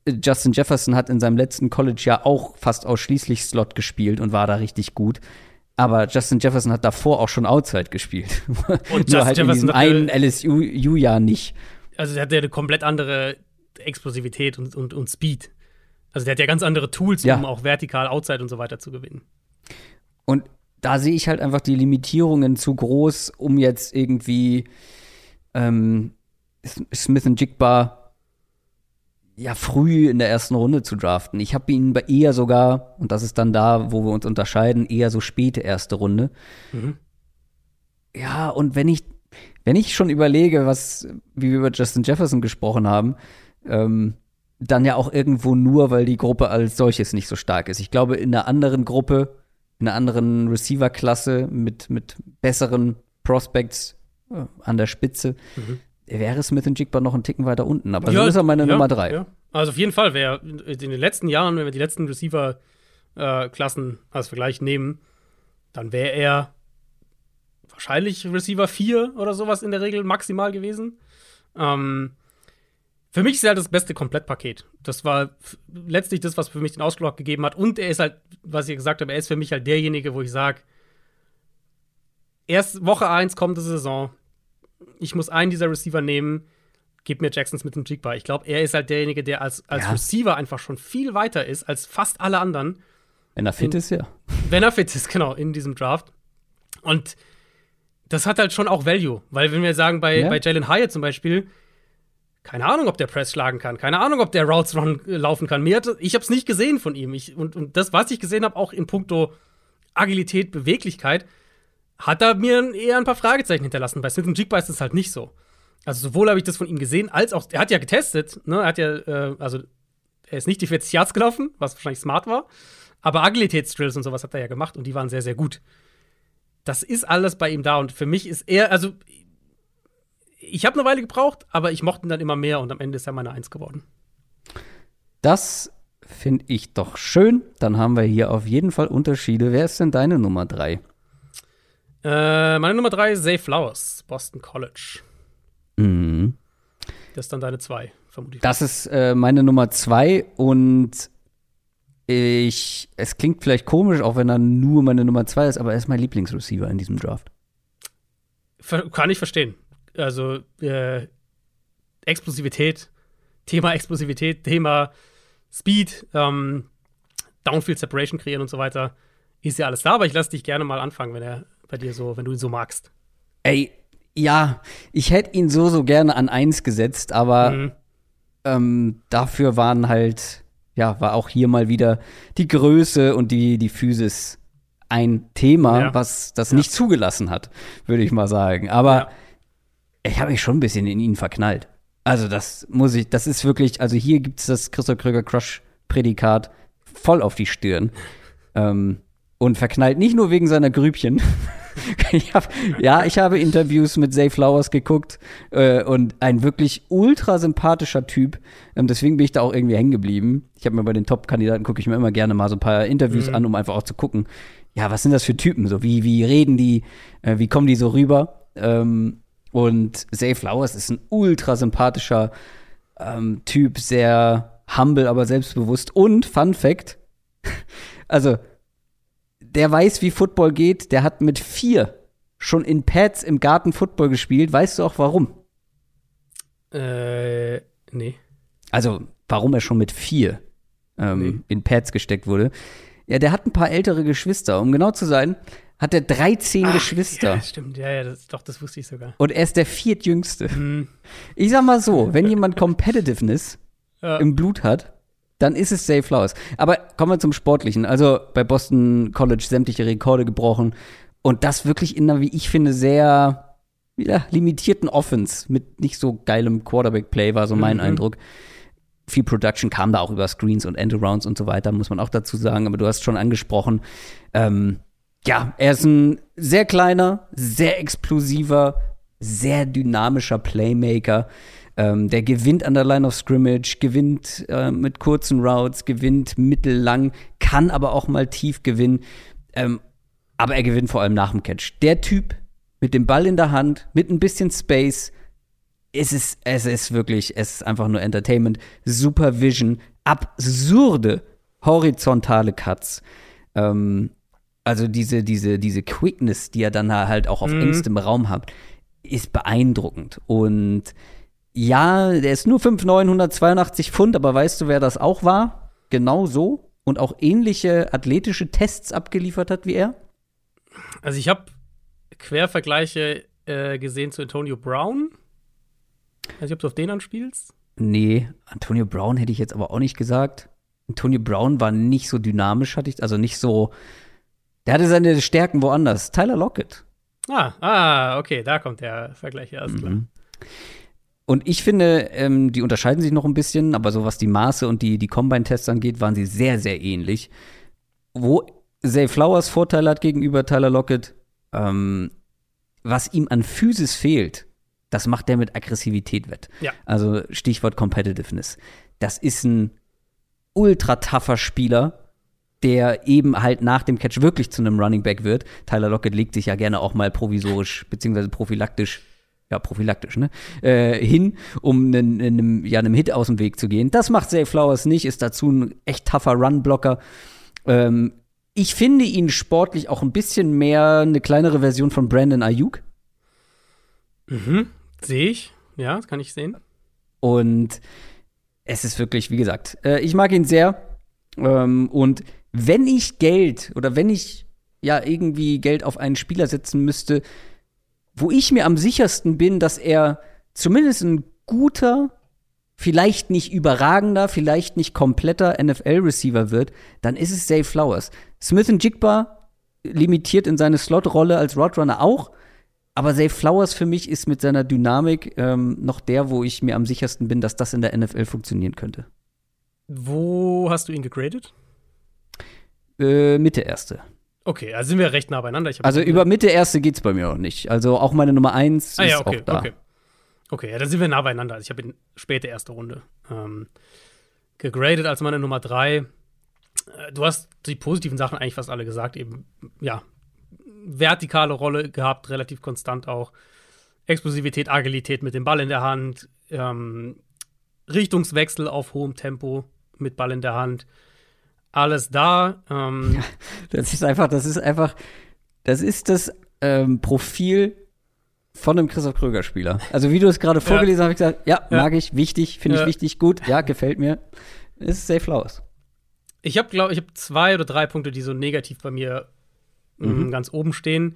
Justin Jefferson hat in seinem letzten College-Jahr auch fast ausschließlich Slot gespielt und war da richtig gut. Aber Justin Jefferson hat davor auch schon Outside gespielt. [LAUGHS] Und Nur halt Jefferson in einen LSU-Jahr nicht. Also der hat ja eine komplett andere Explosivität und, und, und Speed. Also der hat ja ganz andere Tools, ja. um auch vertikal Outside und so weiter zu gewinnen. Und da sehe ich halt einfach die Limitierungen zu groß, um jetzt irgendwie ähm, Smith und Jigba ja früh in der ersten Runde zu draften. Ich habe ihn bei eher sogar, und das ist dann da, wo wir uns unterscheiden, eher so späte erste Runde. Mhm. Ja, und wenn ich, wenn ich schon überlege, was, wie wir über Justin Jefferson gesprochen haben, ähm, dann ja auch irgendwo nur, weil die Gruppe als solches nicht so stark ist. Ich glaube, in einer anderen Gruppe, in einer anderen Receiver-Klasse mit, mit besseren Prospects äh, an der Spitze, mhm wäre Smith und Jigba noch einen Ticken weiter unten. Aber ja, so ist er meine ja, Nummer drei. Ja. Also auf jeden Fall wäre in den letzten Jahren, wenn wir die letzten Receiver-Klassen äh, als Vergleich nehmen, dann wäre er wahrscheinlich Receiver 4 oder sowas in der Regel maximal gewesen. Ähm, für mich ist er halt das beste Komplettpaket. Das war letztlich das, was für mich den Ausschlag gegeben hat. Und er ist halt, was ich gesagt habe, er ist für mich halt derjenige, wo ich sage, erst Woche 1 kommende Saison, ich muss einen dieser Receiver nehmen, gib mir Jackson Smith und Jigba. Ich glaube, er ist halt derjenige, der als, als ja. Receiver einfach schon viel weiter ist als fast alle anderen. Wenn er fit in, ist, ja. Wenn er fit ist, genau, in diesem Draft. Und das hat halt schon auch Value, weil wenn wir sagen, bei, ja. bei Jalen Hyatt zum Beispiel, keine Ahnung, ob der Press schlagen kann, keine Ahnung, ob der Routes run, äh, laufen kann. Mir hat, ich habe es nicht gesehen von ihm. Ich, und, und das, was ich gesehen habe, auch in puncto Agilität, Beweglichkeit, hat er mir eher ein paar Fragezeichen hinterlassen. Bei Smith und Jigba ist es halt nicht so. Also sowohl habe ich das von ihm gesehen, als auch, er hat ja getestet, ne? Er hat ja, äh, also er ist nicht die 40 Yards gelaufen, was wahrscheinlich smart war, aber Agilitätsdrills und sowas hat er ja gemacht und die waren sehr, sehr gut. Das ist alles bei ihm da und für mich ist er, also ich habe eine Weile gebraucht, aber ich mochte ihn dann immer mehr und am Ende ist er meine Eins geworden. Das finde ich doch schön. Dann haben wir hier auf jeden Fall Unterschiede. Wer ist denn deine Nummer drei? Äh, meine Nummer drei Zay Flowers, Boston College. Mhm. Das ist dann deine zwei, vermutlich. Das ist äh, meine Nummer zwei und ich, es klingt vielleicht komisch, auch wenn er nur meine Nummer zwei ist, aber er ist mein Lieblingsreceiver in diesem Draft. Kann ich verstehen. Also, äh, Explosivität, Thema Explosivität, Thema Speed, ähm, Downfield Separation kreieren und so weiter, ist ja alles da, aber ich lasse dich gerne mal anfangen, wenn er bei dir so, wenn du ihn so magst? Ey, ja, ich hätte ihn so, so gerne an eins gesetzt, aber mhm. ähm, dafür waren halt, ja, war auch hier mal wieder die Größe und die, die Physis ein Thema, ja. was das ja. nicht zugelassen hat, würde ich mal sagen. Aber ja. ich habe mich schon ein bisschen in ihn verknallt. Also, das muss ich, das ist wirklich, also hier gibt es das Christoph Kröger Crush-Prädikat voll auf die Stirn. Ähm, und verknallt nicht nur wegen seiner Grübchen, [LAUGHS] [LAUGHS] ich hab, ja, ich habe Interviews mit Zay Flowers geguckt äh, und ein wirklich ultra sympathischer Typ. Ähm, deswegen bin ich da auch irgendwie hängen geblieben. Ich habe mir bei den Top-Kandidaten gucke ich mir immer gerne mal so ein paar Interviews mhm. an, um einfach auch zu gucken, ja, was sind das für Typen? So, wie, wie reden die, äh, wie kommen die so rüber? Ähm, und Zay Flowers ist ein ultra sympathischer ähm, Typ, sehr humble, aber selbstbewusst. Und Fun Fact, [LAUGHS] also der weiß, wie Football geht. Der hat mit vier schon in Pads im Garten Football gespielt. Weißt du auch warum? Äh, nee. Also, warum er schon mit vier ähm, nee. in Pads gesteckt wurde. Ja, der hat ein paar ältere Geschwister. Um genau zu sein, hat er 13 Ach, Geschwister. Ja, stimmt, ja, ja, das, doch, das wusste ich sogar. Und er ist der viertjüngste. Mhm. Ich sag mal so, wenn [LAUGHS] jemand Competitiveness ja. im Blut hat, dann ist es Zay Flowers. Aber kommen wir zum Sportlichen. Also bei Boston College sämtliche Rekorde gebrochen. Und das wirklich in einer, wie ich finde, sehr ja, limitierten Offense mit nicht so geilem Quarterback-Play, war so mein mhm. Eindruck. Viel Production kam da auch über Screens und Endarounds und so weiter, muss man auch dazu sagen. Aber du hast schon angesprochen, ähm, ja, er ist ein sehr kleiner, sehr explosiver, sehr dynamischer Playmaker. Ähm, der gewinnt an der Line of Scrimmage, gewinnt äh, mit kurzen Routes, gewinnt mittellang, kann aber auch mal tief gewinnen. Ähm, aber er gewinnt vor allem nach dem Catch. Der Typ mit dem Ball in der Hand, mit ein bisschen Space, es ist, es ist wirklich, es ist einfach nur Entertainment. Supervision, absurde horizontale Cuts. Ähm, also diese, diese, diese Quickness, die er dann halt auch auf mhm. engstem Raum hat, ist beeindruckend. Und ja, der ist nur 5'9, 182 Pfund, aber weißt du, wer das auch war? Genau so und auch ähnliche athletische Tests abgeliefert hat wie er? Also ich habe Quervergleiche äh, gesehen zu Antonio Brown. Weiß nicht, ob du auf den anspielst. Nee, Antonio Brown hätte ich jetzt aber auch nicht gesagt. Antonio Brown war nicht so dynamisch, hatte ich, also nicht so. Der hatte seine Stärken woanders. Tyler Lockett. Ah, ah, okay, da kommt der Vergleich erst. Mhm. Und ich finde, ähm, die unterscheiden sich noch ein bisschen, aber so was die Maße und die, die Combine-Tests angeht, waren sie sehr, sehr ähnlich. Wo Zay Flowers Vorteile hat gegenüber Tyler Lockett, ähm, was ihm an Physis fehlt, das macht der mit Aggressivität wett. Ja. Also Stichwort Competitiveness. Das ist ein ultra tougher Spieler, der eben halt nach dem Catch wirklich zu einem Running Back wird. Tyler Lockett legt sich ja gerne auch mal provisorisch beziehungsweise prophylaktisch ja, prophylaktisch, ne? Äh, hin, um einen, einem, ja, einem Hit aus dem Weg zu gehen. Das macht Zay Flowers nicht, ist dazu ein echt tougher Run-Blocker. Ähm, ich finde ihn sportlich auch ein bisschen mehr eine kleinere Version von Brandon Ayuk. Mhm, sehe ich. Ja, das kann ich sehen. Und es ist wirklich, wie gesagt, äh, ich mag ihn sehr. Ähm, und wenn ich Geld oder wenn ich ja irgendwie Geld auf einen Spieler setzen müsste, wo ich mir am sichersten bin, dass er zumindest ein guter, vielleicht nicht überragender, vielleicht nicht kompletter NFL-Receiver wird, dann ist es Zay Flowers. Smith Jigba limitiert in seine Slot-Rolle als Roadrunner auch, aber Zay Flowers für mich ist mit seiner Dynamik ähm, noch der, wo ich mir am sichersten bin, dass das in der NFL funktionieren könnte. Wo hast du ihn gegradet? Äh, Mitte erste. Okay, also sind wir recht nah beieinander. also über Mitte erste geht's bei mir auch nicht. Also auch meine Nummer eins ah, ist ja, okay, auch da. Okay, okay ja, dann sind wir nah beieinander. Also ich habe in späte erste Runde ähm, gegradet als meine Nummer drei. Äh, du hast die positiven Sachen eigentlich fast alle gesagt. Eben, ja, vertikale Rolle gehabt, relativ konstant auch. Explosivität, Agilität mit dem Ball in der Hand. Ähm, Richtungswechsel auf hohem Tempo mit Ball in der Hand alles da. Ähm. [LAUGHS] Ja, das ist einfach, das ist einfach, das ist das ähm, Profil von einem Christoph Kröger-Spieler. Also wie du es gerade vorgelesen ja. hast, habe ich gesagt, ja, ja, mag ich, wichtig, finde ich wichtig, gut, ja, gefällt mir. Ist safe Flowers. Ich habe, glaube ich, habe zwei oder drei Punkte, die so negativ bei mir ähm, mhm. ganz oben stehen.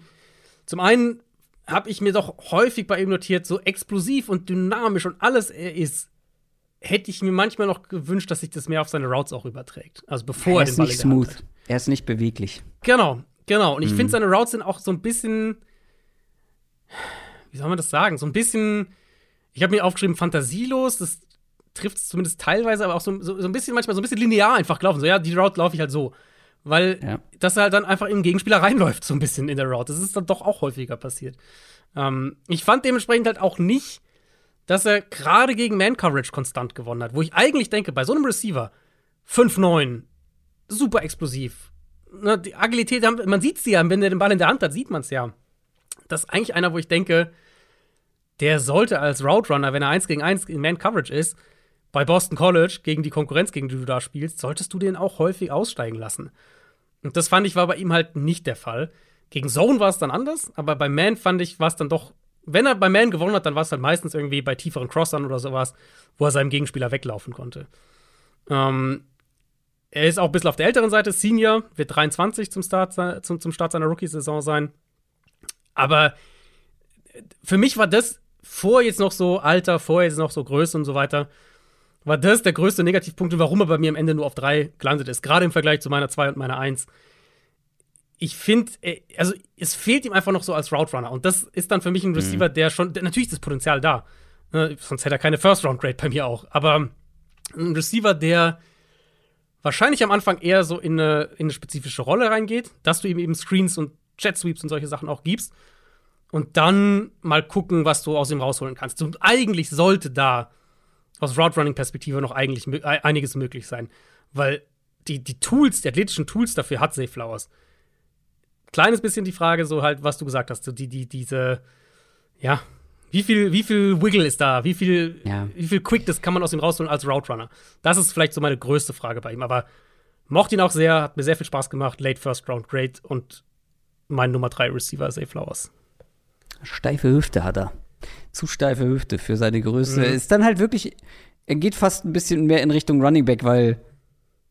Zum einen habe ich mir doch häufig bei ihm notiert, so explosiv und dynamisch und alles er ist, hätte ich mir manchmal noch gewünscht, dass sich das mehr auf seine Routes auch überträgt. Also bevor er, er den Ball nicht smooth. Er ist nicht beweglich. Genau, genau. Und ich mhm. finde, seine Routes sind auch so ein bisschen, wie soll man das sagen? So ein bisschen, ich habe mir aufgeschrieben, fantasielos. Das trifft es zumindest teilweise, aber auch so, so, so, ein bisschen, manchmal so ein bisschen linear einfach gelaufen. So, ja, die Route laufe ich halt so. Weil ja. das halt dann einfach im Gegenspieler reinläuft, so ein bisschen in der Route. Das ist dann doch auch häufiger passiert. Ähm, ich fand dementsprechend halt auch nicht dass er gerade gegen Man-Coverage konstant gewonnen hat. Wo ich eigentlich denke, bei so einem Receiver 5-9, super explosiv. Ne, die Agilität, man sieht sie ja, wenn er den Ball in der Hand hat, sieht man es ja. Das ist eigentlich einer, wo ich denke, der sollte als Route Runner, wenn er 1 gegen 1 in Man-Coverage ist, bei Boston College gegen die Konkurrenz, gegen die du da spielst, solltest du den auch häufig aussteigen lassen. Und das fand ich war bei ihm halt nicht der Fall. Gegen Zone war es dann anders, aber bei Man fand ich, war es dann doch wenn er bei Man gewonnen hat, dann war es halt meistens irgendwie bei tieferen Crossern oder sowas, wo er seinem Gegenspieler weglaufen konnte. Ähm, er ist auch ein bisschen auf der älteren Seite, Senior, wird 23 zum Start, zum, zum Start seiner Rookie-Saison sein. Aber für mich war das vor jetzt noch so Alter, vor jetzt noch so Größe und so weiter, war das der größte Negativpunkt, warum er bei mir am Ende nur auf 3 gelandet ist. Gerade im Vergleich zu meiner 2 und meiner 1. Ich finde, also es fehlt ihm einfach noch so als Route Runner. Und das ist dann für mich ein Receiver, mhm. der schon, der, natürlich ist das Potenzial da. Ne, sonst hätte er keine First-Round-Grade bei mir auch. Aber ein Receiver, der wahrscheinlich am Anfang eher so in eine, in eine spezifische Rolle reingeht, dass du ihm eben Screens und Jet Sweeps und solche Sachen auch gibst. Und dann mal gucken, was du aus ihm rausholen kannst. Und eigentlich sollte da aus Route Running Perspektive noch eigentlich einiges möglich sein. Weil die, die Tools, die athletischen Tools dafür hat Safe Flowers. Kleines bisschen die Frage, so halt, was du gesagt hast, so die, die, diese, ja, wie viel, wie viel Wiggle ist da? Wie viel, ja. wie viel Quickness kann man aus ihm rausholen als Route Runner? Das ist vielleicht so meine größte Frage bei ihm. Aber mochte ihn auch sehr, hat mir sehr viel Spaß gemacht. Late First Round, great. Und mein Nummer 3 Receiver, Zay Flowers. Steife Hüfte hat er. Zu steife Hüfte für seine Größe. Mhm. Ist dann halt wirklich, er geht fast ein bisschen mehr in Richtung Running Back, weil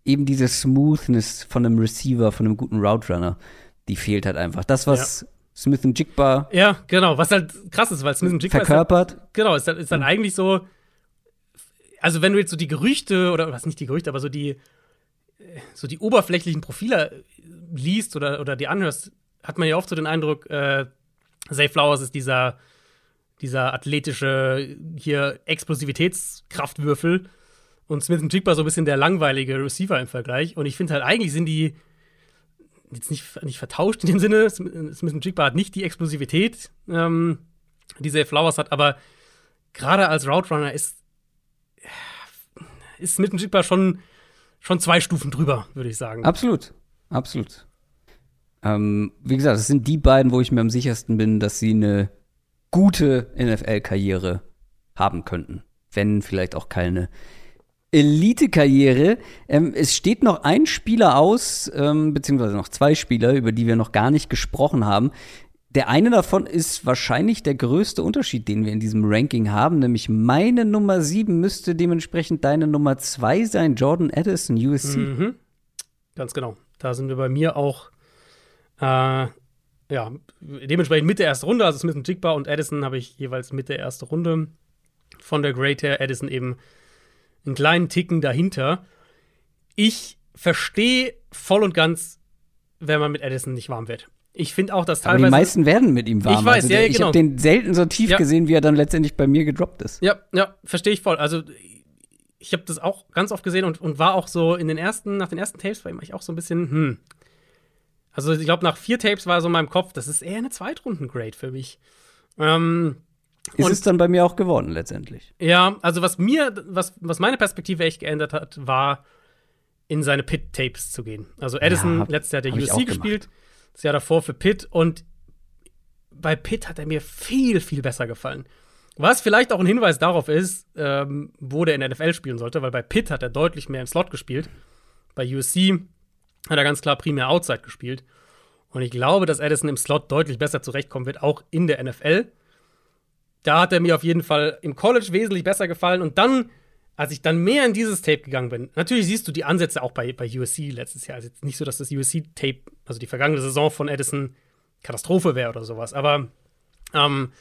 eben diese Smoothness von einem Receiver, von einem guten Route Runner, die fehlt halt einfach. Das, was ja. Smith und Jigba. Ja, genau, was halt krass ist, weil Smith und Jigba verkörpert. Ist halt, genau, ist, halt, ist dann mhm. eigentlich so. Also, wenn du jetzt so die Gerüchte oder was nicht die Gerüchte, aber so die so die oberflächlichen Profile liest oder, oder die anhörst, hat man ja oft so den Eindruck, äh, Zay Flowers ist dieser, dieser athletische hier Explosivitätskraftwürfel und Smith und Jigba so ein bisschen der langweilige Receiver im Vergleich. Und ich finde halt, eigentlich sind die jetzt nicht, nicht vertauscht in dem Sinne. Smith Jigba hat nicht die Explosivität, ähm, die Zay Flowers hat, aber gerade als Route Runner ist, ist Smith Jigba schon, schon zwei Stufen drüber, würde ich sagen. Absolut, absolut. Ähm, wie gesagt, das sind die beiden, wo ich mir am sichersten bin, dass sie eine gute NFL-Karriere haben könnten. Wenn vielleicht auch keine Elite-Karriere. Ähm, es steht noch ein Spieler aus, ähm, beziehungsweise noch zwei Spieler, über die wir noch gar nicht gesprochen haben. Der eine davon ist wahrscheinlich der größte Unterschied, den wir in diesem Ranking haben, nämlich meine Nummer 7 müsste dementsprechend deine Nummer 2 sein, Jordan Addison, USC. Mhm. Ganz genau. Da sind wir bei mir auch, äh, ja, dementsprechend Mitte erste Runde, also Smith und Jigba und Addison habe ich jeweils Mitte erste Runde. Von der Great her, Addison eben einen kleinen Ticken dahinter. Ich verstehe voll und ganz, wenn man mit Addison nicht warm wird. Ich finde auch, dass teilweise. Aber die meisten werden mit ihm warm. Ich weiß, also, ja, ja, Ich genau. habe den selten so tief ja. gesehen, wie er dann letztendlich bei mir gedroppt ist. Ja, ja, verstehe ich voll. Also, ich habe das auch ganz oft gesehen und, und war auch so in den ersten, nach den ersten Tapes war ich auch so ein bisschen, hm. Also, ich glaube, nach vier Tapes war so in meinem Kopf, das ist eher eine Zweitrunden-Grade für mich. Ähm, ist und, es dann bei mir auch geworden letztendlich. Ja, also was mir, was, was meine Perspektive echt geändert hat, war in seine Pit-Tapes zu gehen. Also Edison, ja, hab, letztes Jahr hat er USC gespielt, das Jahr davor für Pitt und bei Pitt hat er mir viel, viel besser gefallen. Was vielleicht auch ein Hinweis darauf ist, ähm, wo der in der NFL spielen sollte, weil bei Pitt hat er deutlich mehr im Slot gespielt. Bei USC hat er ganz klar primär Outside gespielt. Und ich glaube, dass Edison im Slot deutlich besser zurechtkommen wird, auch in der NFL da hat er mir auf jeden Fall im College wesentlich besser gefallen. Und dann, als ich dann mehr in dieses Tape gegangen bin, natürlich siehst du die Ansätze auch bei, bei USC letztes Jahr. Also jetzt nicht so, dass das USC-Tape, also die vergangene Saison von Edison, Katastrophe wäre oder sowas. Aber ähm,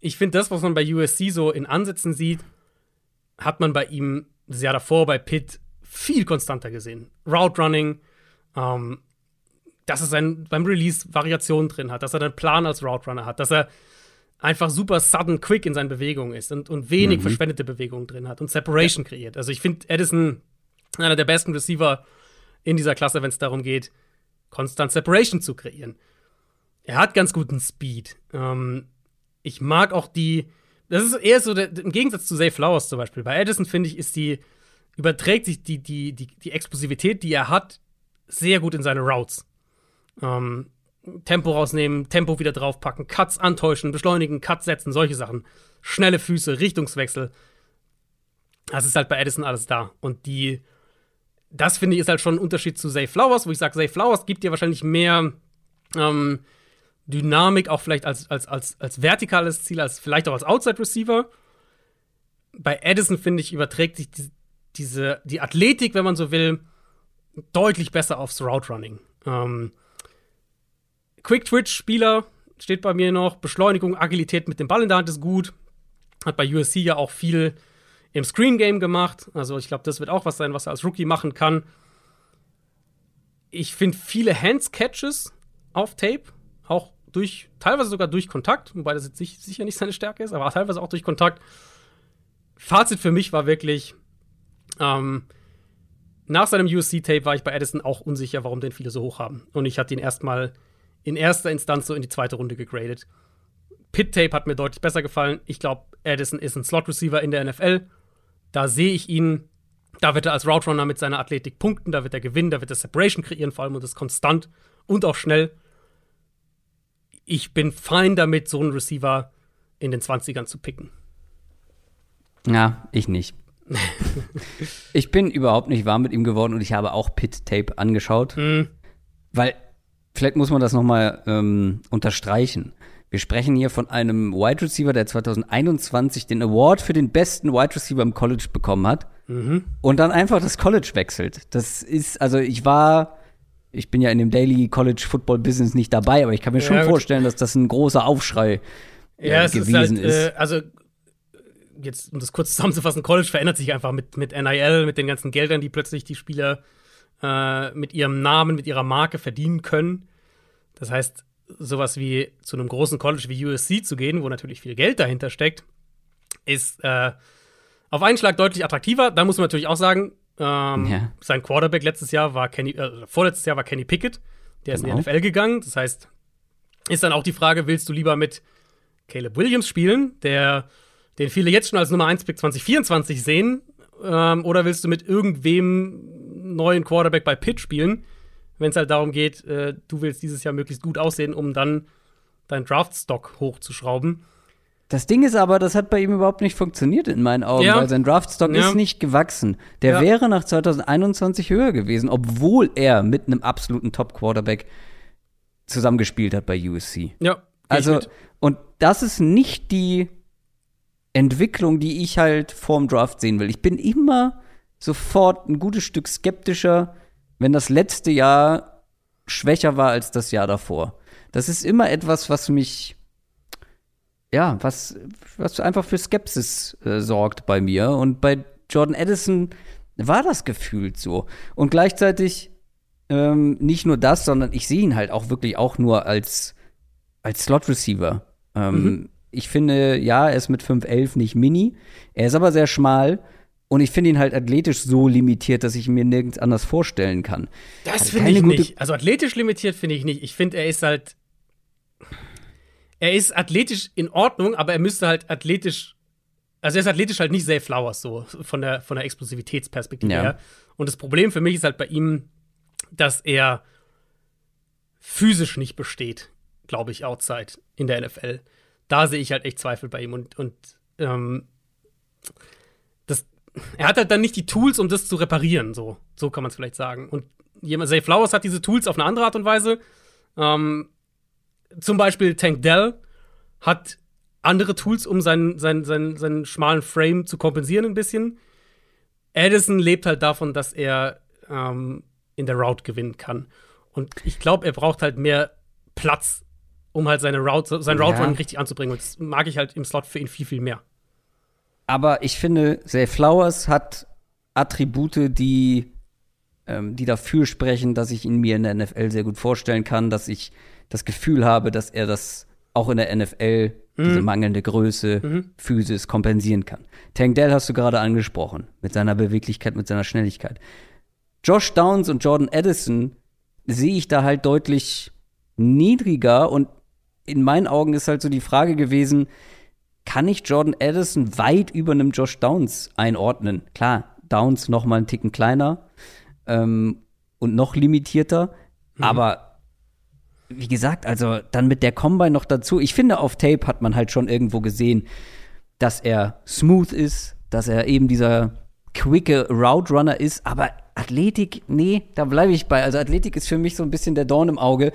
ich finde, das, was man bei USC so in Ansätzen sieht, hat man bei ihm das Jahr davor bei Pitt viel konstanter gesehen. Route Running, ähm, dass er sein, beim Release Variationen drin hat, dass er einen Plan als Route Runner hat, dass er einfach super sudden quick in seinen Bewegungen ist und, und wenig mhm. verschwendete Bewegungen drin hat und Separation ja. kreiert. Also ich finde Edison einer der besten Receiver in dieser Klasse, wenn es darum geht, konstant Separation zu kreieren. Er hat ganz guten Speed. Ähm, ich mag auch die. Das ist eher so der, im Gegensatz zu Zay Flowers zum Beispiel. Bei Edison finde ich, ist die überträgt sich die, die, die, die Explosivität, die er hat, sehr gut in seine Routes. Ähm, Tempo rausnehmen, Tempo wieder draufpacken, Cuts antäuschen, beschleunigen, Cuts setzen, solche Sachen. Schnelle Füße, Richtungswechsel. Das ist halt bei Edison alles da. Und die, das finde ich ist halt schon ein Unterschied zu Zay Flowers, wo ich sage, Zay Flowers gibt dir wahrscheinlich mehr ähm, Dynamik, auch vielleicht als, als, als, als vertikales Ziel, als vielleicht auch als Outside Receiver. Bei Edison, finde ich, überträgt sich die, diese, die Athletik, wenn man so will, deutlich besser aufs Route Running. Ähm, Quick Twitch Spieler steht bei mir noch. Beschleunigung, Agilität mit dem Ball in der Hand ist gut. Hat bei USC ja auch viel im Screen Game gemacht. Also ich glaube, das wird auch was sein, was er als Rookie machen kann. Ich finde viele Hands Catches auf Tape, auch durch, teilweise sogar durch Kontakt, wobei das jetzt sicher nicht seine Stärke ist, aber teilweise auch durch Kontakt. Fazit für mich war wirklich, ähm, nach seinem USC-Tape war ich bei Addison auch unsicher, warum den viele so hoch haben. Und ich hatte ihn erstmal in erster Instanz so in die zweite Runde gegradet. Pit-Tape hat mir deutlich besser gefallen. Ich glaube, Addison ist ein Slot-Receiver in der NFL. Da sehe ich ihn, da wird er als Route Runner mit seiner Athletik punkten, da wird er gewinnen, da wird er Separation kreieren, vor allem und das konstant und auch schnell. Ich bin fein damit, so einen Receiver in den 20ern zu picken. Ja, ich nicht. [LAUGHS] ich bin überhaupt nicht warm mit ihm geworden und ich habe auch Pit Tape angeschaut, mhm. weil vielleicht muss man das noch mal ähm, unterstreichen. Wir sprechen hier von einem Wide Receiver, der 2021 den Award für den besten Wide Receiver im College bekommen hat mhm. und dann einfach das College wechselt. Das ist, also ich war, ich bin ja in dem Daily College Football Business nicht dabei, aber ich kann mir ja, schon gut. vorstellen, dass das ein großer Aufschrei äh, ja, gewesen ist. Halt, ist. Äh, also jetzt, um das kurz zusammenzufassen, College verändert sich einfach mit, mit NIL, mit den ganzen Geldern, die plötzlich die Spieler äh, mit ihrem Namen, mit ihrer Marke verdienen können. Das heißt, sowas wie zu einem großen College wie USC zu gehen, wo natürlich viel Geld dahinter steckt, ist äh, auf einen Schlag deutlich attraktiver. Da muss man natürlich auch sagen, ähm, ja. sein Quarterback letztes Jahr war Kenny, äh, vorletztes Jahr war Kenny Pickett, der genau. ist in die genau. NFL gegangen. Das heißt, ist dann auch die Frage, willst du lieber mit Caleb Williams spielen, der den viele jetzt schon als Nummer 1 Pick 2024 sehen, ähm, oder willst du mit irgendwem neuen Quarterback bei Pitt spielen, wenn es halt darum geht, äh, du willst dieses Jahr möglichst gut aussehen, um dann deinen Draftstock hochzuschrauben. Das Ding ist aber, das hat bei ihm überhaupt nicht funktioniert in meinen Augen, ja. weil sein Draftstock ja. ist nicht gewachsen. Der ja. wäre nach 2021 höher gewesen, obwohl er mit einem absoluten Top-Quarterback zusammengespielt hat bei USC. Ja. Also, und das ist nicht die Entwicklung, die ich halt vorm Draft sehen will. Ich bin immer sofort ein gutes Stück skeptischer, wenn das letzte Jahr schwächer war als das Jahr davor. Das ist immer etwas, was mich, ja, was, was einfach für Skepsis äh, sorgt bei mir. Und bei Jordan Edison war das gefühlt so. Und gleichzeitig ähm, nicht nur das, sondern ich sehe ihn halt auch wirklich auch nur als, als Slot-Receiver. Ähm, mhm ich finde, ja, er ist mit 5'11 nicht mini. Er ist aber sehr schmal. Und ich finde ihn halt athletisch so limitiert, dass ich mir nirgends anders vorstellen kann. Das finde ich nicht. Also athletisch limitiert finde ich nicht. Ich finde, er ist halt. Er ist athletisch in Ordnung, aber er müsste halt athletisch. Also er ist athletisch halt nicht Zay Flowers, so von der, von der Explosivitätsperspektive ja. her. Und das Problem für mich ist halt bei ihm, dass er physisch nicht besteht, glaube ich, outside in der NFL da sehe ich halt echt Zweifel bei ihm. Und, und ähm, er hat halt dann nicht die Tools, um das zu reparieren, so, so kann man es vielleicht sagen. Und jemand, Zay Flowers hat diese Tools auf eine andere Art und Weise. Ähm, zum Beispiel Tank Dell hat andere Tools, um seinen, seinen, seinen, seinen schmalen Frame zu kompensieren ein bisschen. Addison lebt halt davon, dass er ähm, in der Route gewinnen kann. Und ich glaube, er braucht halt mehr Platz um halt seine Route, sein Route Running richtig anzubringen. Und das mag ich halt im Slot für ihn viel, viel mehr. Aber ich finde, Zay Flowers hat Attribute, die, ähm, die dafür sprechen, dass ich ihn mir in der NFL sehr gut vorstellen kann, dass ich das Gefühl habe, dass er das auch in der NFL, mhm. diese mangelnde Größe, mhm. Physis kompensieren kann. Tank Dell hast du gerade angesprochen, mit seiner Beweglichkeit, mit seiner Schnelligkeit. Josh Downs und Jordan Addison sehe ich da halt deutlich niedriger und in meinen Augen ist halt so die Frage gewesen, kann ich Jordan Addison weit über einem Josh Downs einordnen? Klar, Downs noch mal einen Ticken kleiner ähm, und noch limitierter, mhm. aber wie gesagt, also dann mit der Combine noch dazu. Ich finde, auf Tape hat man halt schon irgendwo gesehen, dass er smooth ist, dass er eben dieser quicke Route Runner ist, aber Athletik, nee, da bleibe ich bei. Also Athletik ist für mich so ein bisschen der Dorn im Auge.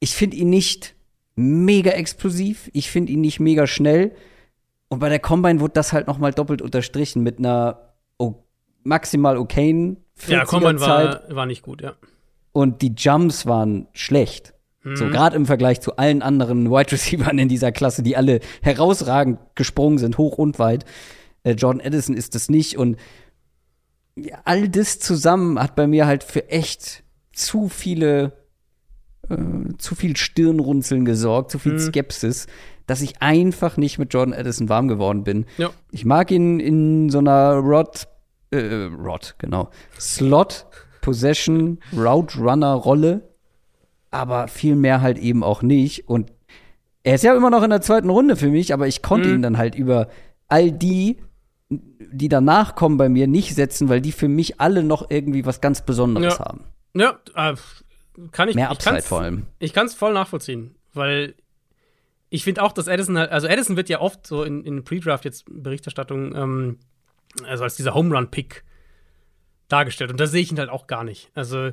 Ich finde ihn nicht mega explosiv. Ich finde ihn nicht mega schnell. Und bei der Combine wurde das halt noch mal doppelt unterstrichen mit einer maximal okayen Ja, Combine war, war nicht gut, ja. Und die Jumps waren schlecht. Mhm. So, gerade im Vergleich zu allen anderen [LAUGHS] Wide Receivers in dieser Klasse, die alle herausragend gesprungen sind, hoch und weit. Äh, Jordan Edison ist das nicht. Und ja, all das zusammen hat bei mir halt für echt zu viele, äh, zu viel Stirnrunzeln gesorgt, zu viel mhm. Skepsis, dass ich einfach nicht mit Jordan Edison warm geworden bin. Ja. Ich mag ihn in so einer Rod, äh, Rod, genau, Slot, Possession, Route Runner Rolle, aber viel mehr halt eben auch nicht. Und er ist ja immer noch in der zweiten Runde für mich, aber ich konnte mhm. ihn dann halt über all die die danach kommen bei mir nicht setzen, weil die für mich alle noch irgendwie was ganz Besonderes ja. haben. Ja, äh, kann ich. Mehr Upside vor allem. Ich kann es voll nachvollziehen, weil ich finde auch, dass Edison halt, also Edison wird ja oft so in, in Pre-Draft jetzt Berichterstattung, ähm, also als dieser Home Run Pick dargestellt und da sehe ich ihn halt auch gar nicht. Also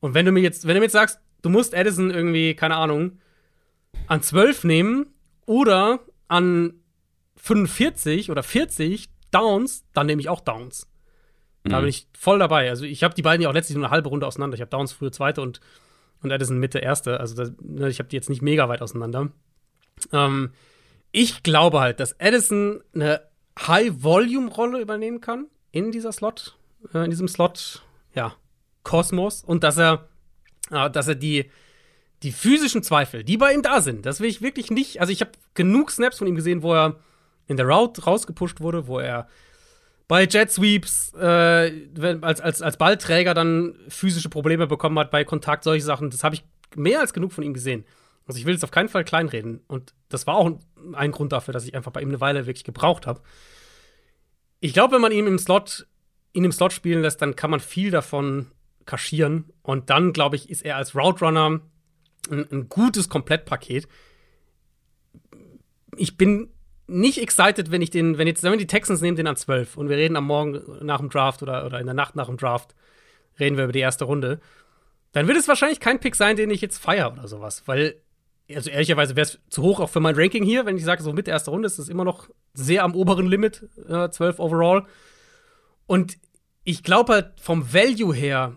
und wenn du mir jetzt, wenn du mir jetzt sagst, du musst Edison irgendwie, keine Ahnung, an 12 nehmen oder an 45 oder 40, Downs, dann nehme ich auch Downs. Da mhm. bin ich voll dabei. Also ich habe die beiden ja auch letztlich nur eine halbe Runde auseinander. Ich habe Downs frühe zweite und, und Edison Mitte erste. Also das, ne, ich habe die jetzt nicht mega weit auseinander. Ähm, ich glaube halt, dass Edison eine High-Volume-Rolle übernehmen kann in dieser Slot, äh, in diesem Slot, ja, Kosmos und dass er, äh, dass er die, die physischen Zweifel, die bei ihm da sind, das will ich wirklich nicht. Also ich habe genug Snaps von ihm gesehen, wo er in der Route rausgepusht wurde, wo er bei Jet Sweeps äh, als, als, als Ballträger dann physische Probleme bekommen hat bei Kontakt, solche Sachen. Das habe ich mehr als genug von ihm gesehen. Also ich will es auf keinen Fall kleinreden. Und das war auch ein Grund dafür, dass ich einfach bei ihm eine Weile wirklich gebraucht habe. Ich glaube, wenn man ihn im Slot, ihn im Slot spielen lässt, dann kann man viel davon kaschieren. Und dann, glaube ich, ist er als Route Runner ein, ein gutes Komplettpaket. Ich bin nicht excited, wenn ich den, wenn jetzt, wenn die Texans nehmen, den an 12 und wir reden am Morgen nach dem Draft oder, oder in der Nacht nach dem Draft, reden wir über die erste Runde, dann wird es wahrscheinlich kein Pick sein, den ich jetzt feiere oder sowas, weil, also ehrlicherweise wäre es zu hoch auch für mein Ranking hier, wenn ich sage, so mit der ersten Runde ist es immer noch sehr am oberen Limit, äh, 12 overall. Und ich glaube halt vom Value her,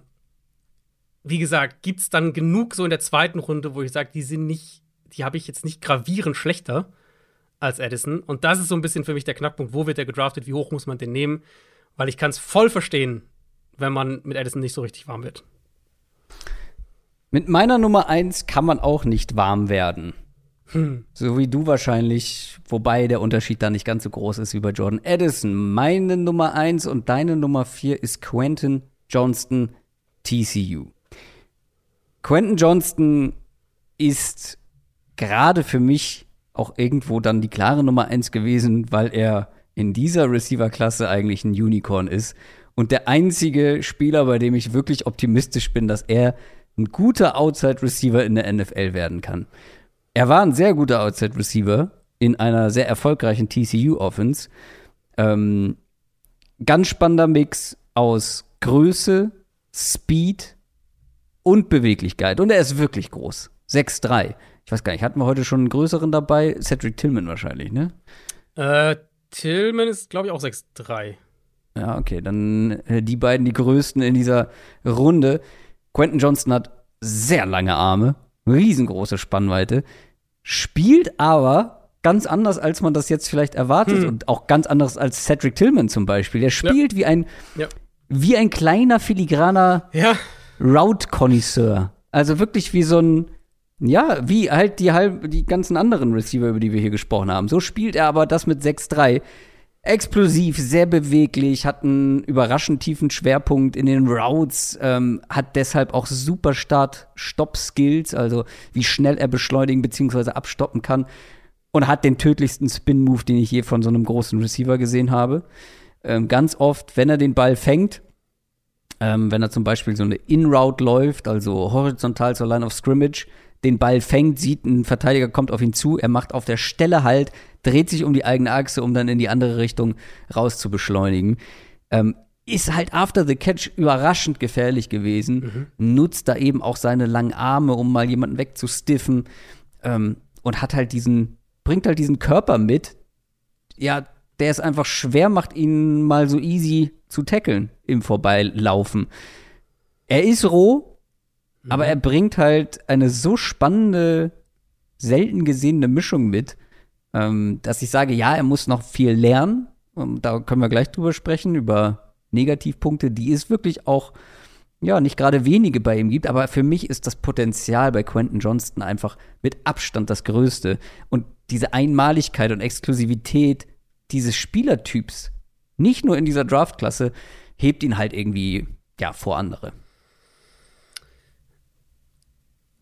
wie gesagt, gibt es dann genug so in der zweiten Runde, wo ich sage, die sind nicht, die habe ich jetzt nicht gravierend schlechter als Edison. Und das ist so ein bisschen für mich der Knackpunkt. Wo wird der gedraftet? Wie hoch muss man den nehmen? Weil ich kann es voll verstehen, wenn man mit Edison nicht so richtig warm wird. Mit meiner Nummer 1 kann man auch nicht warm werden. Hm. So wie du wahrscheinlich, wobei der Unterschied da nicht ganz so groß ist wie bei Jordan Edison. Meine Nummer 1 und deine Nummer 4 ist Quentin Johnston, TCU. Quentin Johnston ist gerade für mich auch irgendwo dann die klare Nummer eins gewesen, weil er in dieser Receiver-Klasse eigentlich ein Unicorn ist. Und der einzige Spieler, bei dem ich wirklich optimistisch bin, dass er ein guter Outside-Receiver in der NFL werden kann. Er war ein sehr guter Outside-Receiver in einer sehr erfolgreichen TCU-Offense. Ähm, ganz spannender Mix aus Größe, Speed und Beweglichkeit. Und er ist wirklich groß. 6'3 ich weiß gar nicht, hatten wir heute schon einen größeren dabei? Cedric Tillman wahrscheinlich, ne? Äh, Tillman ist, glaube ich, auch 6'3. Ja, okay, dann äh, die beiden die größten in dieser Runde. Quentin Johnston hat sehr lange Arme, riesengroße Spannweite, spielt aber ganz anders, als man das jetzt vielleicht erwartet hm. und auch ganz anders als Cedric Tillman zum Beispiel. Der spielt ja. wie ein ja. wie ein kleiner filigraner ja. Route-Konnoisseur. Also wirklich wie so ein ja, wie halt die, halb, die ganzen anderen Receiver, über die wir hier gesprochen haben. So spielt er aber das mit 6-3. Explosiv, sehr beweglich, hat einen überraschend tiefen Schwerpunkt in den Routes, ähm, hat deshalb auch super Start-Stop-Skills, also wie schnell er beschleunigen bzw. abstoppen kann. Und hat den tödlichsten Spin-Move, den ich je von so einem großen Receiver gesehen habe. Ähm, ganz oft, wenn er den Ball fängt, ähm, wenn er zum Beispiel so eine In-Route läuft, also horizontal zur Line of Scrimmage, den Ball fängt, sieht, ein Verteidiger kommt auf ihn zu, er macht auf der Stelle halt, dreht sich um die eigene Achse, um dann in die andere Richtung raus zu beschleunigen. Ähm, ist halt after the catch überraschend gefährlich gewesen, mhm. nutzt da eben auch seine langen Arme, um mal jemanden wegzustiffen ähm, und hat halt diesen, bringt halt diesen Körper mit, ja, der es einfach schwer macht, ihn mal so easy zu tackeln im Vorbeilaufen. Er ist roh, mhm. aber er bringt halt eine so spannende, selten gesehene Mischung mit, ähm, dass ich sage, ja, er muss noch viel lernen. Und da können wir gleich drüber sprechen, über Negativpunkte, die es wirklich auch ja, nicht gerade wenige bei ihm gibt, aber für mich ist das Potenzial bei Quentin Johnston einfach mit Abstand das größte. Und diese Einmaligkeit und Exklusivität dieses Spielertyps, nicht nur in dieser Draftklasse, hebt ihn halt irgendwie ja vor andere.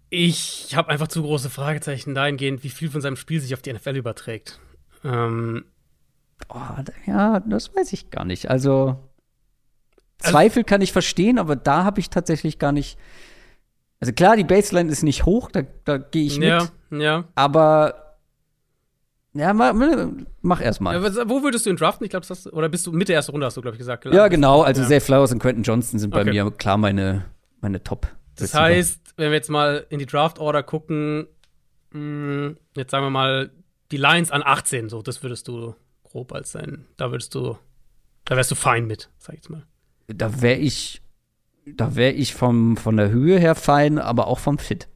Ich habe einfach zu große Fragezeichen dahingehend, wie viel von seinem Spiel sich auf die NFL überträgt. Ähm oh, ja, das weiß ich gar nicht. Also also Zweifel kann ich verstehen, aber da habe ich tatsächlich gar nicht. Also klar, die Baseline ist nicht hoch, da, da gehe ich mit. Ja, ja. Aber ja, mach, mach erst mal. Ja, wo würdest du ihn draften? Ich glaube, das oder bist du Mitte erste Runde, hast du, glaube ich, gesagt. Ja, genau. Also ja. Zay Flowers und Quentin Johnston sind bei okay. mir klar meine, meine Top. Das heißt, wenn wir jetzt mal in die Draft-Order gucken, mh, hm, jetzt sagen wir mal, die Lines an 18, so, das würdest du grob als sein, da würdest du, da wärst du fein mit, sag ich jetzt mal da wäre ich, da wäre ich vom, von der Höhe her fein, aber auch vom Fit.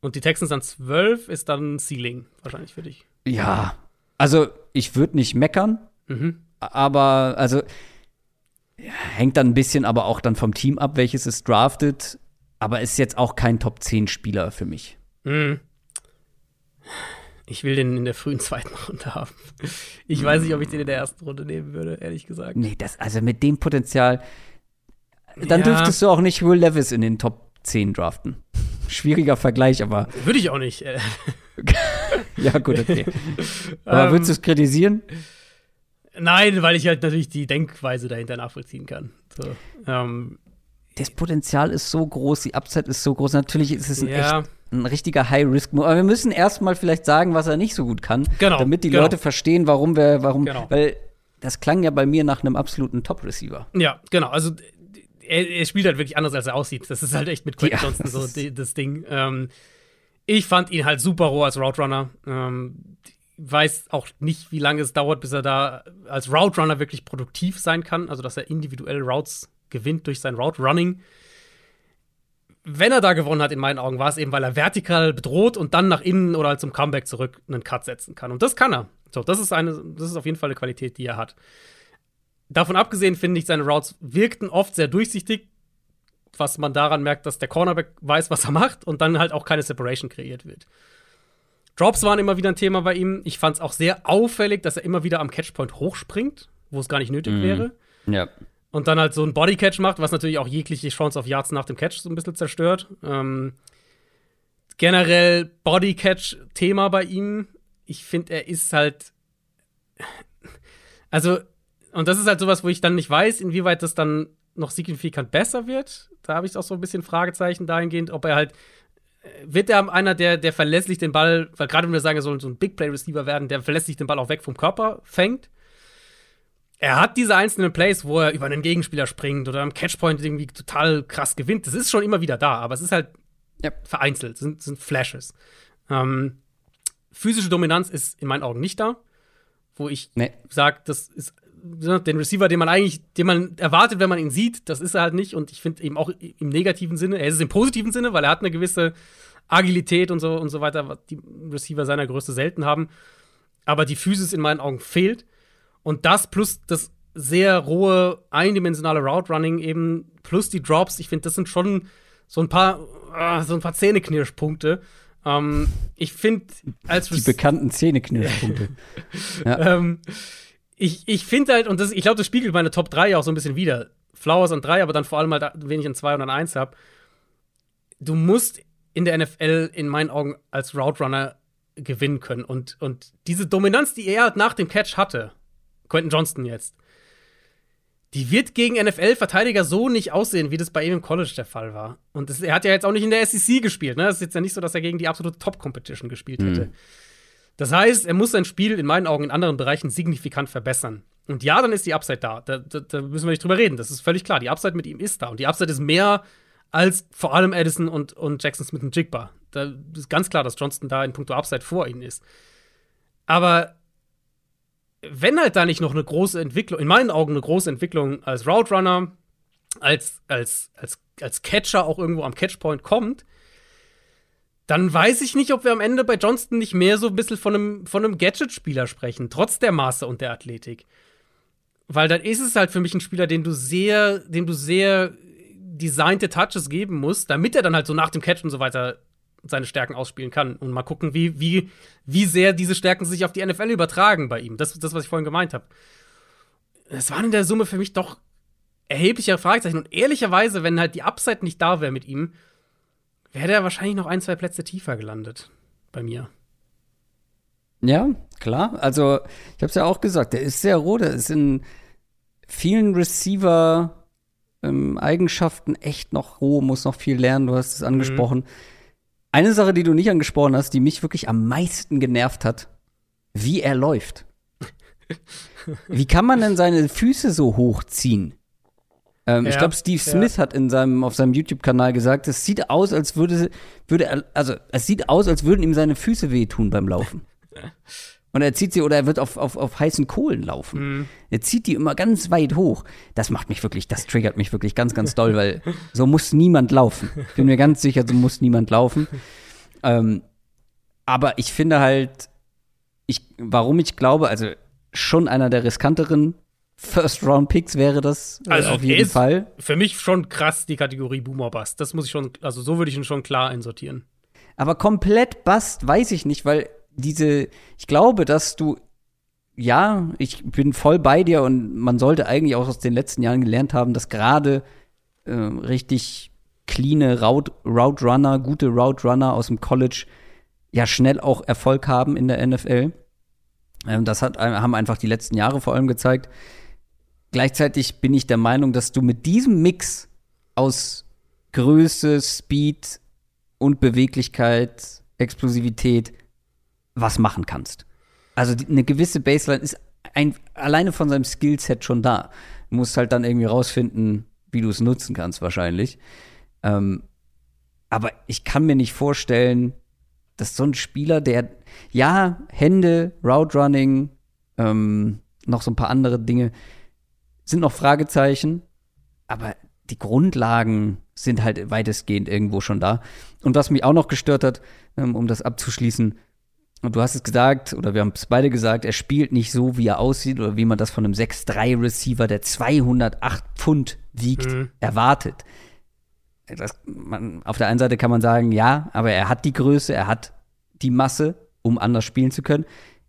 Und die Texans an 12 ist dann Ceiling wahrscheinlich für dich. Ja, also ich würde nicht meckern, mhm. aber also hängt dann ein bisschen aber auch dann vom Team ab, welches es draftet, aber ist jetzt auch kein Top 10 Spieler für mich. Mhm. Ich will den in der frühen zweiten Runde haben. Ich weiß nicht, ob ich den in der ersten Runde nehmen würde, ehrlich gesagt. Nee, das, also mit dem Potenzial, dann ja. dürftest du auch nicht Will Levis in den Top 10 draften. Schwieriger Vergleich, aber. Würde ich auch nicht. [LAUGHS] ja, gut, okay. Aber um, würdest du es kritisieren? Nein, weil ich halt natürlich die Denkweise dahinter nachvollziehen kann. So, ähm, das Potenzial ist so groß, die Upside ist so groß. Natürlich ist es ein ja. echt ein richtiger High-Risk-Move. Aber wir müssen erstmal vielleicht sagen, was er nicht so gut kann, genau, damit die genau. Leute verstehen, warum wir, warum, genau. weil das klang ja bei mir nach einem absoluten Top-Receiver. Ja, genau. Also er, er, spielt halt wirklich anders, als er aussieht. Das ist halt echt mit Quentin ja, Johnson so [LAUGHS] die, das Ding. Ähm, ich fand ihn halt super roh als Route Runner. Ähm, weiß auch nicht, wie lange es dauert, bis er da als Route Runner wirklich produktiv sein kann. Also, dass er individuell Routes gewinnt durch sein Route Running. Wenn er da gewonnen hat, in meinen Augen, war es eben, weil er vertikal bedroht und dann nach innen oder halt zum Comeback zurück einen Cut setzen kann. Und das kann er. So, das ist eine, das ist auf jeden Fall eine Qualität, die er hat. Davon abgesehen finde ich, seine Routes wirkten oft sehr durchsichtig, was man daran merkt, dass der Cornerback weiß, was er macht und dann halt auch keine Separation kreiert wird. Drops waren immer wieder ein Thema bei ihm. Ich fand es auch sehr auffällig, dass er immer wieder am Catchpoint hochspringt, wo es gar nicht nötig mhm. wäre. Ja. Und dann halt so ein Bodycatch macht, was natürlich auch jegliche Chance auf Yards nach dem Catch so ein bisschen zerstört. Ähm, generell Bodycatch-Thema bei ihm. Ich finde, er ist halt. [LAUGHS] Also, und das ist halt sowas, wo ich dann nicht weiß, inwieweit das dann noch signifikant besser wird. Da habe ich auch so ein bisschen Fragezeichen dahingehend, ob er halt äh, wird er einer, der, der verlässlich den Ball, weil gerade wenn wir sagen, er soll so ein Big Play Receiver werden, der verlässlich den Ball auch weg vom Körper fängt. Er hat diese einzelnen Plays, wo er über einen Gegenspieler springt oder am Catchpoint irgendwie total krass gewinnt. Das ist schon immer wieder da, aber es ist halt ja, vereinzelt, sind, sind Flashes. Ähm, physische Dominanz ist in meinen Augen nicht da, wo ich nee. sage, das ist den Receiver, den man eigentlich, den man erwartet, wenn man ihn sieht, das ist er halt nicht. Und ich finde eben auch im negativen Sinne, er ist es im positiven Sinne, weil er hat eine gewisse Agilität und so und so weiter, was die Receiver seiner Größe selten haben. Aber die Physis in meinen Augen fehlt. Und das plus das sehr rohe, eindimensionale Route Running eben, plus die Drops, ich finde, das sind schon so ein paar, äh, so ein paar Zähneknirschpunkte. Ähm, ich finde, als Die bekannten Zähneknirschpunkte. [LAUGHS] ja. ähm, ich, ich finde halt, und das, ich glaube, das spiegelt meine Top 3 auch so ein bisschen wieder. Flowers an 3, aber dann vor allem halt, wenn ich an 2 und an 1 habe. Du musst in der NFL in meinen Augen als Route Runner gewinnen können. Und, und diese Dominanz, die er halt nach dem Catch hatte, Quentin Johnston jetzt, die wird gegen NFL-Verteidiger so nicht aussehen, wie das bei ihm im College der Fall war. Und das, er hat ja jetzt auch nicht in der SEC gespielt. Ne? Das ist jetzt ja nicht so, dass er gegen die absolute Top-Competition gespielt hätte. Mhm. Das heißt, er muss sein Spiel in meinen Augen in anderen Bereichen signifikant verbessern. Und ja, dann ist die Upside da. Da, da. da, müssen wir nicht drüber reden. Das ist völlig klar. Die Upside mit ihm ist da. Und die Upside ist mehr als vor allem Addison und, und Jackson Smith und Jigba. Da ist ganz klar, dass Johnston da in puncto Upside vor ihnen ist. Aber wenn halt da nicht noch eine große Entwicklung, in meinen Augen eine große Entwicklung als Route Runner, als, als, als, als Catcher auch irgendwo am Catchpoint kommt, dann weiß ich nicht, ob wir am Ende bei Johnston nicht mehr so ein bisschen von einem, von einem Gadget-Spieler sprechen, trotz der Maße und der Athletik. Weil dann ist es halt für mich ein Spieler, den du sehr, dem du sehr designte Touches geben musst, damit er dann halt so nach dem Catch und so weiter seine Stärken ausspielen kann. Und mal gucken, wie, wie, wie sehr diese Stärken sich auf die NFL übertragen bei ihm. Das ist das, was ich vorhin gemeint habe. Es waren in der Summe für mich doch erhebliche Fragezeichen. Und ehrlicherweise, wenn halt die Upside nicht da wäre mit ihm, wäre er wahrscheinlich noch ein, zwei Plätze tiefer gelandet. Bei mir. Ja, klar. Also, ich habe es ja auch gesagt, der ist sehr roh. Der ist in vielen Receiver-Eigenschaften ähm, echt noch roh, muss noch viel lernen. Du hast es angesprochen. Mhm. Eine Sache, die du nicht angesprochen hast, die mich wirklich am meisten genervt hat, wie er läuft. wie kann man denn seine Füße so hochziehen? Ähm, ja, ich glaube, Steve Smith ja. hat in seinem, auf seinem YouTube-Kanal gesagt, es sieht aus, als würde, würde er, also es sieht aus, als würden ihm seine Füße wehtun beim Laufen. [LAUGHS] Und er zieht sie oder er wird auf, auf, auf heißen Kohlen laufen. Mhm. Er zieht die immer ganz weit hoch. Das macht mich wirklich, das triggert mich wirklich ganz, ganz doll, weil so muss niemand laufen. Ich bin mir ganz sicher, so muss niemand laufen. Ähm, aber ich finde halt, ich, warum ich glaube, also schon einer der riskanteren First-Round-Picks wäre das äh, also auf jeden Fall. Für mich schon krass die Kategorie Boomer Bust. Das muss ich schon, also so würde ich ihn schon klar einsortieren. Aber komplett Bust weiß ich nicht, weil diese, ich glaube, dass du, ja, ich bin voll bei dir und man sollte eigentlich auch aus den letzten Jahren gelernt haben, dass gerade äh, richtig cleane Route, Route Runner, gute Route Runner aus dem College ja schnell auch Erfolg haben in der NFL. Ähm, das hat, haben einfach die letzten Jahre vor allem gezeigt. Gleichzeitig bin ich der Meinung, dass du mit diesem Mix aus Größe, Speed und Beweglichkeit, Explosivität was machen kannst. Also die, eine gewisse Baseline ist ein, alleine von seinem Skillset schon da. Du musst halt dann irgendwie rausfinden, wie du es nutzen kannst, wahrscheinlich. Ähm, aber ich kann mir nicht vorstellen, dass so ein Spieler, der, ja, Hände, Route Running, ähm, noch so ein paar andere Dinge, sind noch Fragezeichen, aber die Grundlagen sind halt weitestgehend irgendwo schon da. Und was mich auch noch gestört hat, ähm, um das abzuschließen, und du hast es gesagt, oder wir haben es beide gesagt, er spielt nicht so, wie er aussieht oder wie man das von einem 6-3-Receiver, der 208 Pfund wiegt, mhm. erwartet. Das, man, auf der einen Seite kann man sagen, ja, aber er hat die Größe, er hat die Masse, um anders spielen zu können.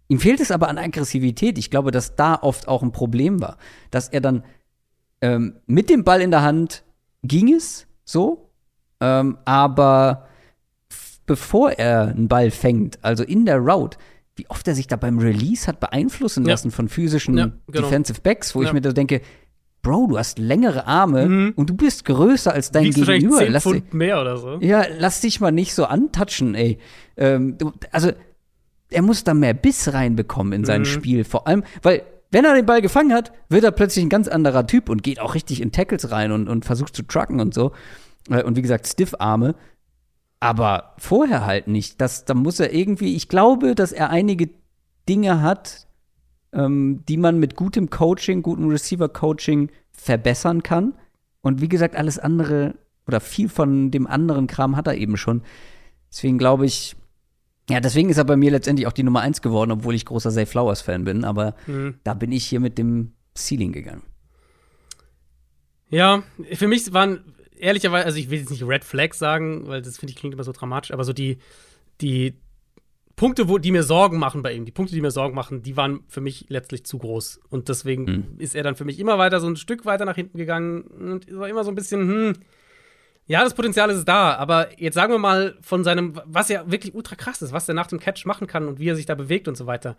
Ihm fehlt es aber an Aggressivität. Ich glaube, dass da oft auch ein Problem war, dass er dann ähm, mit dem Ball in der Hand ging es so, ähm, aber bevor er einen Ball fängt, also in der Route, wie oft er sich da beim Release hat beeinflussen lassen ja. von physischen ja, genau. Defensive Backs, wo ich mir da denke, Bro, du hast längere Arme mhm. und du bist größer als dein Wiegst Gegenüber. 10 lass Pfund mehr oder so. Ja, lass dich mal nicht so antatschen, ey. Ähm, also, er muss da mehr Biss reinbekommen in sein mhm. Spiel. Vor allem, weil, wenn er den Ball gefangen hat, wird er plötzlich ein ganz anderer Typ und geht auch richtig in Tackles rein und, und versucht zu trucken und so. Äh, und wie gesagt, Stiff-Arme. Aber vorher halt nicht. Das, da muss er irgendwie, ich glaube, dass er einige Dinge hat, ähm, die man mit gutem Coaching, gutem Receiver-Coaching verbessern kann. Und wie gesagt, alles andere oder viel von dem anderen Kram hat er eben schon. Deswegen glaube ich, ja, deswegen ist er bei mir letztendlich auch die Nummer eins geworden, obwohl ich großer Zay Flowers-Fan bin. Aber mhm. da bin ich hier mit dem Ceiling gegangen. Ja, für mich waren ehrlicherweise, also ich will jetzt nicht Red Flag sagen, weil das finde ich klingt immer so dramatisch, aber so die, die Punkte, wo, die mir Sorgen machen bei ihm, die Punkte, die mir Sorgen machen, die waren für mich letztlich zu groß. Und deswegen mhm. ist er dann für mich immer weiter so ein Stück weiter nach hinten gegangen und war immer so ein bisschen, hm, ja, das Potenzial ist da, aber jetzt sagen wir mal von seinem, was ja wirklich ultra krass ist, was er nach dem Catch machen kann und wie er sich da bewegt und so weiter.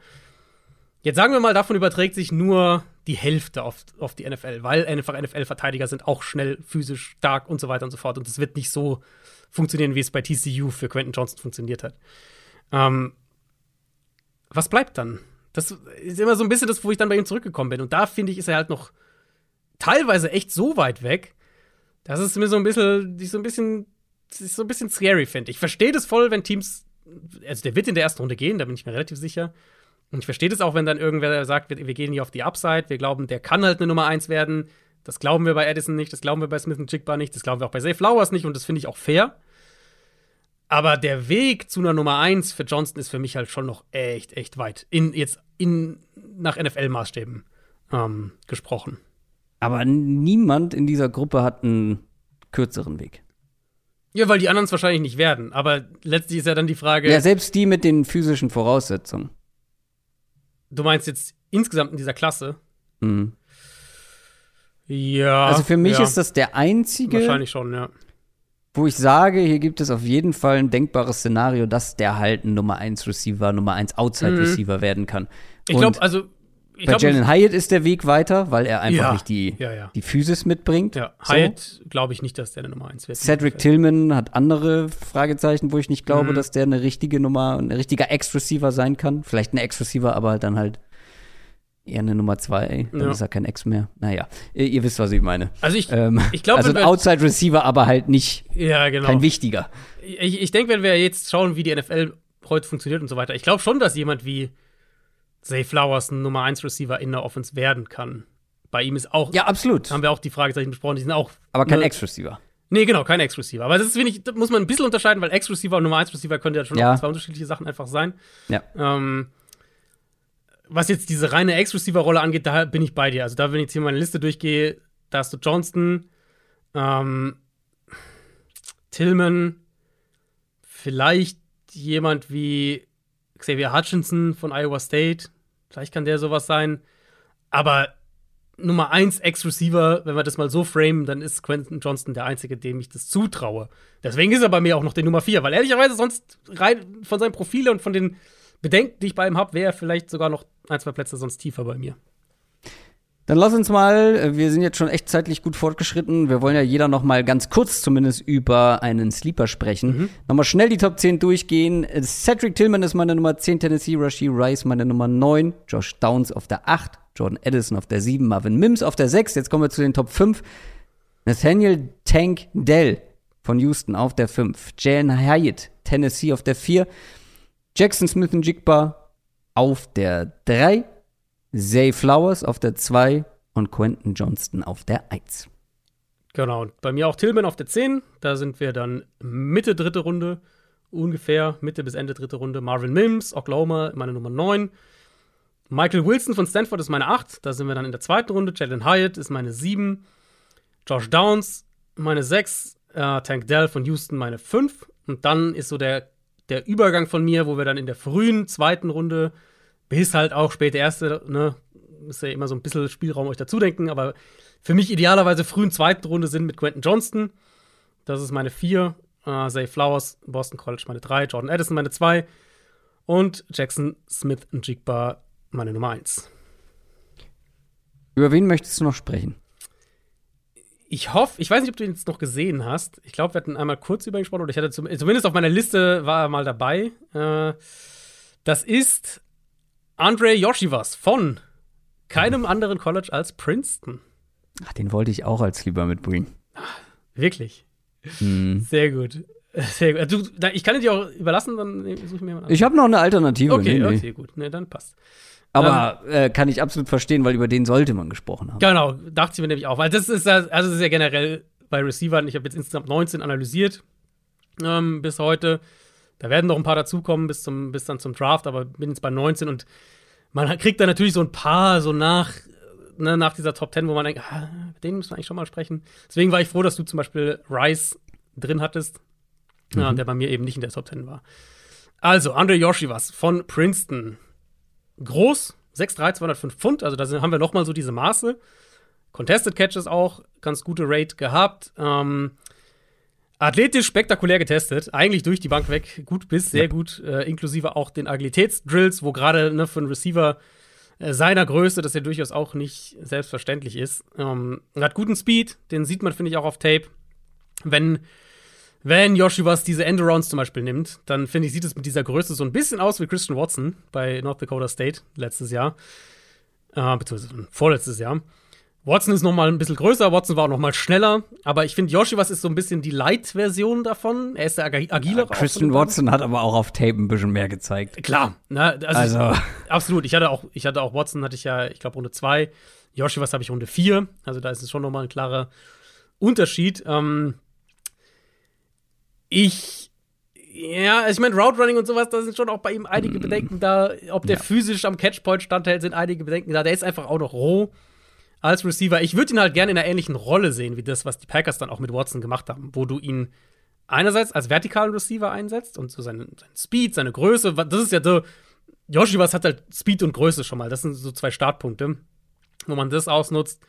Jetzt sagen wir mal, davon überträgt sich nur die Hälfte auf, auf die NFL, weil einfach NFL-Verteidiger sind auch schnell, physisch stark und so weiter und so fort. Und es wird nicht so funktionieren, wie es bei TCU für Quentin Johnson funktioniert hat. Ähm, was bleibt dann? Das ist immer so ein bisschen das, wo ich dann bei ihm zurückgekommen bin. Und da finde ich, ist er halt noch teilweise echt so weit weg, dass es mir so ein bisschen, so ein bisschen, so ein bisschen scary finde. Ich verstehe das voll, wenn Teams, also der wird in der ersten Runde gehen, da bin ich mir relativ sicher. Und ich verstehe das auch, wenn dann irgendwer sagt, wir, wir gehen hier auf die Upside, wir glauben, der kann halt eine Nummer 1 werden. Das glauben wir bei Addison nicht, das glauben wir bei Smith und Jigba nicht, das glauben wir auch bei Zay Flowers nicht und das finde ich auch fair. Aber der Weg zu einer Nummer 1 für Johnston ist für mich halt schon noch echt, echt weit. In, jetzt in, nach NFL-Maßstäben ähm, gesprochen. Aber niemand in dieser Gruppe hat einen kürzeren Weg. Ja, weil die anderen es wahrscheinlich nicht werden. Aber letztlich ist ja dann die Frage. Ja, selbst die mit den physischen Voraussetzungen. Du meinst jetzt insgesamt in dieser Klasse? Mhm. Ja. Also für mich ja, ist das der einzige, Wahrscheinlich schon, ja. wo ich sage, hier gibt es auf jeden Fall ein denkbares Szenario, dass der halt ein Nummer 1 Receiver, Nummer 1 Outside Receiver werden kann. Ich Und glaube, also. Ich bei Jalen Hyatt ist der Weg weiter, weil er einfach Ja. nicht die, Ja, ja. die Physis mitbringt. Ja, So. Hyatt glaube ich nicht, dass der eine Nummer 1 wird. Cedric Tillman hat andere Fragezeichen, wo ich nicht glaube, Mhm. dass der eine richtige Nummer, ein richtiger Ex-Receiver sein kann. Vielleicht ein Ex-Receiver, aber dann halt eher eine Nummer 2. Dann Ja. ist er kein Ex mehr. Naja, ihr, ihr wisst, was ich meine. Also ich, Ähm, ich glaube, also ein Outside-Receiver, aber halt nicht ja, genau. kein wichtiger. Ich, ich denke, wenn wir jetzt schauen, wie die NFL heute funktioniert und so weiter, ich glaube schon, dass jemand wie Zay Flowers ein Nummer 1 Receiver in der Offense werden kann. Bei ihm ist auch, Ja, absolut. haben wir auch die Fragezeichen besprochen, die sind auch. Aber kein Ex-Receiver. Nee, genau, kein Ex-Receiver. Aber das ist, finde ich, da muss man ein bisschen unterscheiden, weil Ex-Receiver und Nummer 1 Receiver können ja schon Ja. zwei unterschiedliche Sachen einfach sein. Ja. Ähm, was jetzt diese reine Ex-Receiver-Rolle angeht, da bin ich bei dir. Also da, wenn ich jetzt hier meine Liste durchgehe, da hast du Johnston, ähm, Tillman, vielleicht jemand wie Xavier Hutchinson von Iowa State. Vielleicht kann der sowas sein. Aber Nummer 1 Ex-Receiver, wenn wir das mal so framen, dann ist Quentin Johnston der Einzige, dem ich das zutraue. Deswegen ist er bei mir auch noch die Nummer 4, weil ehrlicherweise sonst rein von seinem Profil und von den Bedenken, die ich bei ihm habe, wäre er vielleicht sogar noch ein, zwei Plätze sonst tiefer bei mir. Dann lass uns mal, äh, wir sind jetzt schon echt zeitlich gut fortgeschritten. Wir wollen ja jeder noch mal ganz kurz zumindest über einen Sleeper sprechen. Mhm. Nochmal schnell die Top 10 durchgehen. Äh, Cedric Tillman ist meine Nummer 10, Tennessee Rashi Rice meine Nummer 9, Josh Downs auf der 8, Jordan Addison auf der 7, Marvin Mims auf der 6. Jetzt kommen wir zu den Top 5. Nathaniel Tank Dell von Houston auf der 5, Jalen Hyatt, Tennessee auf der 4, Jackson Smith und Jigba auf der 3, Zay Flowers auf der 2 und Quentin Johnston auf der 1. Genau, und bei mir auch Tillman auf der 10. Da sind wir dann Mitte dritte Runde, ungefähr Mitte bis Ende dritte Runde. Marvin Mims, Oklahoma, meine Nummer 9. Michael Wilson von Stanford ist meine 8. Da sind wir dann in der zweiten Runde. Jalen Hyatt ist meine 7. Josh Downs meine 6. Äh, Tank Dell von Houston meine 5. Und dann ist so der, der Übergang von mir, wo wir dann in der frühen zweiten Runde bis halt auch späte erste, ne, ist ja immer so ein bisschen Spielraum euch dazu denken, aber für mich idealerweise frühen zweiten Runde sind mit Quentin Johnston. Das ist meine 4. Äh, Zay Flowers, Boston College meine 3. Jordan Addison meine 2. Und Jackson Smith und Jigba meine Nummer 1. Über wen möchtest du noch sprechen? Ich hoffe, ich weiß nicht, ob du ihn jetzt noch gesehen hast. Ich glaube, wir hatten einmal kurz über ihn gesprochen, oder ich hatte zum, zumindest auf meiner Liste war er mal dabei. Äh, das ist Andre Yoshivas von keinem anderen College als Princeton. Ach, den wollte ich auch als lieber mitbringen. Wirklich. Hm. Sehr gut. Sehr gut. Da, ich kann ihn dir auch überlassen, dann suche ich mir jemanden Ich habe noch eine Alternative. Okay, nee, nee. okay, gut. Ne, dann passt. Aber äh, kann ich absolut verstehen, weil über den sollte man gesprochen haben. Genau, dachte ich mir nämlich auch. Weil das ist also das ist ja generell bei Receivern, ich habe jetzt insgesamt 19 analysiert ähm, bis heute. Da werden noch ein paar dazukommen bis, zum, bis dann zum Draft, aber bin jetzt bei 19 und man kriegt da natürlich so ein paar so nach, ne, nach dieser Top 10, wo man denkt, ah, den müssen wir eigentlich schon mal sprechen. Deswegen war ich froh, dass du zum Beispiel Rice drin hattest, ja, der bei mir eben nicht in der Top 10 war. Also, Andre Yoshivas von Princeton. Groß, 6'3, 205 Pfund, also da sind, haben wir noch mal so diese Maße. Contested Catches auch, ganz gute Rate gehabt. Ähm, athletisch spektakulär getestet, eigentlich durch die Bank weg, gut bis sehr gut, äh, inklusive auch den Agilitätsdrills, wo gerade ne, für einen Receiver äh, seiner Größe, das ja durchaus auch nicht selbstverständlich ist. Ähm, hat guten Speed, den sieht man, finde ich, auch auf Tape. Wenn, wenn Yoshiwas diese Endarounds zum Beispiel nimmt, dann finde ich, sieht es mit dieser Größe so ein bisschen aus wie Christian Watson bei North Dakota State letztes Jahr. Äh, beziehungsweise vorletztes Jahr. Watson ist noch mal ein bisschen größer, Watson war auch noch mal schneller, aber ich finde, Yoshiwas ist so ein bisschen die Light-Version davon. Er ist der ag agilere. von Christian. Watson hat aber auch auf Tape ein bisschen mehr gezeigt. Klar, ne, also, Also- [LAUGHS] absolut. Ich hatte auch, ich hatte auch Watson, hatte ich ja, ich glaube, Runde 2 Yoshi, was habe ich Runde 4? Also da ist es schon nochmal ein klarer Unterschied. Ähm, ich, ja, ich meine, Route Running und sowas, da sind schon auch bei ihm einige mm. Bedenken da. Ob der ja. physisch am Catchpoint standhält, sind einige Bedenken da. Der ist einfach auch noch roh als Receiver. Ich würde ihn halt gerne in einer ähnlichen Rolle sehen, wie das, was die Packers dann auch mit Watson gemacht haben, wo du ihn einerseits als vertikalen Receiver einsetzt und so seinen, seinen Speed, seine Größe, das ist ja so, Yoshi was hat halt Speed und Größe schon mal. Das sind so zwei Startpunkte, wo man das ausnutzt.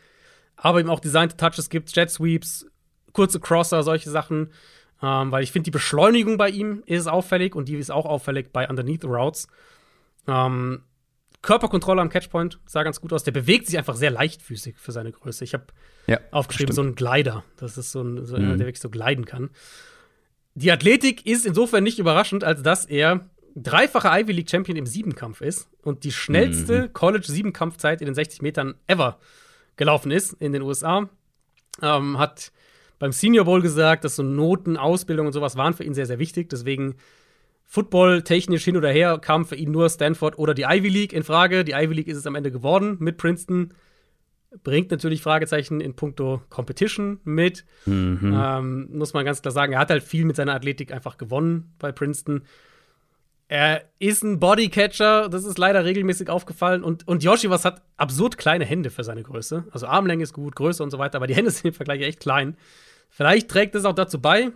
Aber eben auch designte Touches gibt, Jet Sweeps, kurze Crosser, solche Sachen. Ähm, weil ich finde, die Beschleunigung bei ihm ist auffällig und die ist auch auffällig bei Underneath Routes. Ähm, Körperkontrolle am Catchpoint sah ganz gut aus. Der bewegt sich einfach sehr leichtfüßig für seine Größe. Ich habe ja, aufgeschrieben, so ein Glider. Das ist so ein, so mhm. der wirklich so gliden kann. Die Athletik ist insofern nicht überraschend, als dass er dreifacher Ivy League Champion im Siebenkampf ist und die schnellste mhm. College Siebenkampfzeit in den 60 Metern ever gelaufen ist in den USA. Ähm, hat beim Senior Bowl gesagt, dass so Noten, Ausbildung und sowas waren für ihn sehr, sehr wichtig. Deswegen Football technisch hin oder her kam für ihn nur Stanford oder die Ivy League in Frage. Die Ivy League ist es am Ende geworden mit Princeton. Bringt natürlich Fragezeichen in puncto Competition mit. Mhm. Ähm, muss man ganz klar sagen. Er hat halt viel mit seiner Athletik einfach gewonnen bei Princeton. Er ist ein Bodycatcher, das ist leider regelmäßig aufgefallen. Und, und Yoshi was hat absurd kleine Hände für seine Größe. Also Armlänge ist gut, Größe und so weiter, aber die Hände sind im Vergleich echt klein. Vielleicht trägt es auch dazu bei,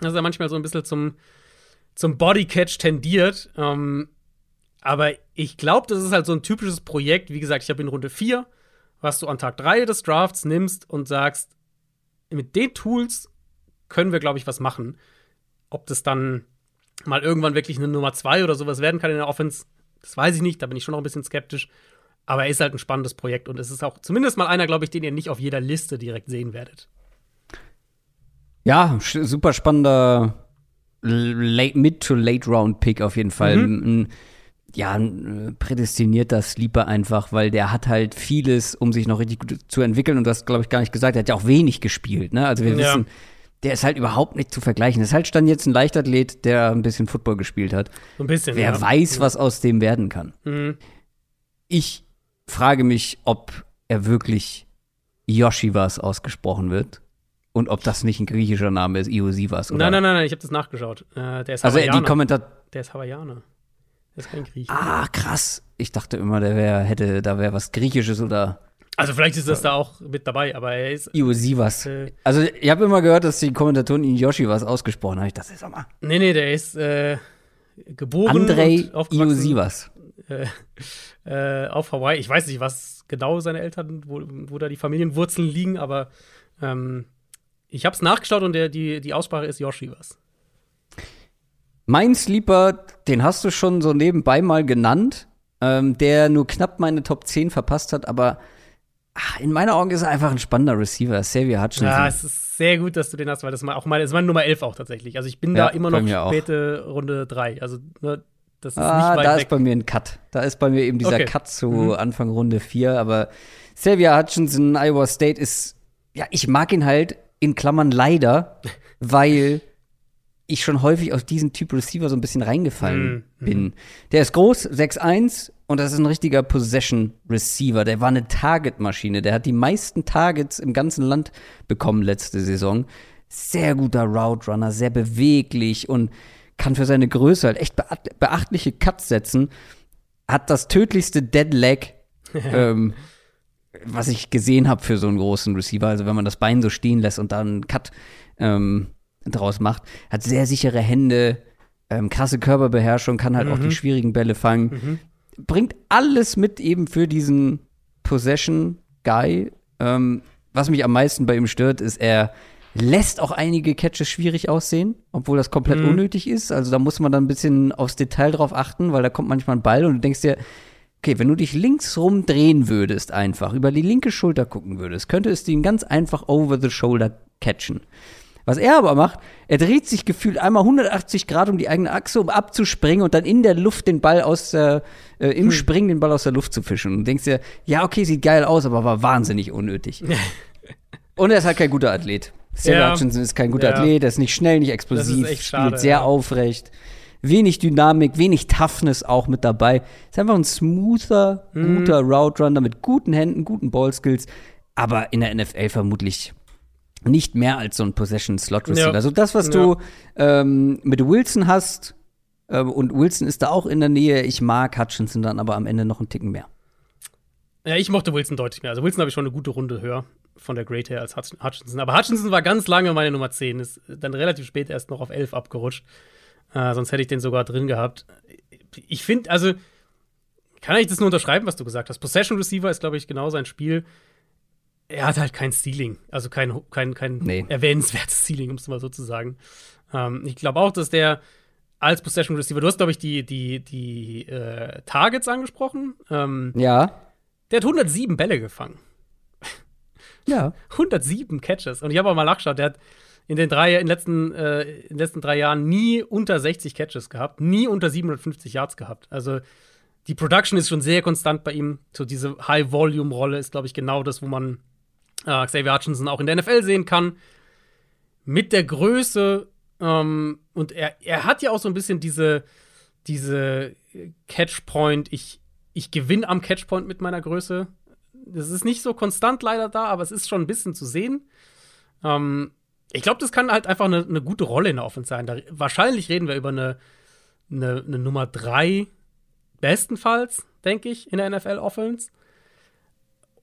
dass er manchmal so ein bisschen zum zum Bodycatch tendiert. Ähm, aber ich glaube, das ist halt so ein typisches Projekt. Wie gesagt, ich habe in Runde 4, was du an Tag 3 des Drafts nimmst und sagst, mit den Tools können wir, glaube ich, was machen. Ob das dann mal irgendwann wirklich eine Nummer 2 oder sowas werden kann in der Offense, das weiß ich nicht. Da bin ich schon noch ein bisschen skeptisch. Aber er ist halt ein spannendes Projekt und es ist auch zumindest mal einer, glaube ich, den ihr nicht auf jeder Liste direkt sehen werdet. Ja, super spannender late, Mid- to Late-Round-Pick auf jeden Fall. Mhm. Ein, ja, ein äh, prädestinierter Sleeper einfach, weil der hat halt vieles, um sich noch richtig gut zu entwickeln. Und du hast, glaube ich, gar nicht gesagt, er hat ja auch wenig gespielt. Ne? Also wir ja. wissen, der ist halt überhaupt nicht zu vergleichen. Das ist halt stand jetzt ein Leichtathlet, der ein bisschen Football gespielt hat. So ein bisschen. Wer ja. weiß, was aus dem werden kann. Mhm. Ich frage mich, ob er wirklich Yoshivas ausgesprochen wird und ob das nicht ein griechischer Name ist, Iosivas. Oder? Nein, nein, nein, nein, ich habe das nachgeschaut. Äh, der ist also die Kommentar Der ist Hawaiianer. Der ist kein Grieche. Ah, krass. Ich dachte immer, der wär, hätte, da wäre was Griechisches oder. Also vielleicht ist das da auch mit dabei, aber er ist. Iosivas. Äh, also ich habe immer gehört, dass die Kommentatoren ihn Yoshivas ausgesprochen haben. Ich dachte, sag mal. Nee, nee, der ist äh, geboren. Andrei Iosivas. Äh, äh, auf Hawaii. Ich weiß nicht, was genau seine Eltern, wo, wo da die Familienwurzeln liegen, aber ähm, ich habe es nachgeschaut und der, die, die Aussprache ist Yoshi was. Mein Sleeper, den hast du schon so nebenbei mal genannt, ähm, der nur knapp meine Top 10 verpasst hat, aber ach, in meinen Augen ist er einfach ein spannender Receiver, Xavier Hutchinson. Ja, es ist sehr gut, dass du den hast, weil das mal auch meine, das ist meine Nummer 11 auch tatsächlich. Also ich bin ja, da immer noch späte Runde 3. Also ne, das ist ah, nicht weit da weg. ist bei mir ein Cut. Da ist bei mir eben dieser okay. Cut zu mhm. Anfang Runde 4, aber Xavier Hutchinson, Iowa State ist, ja, ich mag ihn halt in Klammern leider, [LAUGHS] weil ich schon häufig auf diesen Typ Receiver so ein bisschen reingefallen mm, bin. Der ist groß, 6'1 und das ist ein richtiger Possession Receiver. Der war eine Target-Maschine. Der hat die meisten Targets im ganzen Land bekommen letzte Saison. Sehr guter Route Runner, sehr beweglich und kann für seine Größe halt echt beachtliche Cuts setzen. Hat das tödlichste Dead Leg [LAUGHS] ähm, was ich gesehen habe für so einen großen Receiver. Also wenn man das Bein so stehen lässt und dann einen Cut ähm, draus macht, hat sehr sichere Hände, ähm, krasse Körperbeherrschung, kann halt mhm. auch die mhm. schwierigen Bälle fangen. Mhm. Bringt alles mit eben für diesen Possession-Guy. Ähm, was mich am meisten bei ihm stört, ist, er lässt auch einige Catches schwierig aussehen, obwohl das komplett mhm. unnötig ist. Also da muss man dann ein bisschen aufs Detail drauf achten, weil da kommt manchmal ein Ball und du denkst dir, okay, wenn du dich links rum drehen würdest, einfach über die linke Schulter gucken würdest, könnte es den ganz einfach over the shoulder catchen. Was er aber macht, er dreht sich gefühlt einmal 180 Grad um die eigene Achse, um abzuspringen und dann in der Luft den Ball aus der, äh, im hm. Springen den Ball aus der Luft zu fischen. Und denkst dir, ja, okay, sieht geil aus, aber war wahnsinnig unnötig. [LAUGHS] und er ist halt kein guter Athlet. Sarah ja. Hutchinson ist kein guter ja. Athlet, er ist nicht schnell, nicht explosiv, spielt sehr aufrecht. Wenig Dynamik, wenig Toughness auch mit dabei. Ist einfach ein smoother, Mhm. guter Route Runner mit guten Händen, guten Ballskills, aber in der NFL vermutlich nicht mehr als so ein Possession Slot Receiver. Ja. Also das, was du ähm, mit Wilson hast, ähm, und Wilson ist da auch in der Nähe. Ich mag Hutchinson dann aber am Ende noch einen Ticken mehr. Ja, ich mochte Wilson deutlich mehr. Also Wilson habe ich schon eine gute Runde höher von der Grade her als Hutch- Hutchinson. Aber Hutchinson war ganz lange meine Nummer 10. Ist dann relativ spät erst noch auf 11 abgerutscht. Äh, sonst hätte ich den sogar drin gehabt. Ich finde, also, kann ich das nur unterschreiben, was du gesagt hast. Possession Receiver ist, glaube ich, genau sein Spiel. Er hat halt kein Stealing, also kein, kein, kein Nee. erwähnenswertes Stealing, um es mal so zu sagen. Ähm, ich glaube auch, dass der als Possession Receiver, du hast, glaube ich, die, die, die äh, Targets angesprochen. Ähm, Ja, der hat 107 Bälle gefangen. ja. [LAUGHS] 107 Catches. Und ich habe auch mal nachgeschaut, der hat in den, drei, in den, letzten, äh, in den letzten drei Jahren nie unter 60 Catches gehabt, nie unter 750 Yards gehabt. Also die Production ist schon sehr konstant bei ihm. So diese High-Volume-Rolle ist, glaube ich, genau das, wo man äh, Xavier Hutchinson auch in der NFL sehen kann. Mit der Größe ähm, und er, er hat ja auch so ein bisschen diese, diese Catchpoint, ich, ich gewinne am Catchpoint mit meiner Größe. Das ist nicht so konstant leider da, aber es ist schon ein bisschen zu sehen. Ähm, ich glaube, das kann halt einfach eine, eine gute Rolle in der Offense sein. Da, wahrscheinlich reden wir über eine, eine, eine Nummer 3, bestenfalls, denke ich, in der NFL-Offense.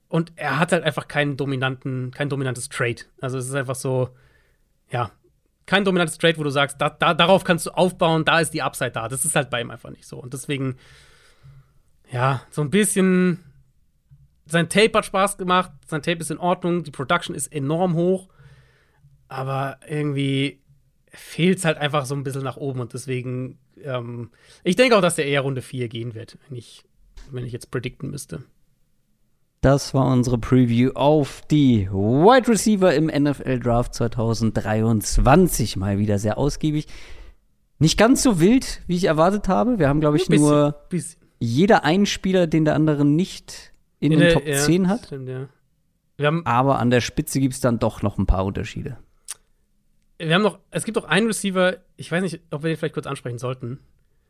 Und er hat halt einfach keinen dominanten, kein dominantes Trade. Also es ist einfach so, ja, kein dominantes Trade, wo du sagst, da, da, darauf kannst du aufbauen, da ist die Upside da. Das ist halt bei ihm einfach nicht so. Und deswegen, ja, so ein bisschen. Sein Tape hat Spaß gemacht, sein Tape ist in Ordnung, die Production ist enorm hoch, aber irgendwie fehlt es halt einfach so ein bisschen nach oben und deswegen, ähm, ich denke auch, dass der eher Runde 4 gehen wird, wenn ich, wenn ich jetzt predikten müsste. Das war unsere Preview auf die Wide Receiver im NFL Draft 2023. Mal wieder sehr ausgiebig. Nicht ganz so wild, wie ich erwartet habe. Wir haben, glaube ich, bisschen, nur bisschen. jeder einen Spieler, den der andere nicht in, den der- Top ja, 10 hat. Stimmt, ja. Haben, Aber an der Spitze gibt es dann doch noch ein paar Unterschiede. Wir haben noch, es gibt auch einen Receiver, ich weiß nicht, ob wir den vielleicht kurz ansprechen sollten.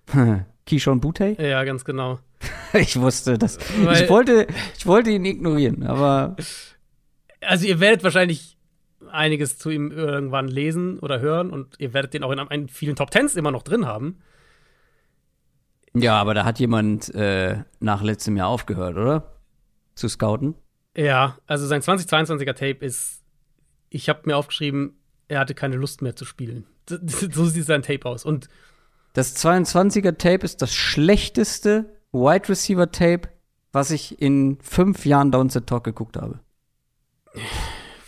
[LAUGHS] Keyshawn Butte? Ja, ganz genau. [LAUGHS] Ich wusste das. Weil- Ich wollte, ich wollte ihn ignorieren, aber Also ihr werdet wahrscheinlich einiges zu ihm irgendwann lesen oder hören und ihr werdet den auch in einem- vielen Top Tens immer noch drin haben. ja, aber da hat jemand äh, nach letztem Jahr aufgehört, oder? Zu scouten. Ja, also sein 2022er Tape ist, ich habe mir aufgeschrieben, er hatte keine Lust mehr zu spielen. [LAUGHS] So sieht sein Tape aus. Und Das 22er Tape ist das schlechteste Wide Receiver Tape, was ich in fünf Jahren Down the Talk geguckt habe.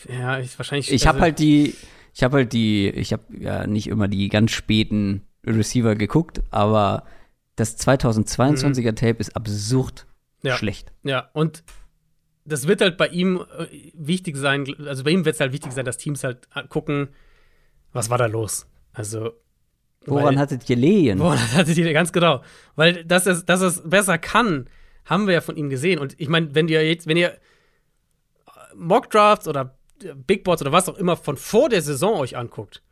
ja, ich wahrscheinlich. Ich habe also, halt die, ich habe halt die, ich habe ja nicht immer die ganz späten Receiver geguckt, aber das 2022er Tape ist absurd Mhm. Ja. schlecht. Ja, und das wird halt bei ihm äh, wichtig sein, also bei ihm wird es halt wichtig sein, dass Teams halt gucken, was war da los? Also. Woran weil- hattet ihr Lehen? Das [LAUGHS] hattet ihr ganz genau. Weil, dass er es dass er's besser kann, haben wir ja von ihm gesehen. Und ich meine, wenn ihr jetzt, wenn ihr Mockdrafts oder Big Boards oder was auch immer von vor der Saison euch anguckt,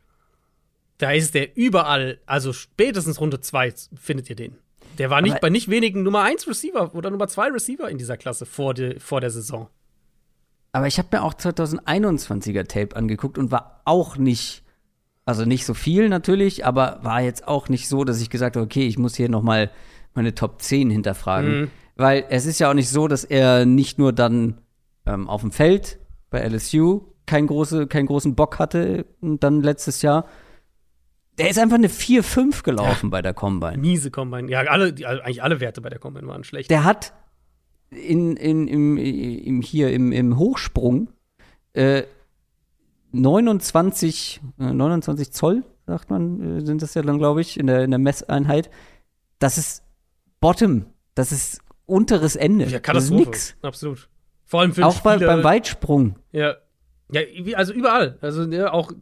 da ist der überall, also spätestens Runde 2 findet ihr den. Der war nicht Aber- bei nicht wenigen Nummer 1 Receiver oder Nummer 2 Receiver in dieser Klasse vor, de, vor der Saison. Aber ich habe mir auch 2021er Tape angeguckt und war auch nicht, also nicht so viel natürlich, aber war jetzt auch nicht so, dass ich gesagt habe, okay, ich muss hier noch mal meine Top 10 hinterfragen. Mhm. Weil es ist ja auch nicht so, dass er nicht nur dann ähm, auf dem Feld bei LSU kein große, keinen großen Bock hatte und dann letztes Jahr. Der ist einfach eine 4-5 gelaufen bei der Combine. Miese Combine. Ja, alle, die, eigentlich alle Werte bei der Combine waren schlecht. Der hat in, in, im, im, hier im, im Hochsprung äh, 29, äh, 29 Zoll, sagt man, äh, sind das ja dann, glaube ich, in der, in der Messeinheit. Das ist Bottom. Das ist unteres Ende. ja, das ist Katastrophe. nix. Absolut. Vor allem für Auch bei, beim Weitsprung. Ja. Ja, also überall. Also ja, auch,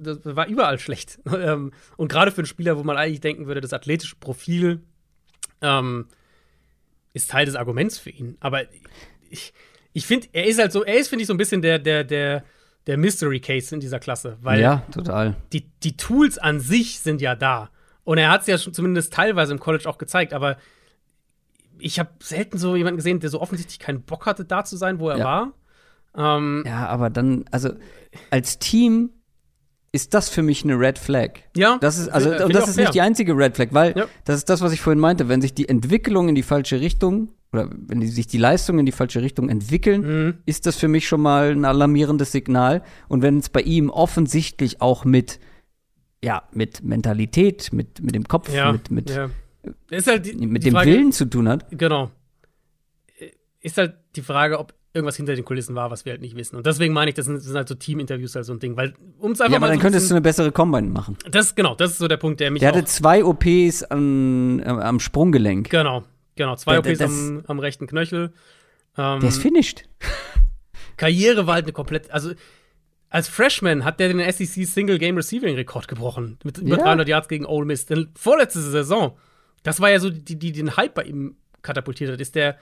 das war überall schlecht. [LAUGHS] Ähm, Und gerade für einen Spieler, wo man eigentlich denken würde, das athletische Profil ähm, ist Teil des Arguments für ihn. Aber ich, ich finde, er ist halt so, er ist, finde ich, so ein bisschen der, der, der, der Mystery Case in dieser Klasse. Weil Ja, total. die, die Tools an sich sind ja da. Und er hat es ja schon zumindest teilweise im College auch gezeigt, aber ich habe selten so jemanden gesehen, der so offensichtlich keinen Bock hatte, da zu sein, wo er Ja. war. Ähm, Ja, aber dann, also als Team ist das für mich eine Red Flag. Ja, Das ist, also, find und das ist nicht fair. die einzige Red Flag, weil Ja. das ist das, was ich vorhin meinte. Wenn sich die Entwicklung in die falsche Richtung oder wenn die, sich die Leistungen in die falsche Richtung entwickeln, Mhm. ist das für mich schon mal ein alarmierendes Signal. Und wenn es bei ihm offensichtlich auch mit, ja, mit Mentalität, mit, mit dem Kopf, ja, mit, mit, ja. Halt die, mit die dem Frage, Willen zu tun hat. Genau. Ist halt die Frage, ob irgendwas hinter den Kulissen war, was wir halt nicht wissen. Und deswegen meine ich, das sind, das sind halt so Team-Interviews halt so ein Ding. Weil, um es einfach Ja, mal dann so ein könntest du eine bessere Combine machen. Das, genau, das ist so der Punkt, der mich Der hatte zwei OPs an, äh, am Sprunggelenk. Genau, genau. Zwei Da- OPs das- am, am rechten Knöchel. Ähm, Der ist finished. Karriere war halt eine komplett. Also, als Freshman hat der den SEC Single Game Receiving Rekord gebrochen. Mit über Ja. 300 Yards gegen Ole Miss. Denn vorletzte Saison, das war ja so, die, die den Hype bei ihm katapultiert hat, ist der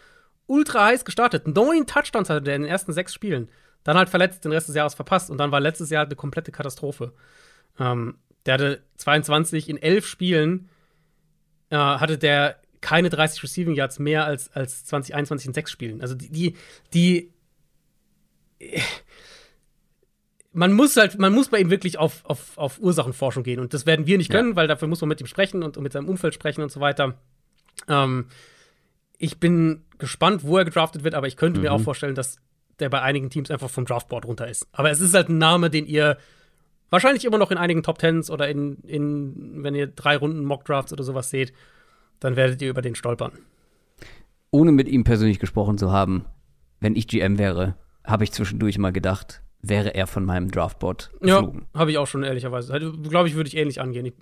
ultra heiß gestartet. Neun Touchdowns hatte der in den ersten sechs Spielen. Dann halt verletzt, den Rest des Jahres verpasst. Und dann war letztes Jahr halt eine komplette Katastrophe. Ähm, der hatte 22 in elf Spielen, äh, hatte der keine 30 Receiving Yards mehr als, als 2021 in sechs Spielen. Also die, die, die man muss halt, man muss bei ihm wirklich auf, auf, auf Ursachenforschung gehen. Und das werden wir nicht Ja. können, weil dafür muss man mit ihm sprechen und mit seinem Umfeld sprechen und so weiter. Ähm, ich bin gespannt, wo er gedraftet wird, aber ich könnte mir auch vorstellen, dass der bei einigen Teams einfach vom Draftboard runter ist. Aber es ist halt ein Name, den ihr wahrscheinlich immer noch in einigen Top Tens oder in, in wenn ihr drei Runden Mock-Drafts oder sowas seht, dann werdet ihr über den stolpern. ohne mit ihm persönlich gesprochen zu haben, wenn ich GM wäre, habe ich zwischendurch mal gedacht, wäre er von meinem Draftboard Ja, geflogen. habe ich auch schon ehrlicherweise. Glaube ich, würde ich ähnlich angehen. Ich,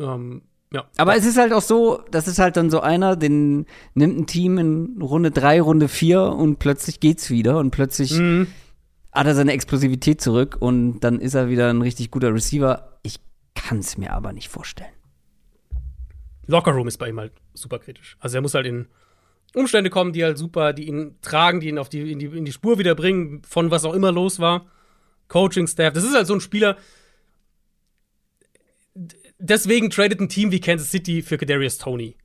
ähm, ja. Aber es ist halt auch so, das ist halt dann so einer, den nimmt ein Team in Runde 3, Runde 4 und plötzlich geht's wieder und plötzlich Mhm. hat er seine Explosivität zurück und dann ist er wieder ein richtig guter Receiver. Ich kann es mir aber nicht vorstellen. Lockerroom ist bei ihm halt super kritisch. Also er muss halt in Umstände kommen, die halt super, die ihn tragen, die ihn auf die, in, die, in die Spur wieder bringen, von was auch immer los war. Coaching-Staff. Das ist halt so ein Spieler. Deswegen tradet ein Team wie Kansas City für Kadarius Tony.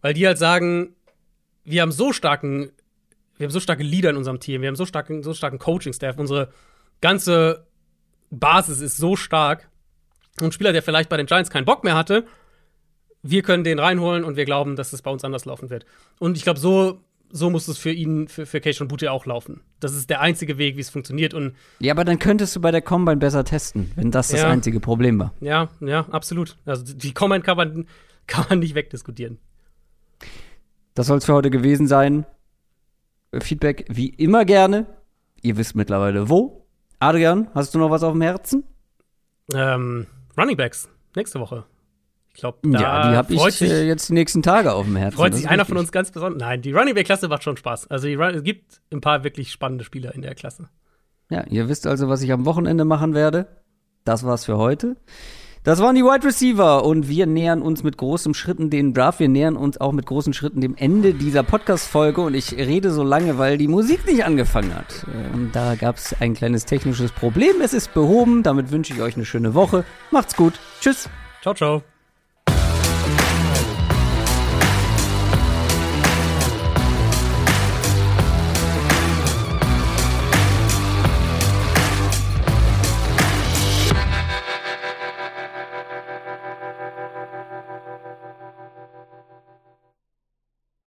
Weil die halt sagen, wir haben so starken, wir haben so starke Leader in unserem Team, wir haben so starken, so starken Coaching-Staff, unsere ganze Basis ist so stark. Und ein Spieler, der vielleicht bei den Giants keinen Bock mehr hatte, wir können den reinholen und wir glauben, dass es bei uns anders laufen wird. Und ich glaube, so, so muss es für ihn, für, für Keishon Butte auch laufen. Das ist der einzige Weg, wie es funktioniert. Und Ja, aber dann könntest du bei der Combine besser testen, wenn das das Ja. einzige Problem war. ja, ja, absolut. Also die Comment kann man, [LAUGHS] kann man nicht wegdiskutieren. Das soll es für heute gewesen sein. Feedback wie immer gerne. Ihr wisst mittlerweile wo. Adrian, hast du noch was auf dem Herzen? Ähm, Running Backs, nächste Woche. Ich glaube, ja, die habe ich sich, äh, jetzt die nächsten Tage auf dem Herzen. freut sich einer von uns ganz besonders. Nein, die Running Back-Klasse macht schon Spaß. Also die Run es gibt ein paar wirklich spannende Spieler in der Klasse. Ja, ihr wisst also, was ich am Wochenende machen werde. Das war's für heute. Das waren die Wide Receiver und wir nähern uns mit großen Schritten den Draft. Wir nähern uns auch mit großen Schritten dem Ende dieser Podcast-Folge und ich rede so lange, weil die Musik nicht angefangen hat. Und da gab's ein kleines technisches Problem. Es ist behoben. Damit wünsche ich euch eine schöne Woche. Macht's gut. Tschüss. Ciao, ciao.